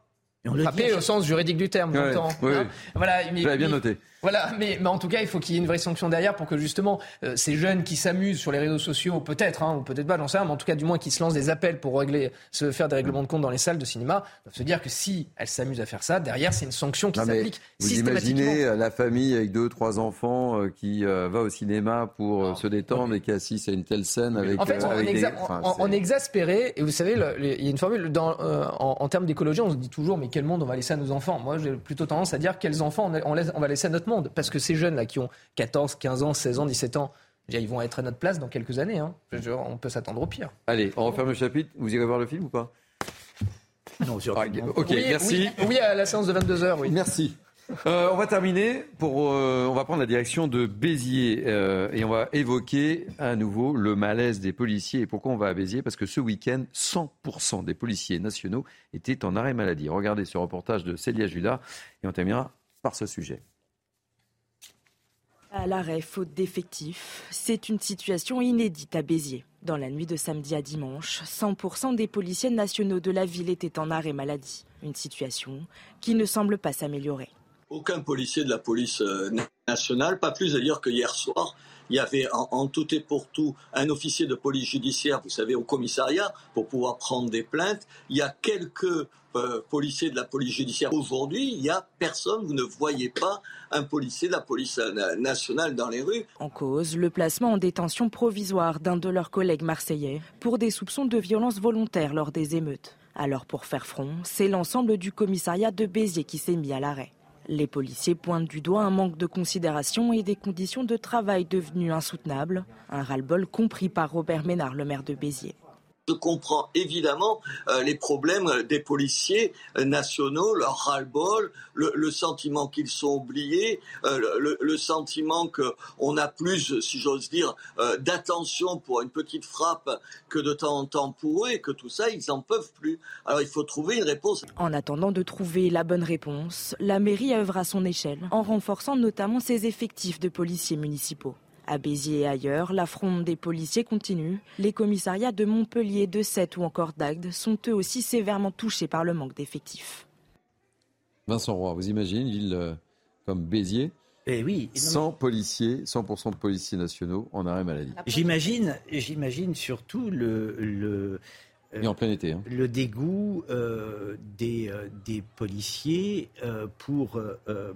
on dit Frapper au sens juridique du terme, Ouais, hein. oui. Voilà, mais- bien mais- noté. Voilà, mais, mais en tout cas, il faut qu'il y ait une vraie sanction derrière pour que justement euh, ces jeunes qui s'amusent sur les réseaux sociaux, peut-être, hein, ou peut-être pas, j'en sais rien, mais en tout cas, du moins, qui se lancent des appels pour régler, se faire des règlements de compte dans les salles de cinéma, doivent se dire que si elles s'amusent à faire ça, derrière, c'est une sanction qui s'applique systématiquement. imaginez la famille avec deux, trois enfants euh, qui euh, va au cinéma pour se détendre et qui assiste à une telle scène avec, En fait, on, avec est des- exa- enfin, on- on exaspéré, et vous savez, il y a une formule dans, en, en termes d'écologie, on se dit toujours, mais quel monde on va laisser à nos enfants? Moi, j'ai plutôt tendance à dire quels enfants on, on laisse- on va laisser à notre monde, parce que ces jeunes-là qui ont 14, 15 ans, 16 ans, 17 ans, ils vont être à notre place dans quelques années. hein. Je veux dire, on peut s'attendre au pire. Allez, on referme le chapitre. Vous irez voir le film ou pas? Non, sur- Ah, Ok, oui, merci. Oui, oui, à la séance de 22h, oui. Merci. Euh, on va terminer pour. euh, on va prendre la direction de Béziers euh, et on va évoquer à nouveau le malaise des policiers. Et pourquoi on va à Béziers? Parce que ce week-end, 100% des policiers nationaux étaient en arrêt maladie. Regardez ce reportage de Célia Judas et on terminera par ce sujet. À l'arrêt, faute d'effectifs, c'est une situation inédite à Béziers. Dans la nuit de samedi à dimanche, 100% des policiers nationaux de la ville étaient en arrêt maladie. Une situation qui ne semble pas s'améliorer. Aucun policier de la police euh, nationale, pas plus d'ailleurs que hier soir. Il y avait en, tout et pour tout un officier de police judiciaire, vous savez, au commissariat, pour pouvoir prendre des plaintes. Il y a quelques euh, policiers de la police judiciaire. Aujourd'hui, il n'y a personne, vous ne voyez pas un policier de la police nationale dans les rues. En cause, le placement en détention provisoire d'un de leurs collègues marseillais pour des soupçons de violence volontaire lors des émeutes. Alors pour faire front, c'est l'ensemble du commissariat de Béziers qui s'est mis à l'arrêt. Les policiers pointent du doigt un manque de considération et des conditions de travail devenues insoutenables, un ras-le-bol compris par Robert Ménard, le maire de Béziers. Je comprends évidemment euh, les problèmes des policiers euh, nationaux, leur ras-le-bol, le, le, sentiment qu'ils sont oubliés, euh, le, le, sentiment qu'on a plus, si j'ose dire, euh, d'attention pour une petite frappe que de temps en temps pour eux et que tout ça, ils n'en peuvent plus. Alors il faut trouver une réponse. En attendant de trouver la bonne réponse, la mairie œuvre à son échelle, en renforçant notamment ses effectifs de policiers municipaux. À Béziers et ailleurs, la fronde des policiers continue. Les commissariats de Montpellier, de Sète ou encore d'Agde sont eux aussi sévèrement touchés par le manque d'effectifs. Vincent Roy, vous imaginez une ville euh, comme Béziers eh oui, 100 policiers, 100% de policiers nationaux en arrêt maladie. J'imagine, j'imagine surtout le, le et en plein été. Hein. Le dégoût euh, des, euh, des, policiers euh, pour,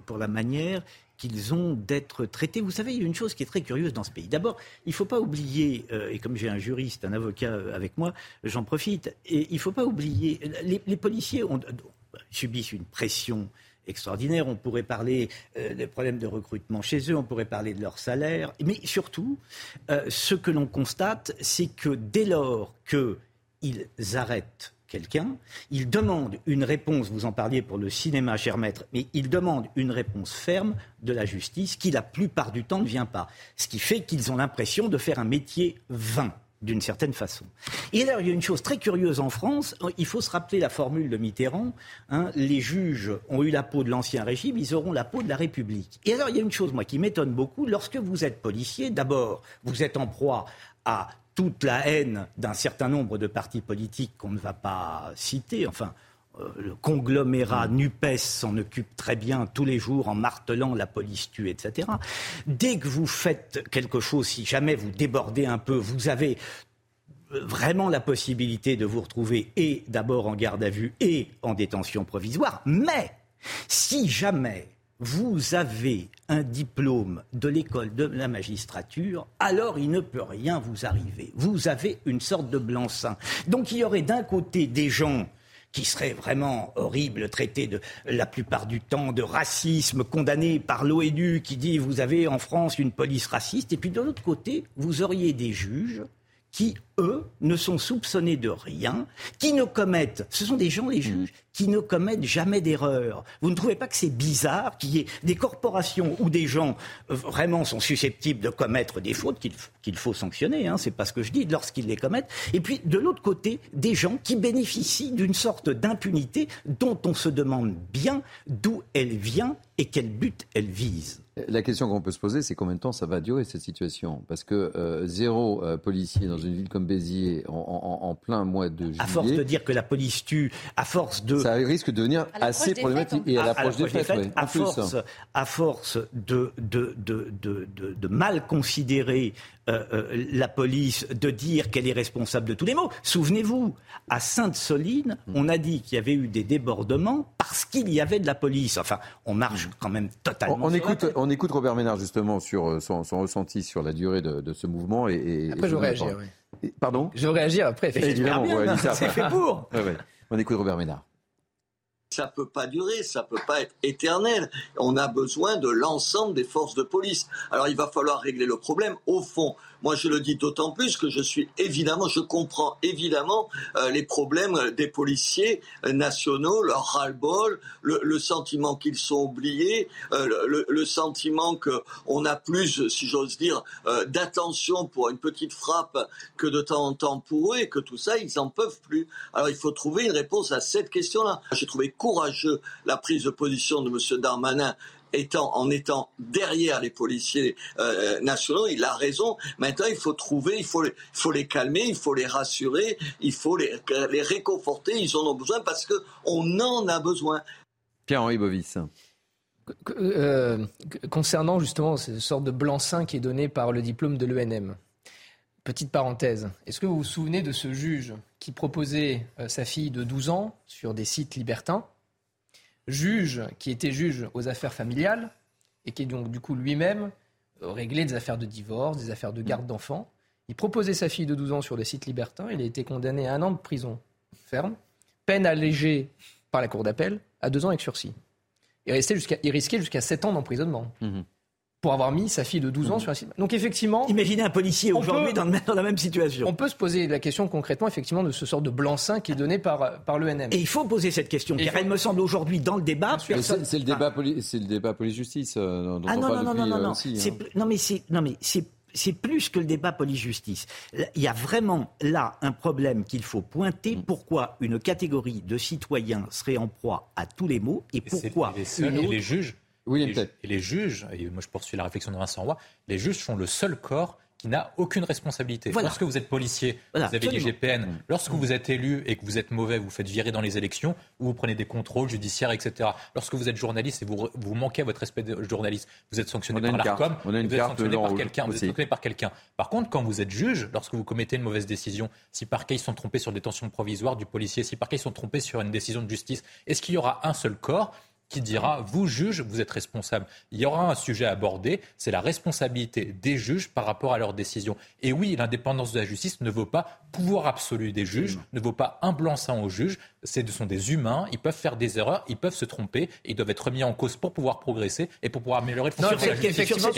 pour la manière qu'ils ont d'être traités. Vous savez, il y a une chose qui est très curieuse dans ce pays. D'abord, il ne faut pas oublier, et comme j'ai un juriste, un avocat avec moi, j'en profite, et il ne faut pas oublier, les, policiers ont, subissent une pression extraordinaire. On pourrait parler euh, des problèmes de recrutement chez eux, on pourrait parler de leur salaire, mais surtout, euh, ce que l'on constate, c'est que dès lors qu'ils arrêtent quelqu'un, ils demandent une réponse, vous en parliez pour le cinéma, cher maître, mais ils demandent une réponse ferme de la justice qui, la plupart du temps, ne vient pas. Ce qui fait qu'ils ont l'impression de faire un métier vain. d'une certaine façon. Et alors, il y a une chose très curieuse en France, il faut se rappeler la formule de Mitterrand, hein, les juges ont eu la peau de l'ancien régime, ils auront la peau de la République. Et alors, il y a une chose, moi, qui m'étonne beaucoup, lorsque vous êtes policier, d'abord, vous êtes en proie à toute la haine d'un certain nombre de partis politiques qu'on ne va pas citer, enfin, euh, le conglomérat NUPES s'en occupe très bien tous les jours en martelant la police tue, etc. Dès que vous faites quelque chose, si jamais vous débordez un peu, vous avez vraiment la possibilité de vous retrouver et d'abord en garde à vue et en détention provisoire. Mais si jamais vous avez un diplôme de l'école de la magistrature, alors il ne peut rien vous arriver. Vous avez une sorte de blanc-seing. Donc il y aurait d'un côté des gens qui seraient vraiment horribles, traités de, la plupart du temps de racisme, condamnés par l'ONU qui dit vous avez en France une police raciste, et puis de l'autre côté, vous auriez des juges qui, eux, ne sont soupçonnés de rien, qui ne commettent, ce sont des gens, les juges, qui ne commettent jamais d'erreur. Vous ne trouvez pas que c'est bizarre qu'il y ait des corporations où des gens euh, vraiment sont susceptibles de commettre des fautes qu'il faut sanctionner, hein, c'est pas ce que je dis, lorsqu'ils les commettent, et puis de l'autre côté, des gens qui bénéficient d'une sorte d'impunité dont on se demande bien d'où elle vient et quel but elle vise. La question qu'on peut se poser, c'est combien de temps ça va durer cette situation? Parce que euh, zéro euh, policier dans une ville comme Béziers en, plein mois de juillet. À force de dire que la police tue, à force de. Ça risque de devenir assez problématique. Et à, l'approche des, fêtes, à, force, à force de, de, de, de mal considérer euh, euh, la police de dire qu'elle est responsable de tous les maux. Souvenez-vous, à Sainte-Soline, hmm. on a dit qu'il y avait eu des débordements parce qu'il y avait de la police. Enfin, on marche quand même totalement. On, écoute, on écoute Robert Ménard justement sur euh, son, ressenti sur la durée de, ce mouvement. Et, après, je vais réagir. Pardon? Je vais réagir après. Évidemment, c'est fait pour. On écoute Robert Ménard ça peut pas durer, ça peut pas être éternel. On a besoin de l'ensemble des forces de police. Alors il va falloir régler le problème au fond. Moi, je le dis d'autant plus que je suis évidemment, je comprends évidemment euh, les problèmes des policiers nationaux, leur ras-le-bol, le, sentiment qu'ils sont oubliés, euh, le, le, sentiment qu'on a plus, si j'ose dire, euh, d'attention pour une petite frappe que de temps en temps pour eux et que tout ça, ils en peuvent plus. Alors, il faut trouver une réponse à cette question-là. J'ai trouvé courageux la prise de position de M. Darmanin étant, en étant derrière les policiers euh, nationaux, il a raison. Maintenant, il faut trouver, il faut, les, faut les calmer, il faut les rassurer, il faut les, les réconforter. Ils en ont besoin parce que on en a besoin. Pierre-Henri Bovis. Euh, concernant justement cette sorte de blanc-seing qui est donné par le diplôme de l'ENM, petite parenthèse, est-ce que vous vous souvenez de ce juge qui proposait euh, sa fille de 12 ans sur des sites libertins juge qui était juge aux affaires familiales et qui est donc du coup lui-même euh, réglé des affaires de divorce, des affaires de garde d'enfants. Il proposait sa fille de 12 ans sur le site libertin. Il a été condamné à un an de prison ferme, peine allégée par la cour d'appel, à deux ans avec sursis. Il, risquait jusqu'à 7 ans d'emprisonnement. Mmh pour avoir mis sa fille de 12 ans mhm. sur un site. Donc effectivement... Imaginez un policier aujourd'hui dans, dans, la même situation. On peut se poser la question concrètement, effectivement, de ce sort de blanc-seing qui est donné par, par l'ENM. Et il faut poser cette question, car elle me semble aujourd'hui dans le débat... C'est le, débat c'est le débat police-justice euh, dont ah, on non, parle non, depuis, non, non, non, aussi, hein. non, mais c'est... Non, mais c'est c'est plus que le débat police-justice. Il y a vraiment là un problème qu'il faut pointer. Mm. Pourquoi une catégorie de citoyens serait en proie à tous les maux et pourquoi les juges oui, et, les juges, et moi je poursuis la réflexion de Vincent Roy, les juges sont le seul corps qui n'a aucune responsabilité. Lorsque vous êtes policier, vous avez l'IGPN. Lorsque vous êtes élu et que vous êtes mauvais, vous faites virer dans les élections ou vous prenez des contrôles judiciaires, etc. Lorsque vous êtes journaliste et vous, vous manquez à votre respect de journaliste, vous êtes sanctionné par l'ARCOM, vous êtes sanctionné par quelqu'un. Vous êtes sanctionné par quelqu'un. Par contre, quand vous êtes juge, lorsque vous commettez une mauvaise décision, si par cas ils sont trompés sur détention provisoire du policier, si par cas ils sont trompés sur une décision de justice, est-ce qu'il y aura un seul corps qui dira, vous juge, vous êtes responsable. Il y aura un sujet à aborder, c'est la responsabilité des juges par rapport à leurs décisions. Et oui, l'indépendance de la justice ne vaut pas pouvoir absolu des juges, ne vaut pas un blanc-seing aux juges. Ce sont des humains, ils peuvent faire des erreurs, ils peuvent se tromper, ils doivent être mis en cause pour pouvoir progresser et pour pouvoir améliorer le fonctionnement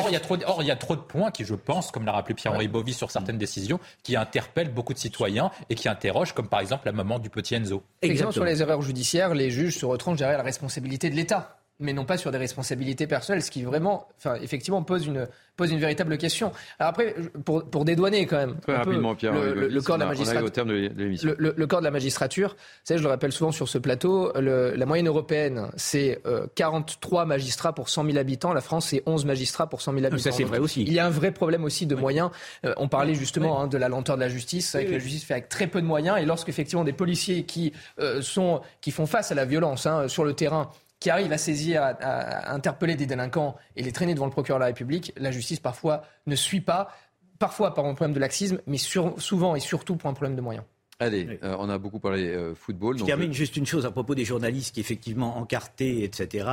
or, il y a trop de, or, il y a trop de points qui, je pense, comme l'a rappelé Pierre-Henri Bovy sur certaines décisions, qui interpellent beaucoup de citoyens et qui interrogent, comme par exemple la maman du petit Enzo. Exemple sur les erreurs judiciaires, les juges se retranchent derrière la responsabilité de l'État. Mais non pas sur des responsabilités personnelles, ce qui vraiment, enfin, effectivement, pose une, pose une véritable question. Alors après, pour, pour dédouaner quand même Très rapidement, Pierre, le, corps de la magistrature, le, le, corps de la magistrature, je le rappelle souvent sur ce plateau, la moyenne européenne, c'est 43 euh, magistrats pour 100 000 habitants. La France, c'est 11 magistrats pour 100 000 habitants. Ça, c'est vrai aussi. Il y a un vrai problème aussi de moyens. Euh, on parlait justement hein, de la lenteur de la justice. C'est que la justice fait avec très peu de moyens. Et lorsqu'effectivement des policiers qui, euh, sont, qui font face à la violence hein, sur le terrain qui arrivent à saisir, à, interpeller des délinquants et les traîner devant le procureur de la République, la justice parfois ne suit pas, parfois par un problème de laxisme, mais souvent et surtout pour un problème de moyens. Allez, euh, on a beaucoup parlé euh, football. Je termine juste une chose à propos des journalistes qui effectivement encartés, etc.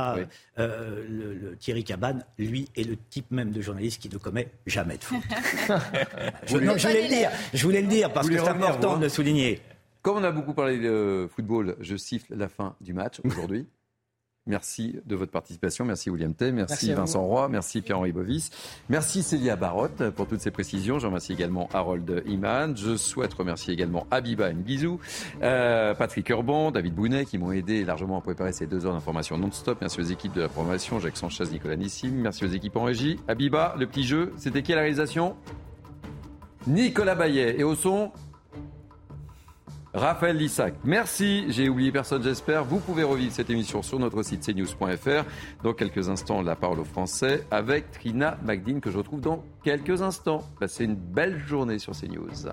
Euh, le, Thierry Cabane, lui, est le type même de journaliste qui ne commet jamais de faute. je, non, je voulais le dire, je voulais le dire parce que c'est important de le souligner. Comme on a beaucoup parlé de football, je siffle la fin du match aujourd'hui. Merci de votre participation. Merci William Tay. Merci, Vincent Roy. Merci Pierre-Henri Bovis. Merci Célia Barotte pour toutes ces précisions. Je remercie également Harold Iman. Je souhaite remercier également Abiba Ngizou, euh, Patrick Urban, David Bounet qui m'ont aidé largement à préparer ces deux heures d'information non-stop. Merci aux équipes de la programmation, Jacques Sanchez, Nicolas Nissim. Merci aux équipes en régie. Abiba, le petit jeu, c'était qui la réalisation? Nicolas Bayet. Et au son, Raphaël Lissac. Merci, j'ai oublié personne j'espère. Vous pouvez revivre cette émission sur notre site cnews.fr. Dans quelques instants, la parole au français avec Trina Magdine que je retrouve dans quelques instants. Passez une belle journée sur CNews.